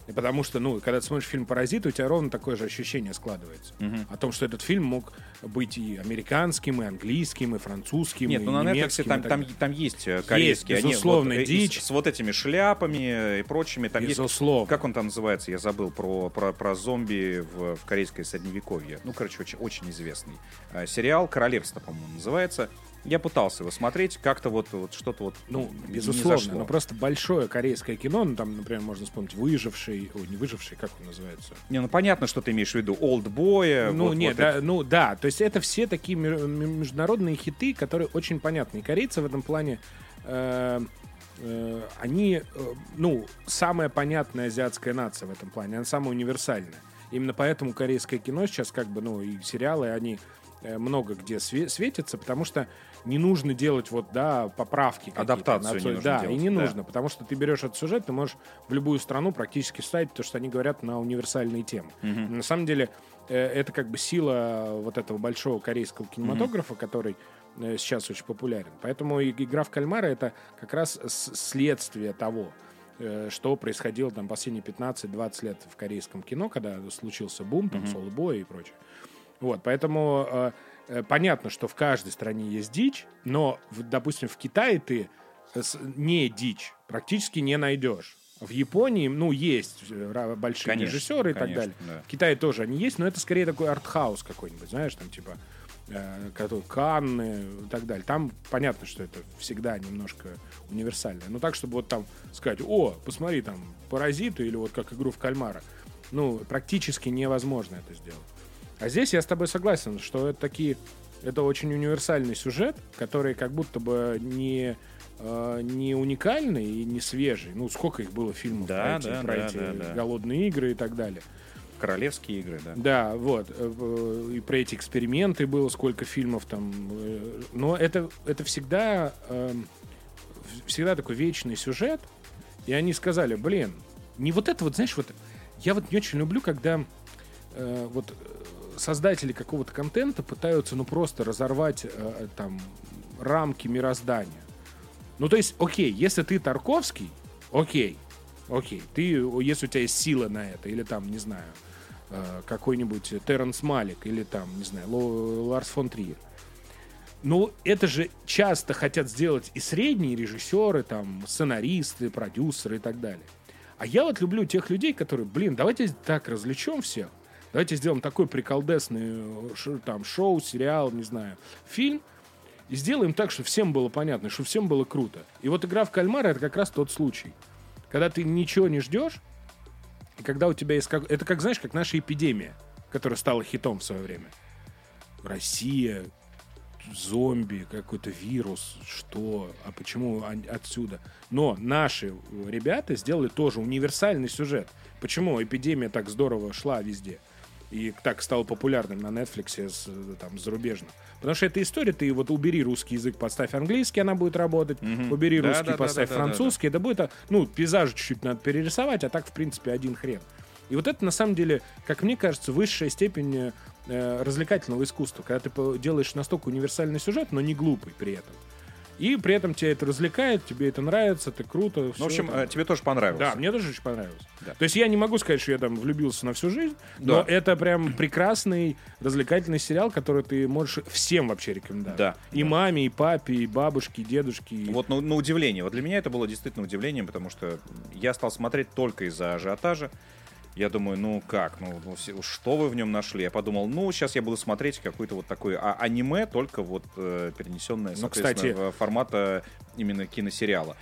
И потому что, ну, когда ты смотришь фильм «Паразиты», у тебя ровно такое же ощущение складывается. О том, что этот фильм мог быть и американским, и английским, и французским, Нет, и ну на Netflix немецким. и там, там, там есть э, корейские. они безусловно, вот, э, и дичь. С, с вот этими шляпами и прочими. Там есть, Безусловно. как он там называется, я забыл, про, про, про зомби в, в корейское средневековье. Ну, короче, очень, очень известный. Э, сериал «Королевство», по-моему, называется. Я пытался его смотреть, как-то вот, вот что-то вот Ну, не безусловно, зашло. но просто большое корейское кино, ну, там, например, можно вспомнить «Выживший», ой, не «Выживший», как он называется? Не, ну понятно, что ты имеешь в виду. Олдбоя. Ну, вот- нет, вот да, это. ну, да, то есть это все такие международные хиты, которые очень понятны. И корейцы в этом плане, э, э, они, э, ну, самая понятная азиатская нация в этом плане, она самая универсальная. Именно поэтому корейское кино сейчас, как бы, ну, и сериалы, они э, много где све- светятся, потому что не нужно делать вот, да, поправки. Адаптацию на не нужно Да, делать, и не да. нужно, потому что ты берешь этот сюжет, ты можешь в любую страну практически вставить, потому что они говорят на универсальные темы. На самом деле, э, это как бы сила вот этого большого корейского кинематографа, который э, сейчас очень популярен. Поэтому игра в кальмара это как раз следствие того, э, что происходило там последние 15-20 лет в корейском кино, когда случился бум, там, соло-бой и прочее. Вот, поэтому э, э, понятно, что в каждой стране есть дичь, но, допустим, в Китае ты не дичь практически не найдешь. В Японии, ну, есть э, большие Конечно, режиссеры и так конечно, далее. да. В Китае тоже они есть, но это скорее такой артхаус какой-нибудь, знаешь, там типа э, Канны и так далее. Там понятно, что это всегда немножко универсальное. Но так, чтобы вот там сказать, о, посмотри, там, паразиты или вот как игру в кальмара. Ну, практически невозможно это сделать. А здесь я с тобой согласен, что это такие... Это очень универсальный сюжет, который как будто бы не, э, не уникальный и не свежий. Ну, сколько их было фильмов Да, про эти, да, про да, эти да, да. голодные игры и так далее. Королевские игры, да. Да, вот. э, э, И про эти эксперименты было сколько фильмов там. Но это, это всегда, эм, всегда такой вечный сюжет. И они сказали, блин, не вот это вот, знаешь, вот я вот не очень люблю, когда вот создатели какого-то контента пытаются, ну, просто разорвать э, там рамки мироздания. Ну, то есть, окей, если ты Тарковский, окей, окей, ты, если у тебя есть сила на это, или там, не знаю, э, какой-нибудь Терренс Малик, или там, не знаю, Ларс фон Триер. Ну, это же часто хотят сделать и средние режиссеры, там, сценаристы, продюсеры и так далее. А я вот люблю тех людей, которые, блин, давайте так развлечем всех. Давайте сделаем такой приколдесный э, там, шоу, сериал, не знаю, фильм, и сделаем так, чтобы всем было понятно, чтобы всем было круто. И вот игра в кальмара это как раз тот случай. Когда ты ничего не ждешь, и когда у тебя есть... Как... Это как, знаешь, как наша эпидемия, которая стала хитом в свое время. Россия, зомби, какой-то вирус, что, а почему отсюда? Но наши э, ребята сделали тоже универсальный сюжет. Почему эпидемия так здорово шла везде? И так стала популярным на Netflix с, там, зарубежно. Потому что эта история, ты вот убери русский язык, поставь английский, она будет работать. Убери Да, русский, да, да, поставь да, да, да, французский. Это будет, ну, пейзаж чуть-чуть надо перерисовать, а так, в принципе, один хрен. И вот это, на самом деле, как мне кажется, высшая степень э, развлекательного искусства, когда ты делаешь настолько универсальный сюжет, но не глупый при этом. И при этом тебя это развлекает, тебе это нравится, ты круто. Ну, в общем, там. э, тебе тоже понравилось. Да, мне тоже очень понравилось. Да. То есть я не могу сказать, что я там влюбился на всю жизнь, но Да. это прям прекрасный развлекательный сериал, который ты можешь всем вообще рекомендовать. Да, И маме, и папе, и бабушке, и дедушке. и- Вот на, на удивление. Вот для меня это было действительно удивлением, потому что я стал смотреть только из-за ажиотажа. Я думаю, ну как, ну, ну, что вы в нем нашли? Я подумал, ну, сейчас я буду смотреть какое-то вот такое а- аниме, только вот э, перенесенное, Ну, соответственно, кстати- формата именно киносериала.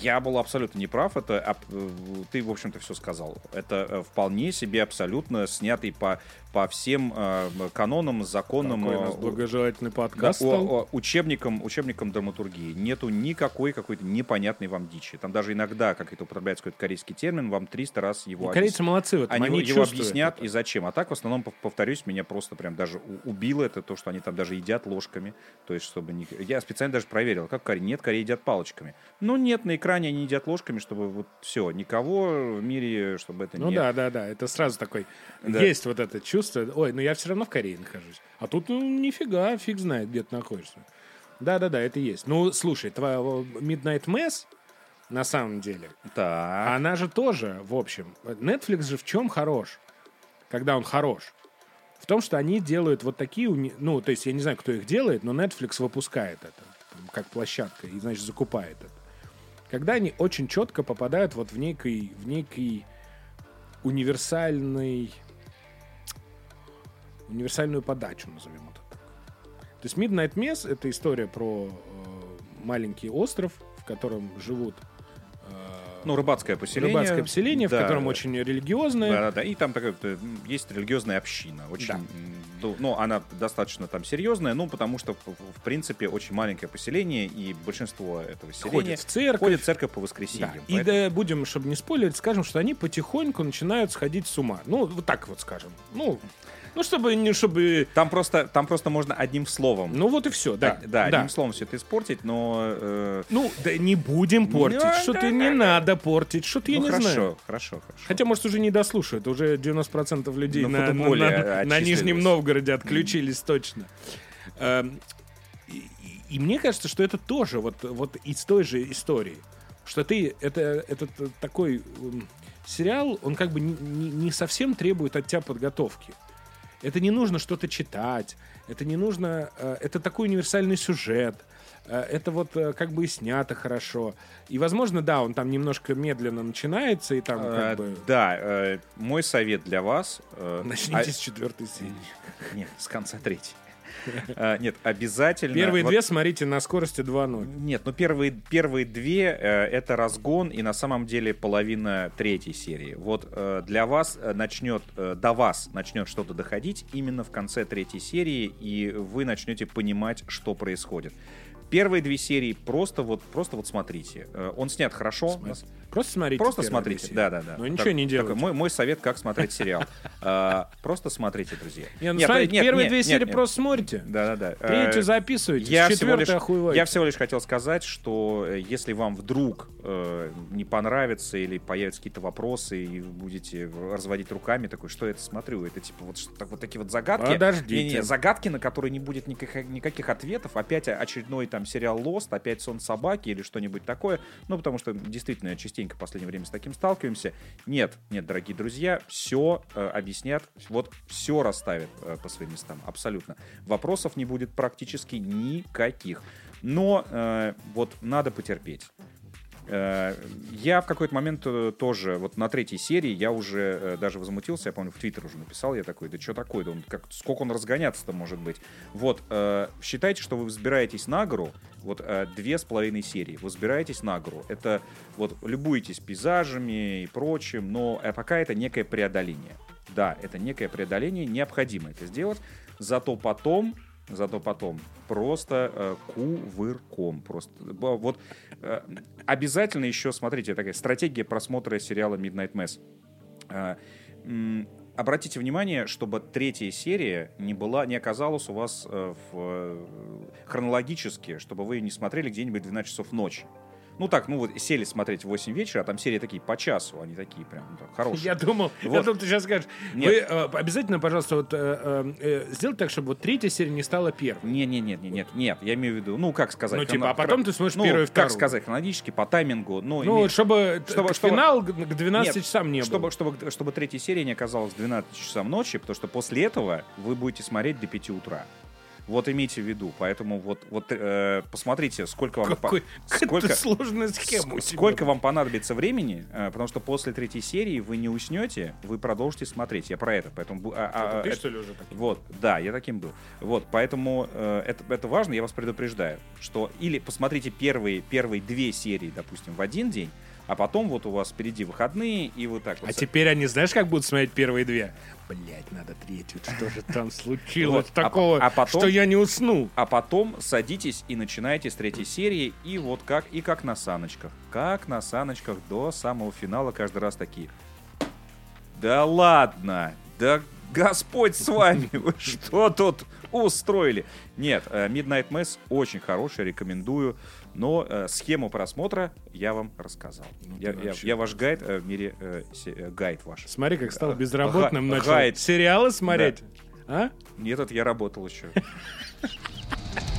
Я был абсолютно неправ, это э, ты, в общем-то, все сказал. Это э, вполне себе абсолютно снятый по, по всем э, канонам, законам. Какой у нас э, благожелательный да, подкаст о- стал. о- учебником, учебником драматургии. Нету никакой какой-то непонятной вам дичи. Там даже иногда, как это употребляется какой-то корейский термин, вам 300 раз его И корейцы объяс- молодцы в этом, они, они его объяснят это. и зачем. А так, в основном, пов- повторюсь, меня просто прям даже убило это то, что они там даже едят ложками. То есть, чтобы не... Я специально даже проверил, как в Корее. Нет, Корее едят палочками. Ну, нет, на экране они едят ложками, чтобы вот все, никого в мире, чтобы это Ну не... да, да, да, это сразу такой, Да. есть вот это чувство, ой, ну я все равно в Корее нахожусь, а тут ну, нифига, фиг знает, где ты находишься. Да-да-да, это есть. Ну, слушай, твоя Midnight Mass, на самом деле, Так. она же тоже, в общем, Netflix же в чем хорош, когда он хорош? В том, что они делают вот такие, ну, то есть я не знаю, кто их делает, но Netflix выпускает это как площадка и, значит, закупает это. Когда они очень четко попадают вот в некий, в некий универсальный, универсальную подачу, назовем это так. То есть Midnight Mess — это история про э, маленький остров, в котором живут э, Ну, рыбацкое поселение. рыбацкое поселение, Да. в котором очень религиозное. Да, да, да. И там такая, э, есть религиозная община. Очень, Да. Ну, она достаточно там серьезная, ну, потому что, в, принципе, очень маленькое поселение, и большинство этого селения Ходят в церковь. ходит в церковь по Да. воскресеньям. И Поэтому- да, будем, чтобы не спойлерить, скажем, что они потихоньку начинают сходить с ума. Ну, вот так вот скажем. Ну, ну чтобы не чтобы. Там просто, там просто можно одним словом. Ну вот и все, да. А, да, одним словом все это испортить, но... э, Ну, да не будем портить. Ну, Что-то не надо портить. Что-то я ну, не хорошо, знаю. хорошо, хорошо. Хотя, может, уже не дослушают. Уже 90% людей На на, на- на- на. Нижнем Новгороде отключились точно. Эм, И, и- мне кажется, что это тоже вот, вот из той же истории. Что ты, это, этот э, такой сериал, он как бы не- не совсем требует от тебя подготовки. Это не нужно что-то читать, это не нужно, э, это такой универсальный сюжет, э, это вот э, как бы и снято хорошо. И, возможно, да, он там немножко медленно начинается, и там как бы... Да, э, мой совет для вас... э, Начните а- с четвертой серии. Нет, с конца третьей. Э, Нет, обязательно... Первые две смотрите на скорости 2.0. Нет, ну первые, первые две э, это разгон и на самом деле половина третьей серии. Вот э, для вас э, начнет, до вас начнет что-то доходить именно в конце третьей серии, и вы начнете понимать, что происходит. Первые две серии просто вот, просто вот смотрите. Он снят хорошо. Просто смотрите. Просто смотрите, серии. да, да, да. Ну ничего Так- не такой делайте. мой, мой совет, как смотреть сериал. А, Просто смотрите, друзья. Не, ну Нет, смотрите, нет, первые нет, две серии просто смотрите. Да, да, да. Третью Э, записывайте, я охуеваете. я всего лишь хотел сказать, что э, если вам вдруг э, не понравится или появятся какие-то вопросы, и вы будете разводить руками, такой, что я это смотрю? Это типа вот, что- так, вот такие вот загадки. Подождите. Не-не, загадки, на которые не будет никаких, никаких ответов. Опять очередной там сериал Lost, опять сон собаки или что-нибудь такое. Ну, потому что действительно частенько в последнее время с таким сталкиваемся. Нет, нет, дорогие друзья, все объяснят, вот все расставят э, по своим местам, абсолютно. Вопросов не будет практически никаких. Но э, вот надо потерпеть. Э, Я в какой-то момент э, тоже, вот на третьей серии, я уже э, даже возмутился, я помню, в Твиттер уже написал, я такой, да что такое, да он, как, сколько он разгоняться-то может быть. Вот, считайте, что вы взбираетесь на гору, вот две с половиной серии, вы взбираетесь на гору, это вот любуетесь пейзажами и прочим, но пока это некое преодоление. Да, это некое преодоление, необходимо это сделать, зато потом Зато потом просто э, кувырком. Просто. Вот э, обязательно еще, смотрите, такая стратегия просмотра сериала Midnight Mass. Э, м, Обратите внимание, чтобы третья серия не была, не оказалась у вас э, в, э, хронологически, чтобы вы не смотрели где-нибудь в 12 часов ночи. Ну так, ну вот сели смотреть в 8 вечера, а там серии такие по часу, они такие прям ну, так, хорошие. Я думал, я Вот. думал, ты сейчас скажешь. Нет. Вы э, обязательно, пожалуйста, вот, э, э, э, сделайте так, чтобы вот третья серия не стала первой. Не, не, нет, нет, нет, нет, я имею в виду, ну как сказать, Ну, типа, а потом ты смотришь ну, первую и как вторую. сказать, хронологически по таймингу, ну, Ну, име- чтобы, чтобы- чтобы- финал к 12 Нет, часам не чтобы, был. чтобы, чтобы третья серия не оказалась к 12 часам ночи, потому что после этого вы будете смотреть до 5 утра. Вот имейте в виду, поэтому вот, вот э, посмотрите, сколько вам, по- Какой, сколько, какая сложная схема ск- сколько вам понадобится времени, э, потому что после третьей серии вы не уснете, вы продолжите смотреть. Я про это, поэтому а- а- Это ты, это- что ли, уже такой? вот, да, я таким был. Вот, поэтому э, это, это важно, я вас предупреждаю, что или посмотрите первые, первые две серии, допустим, в один день, а потом вот у вас впереди выходные, и вот так вот. А теперь они, знаешь, как будут смотреть первые две? Блять, надо третью. Что же там случилось Вот, а такого, по- а потом- что я не уснул? А потом садитесь и начинаете с третьей серии, и вот как, и как на саночках. Как на саночках до самого финала каждый раз такие. Да ладно, да Господь с вами, вы что тут устроили? Нет, э, Midnight Mass очень хороший, рекомендую, но э, схему просмотра я вам рассказал. Ну, я, я- я ваш гайд э, в мире, э, се- э, гайд ваш. Смотри, как стал безработным, начал гайд. сериалы смотреть. А? Нет, это я работал еще.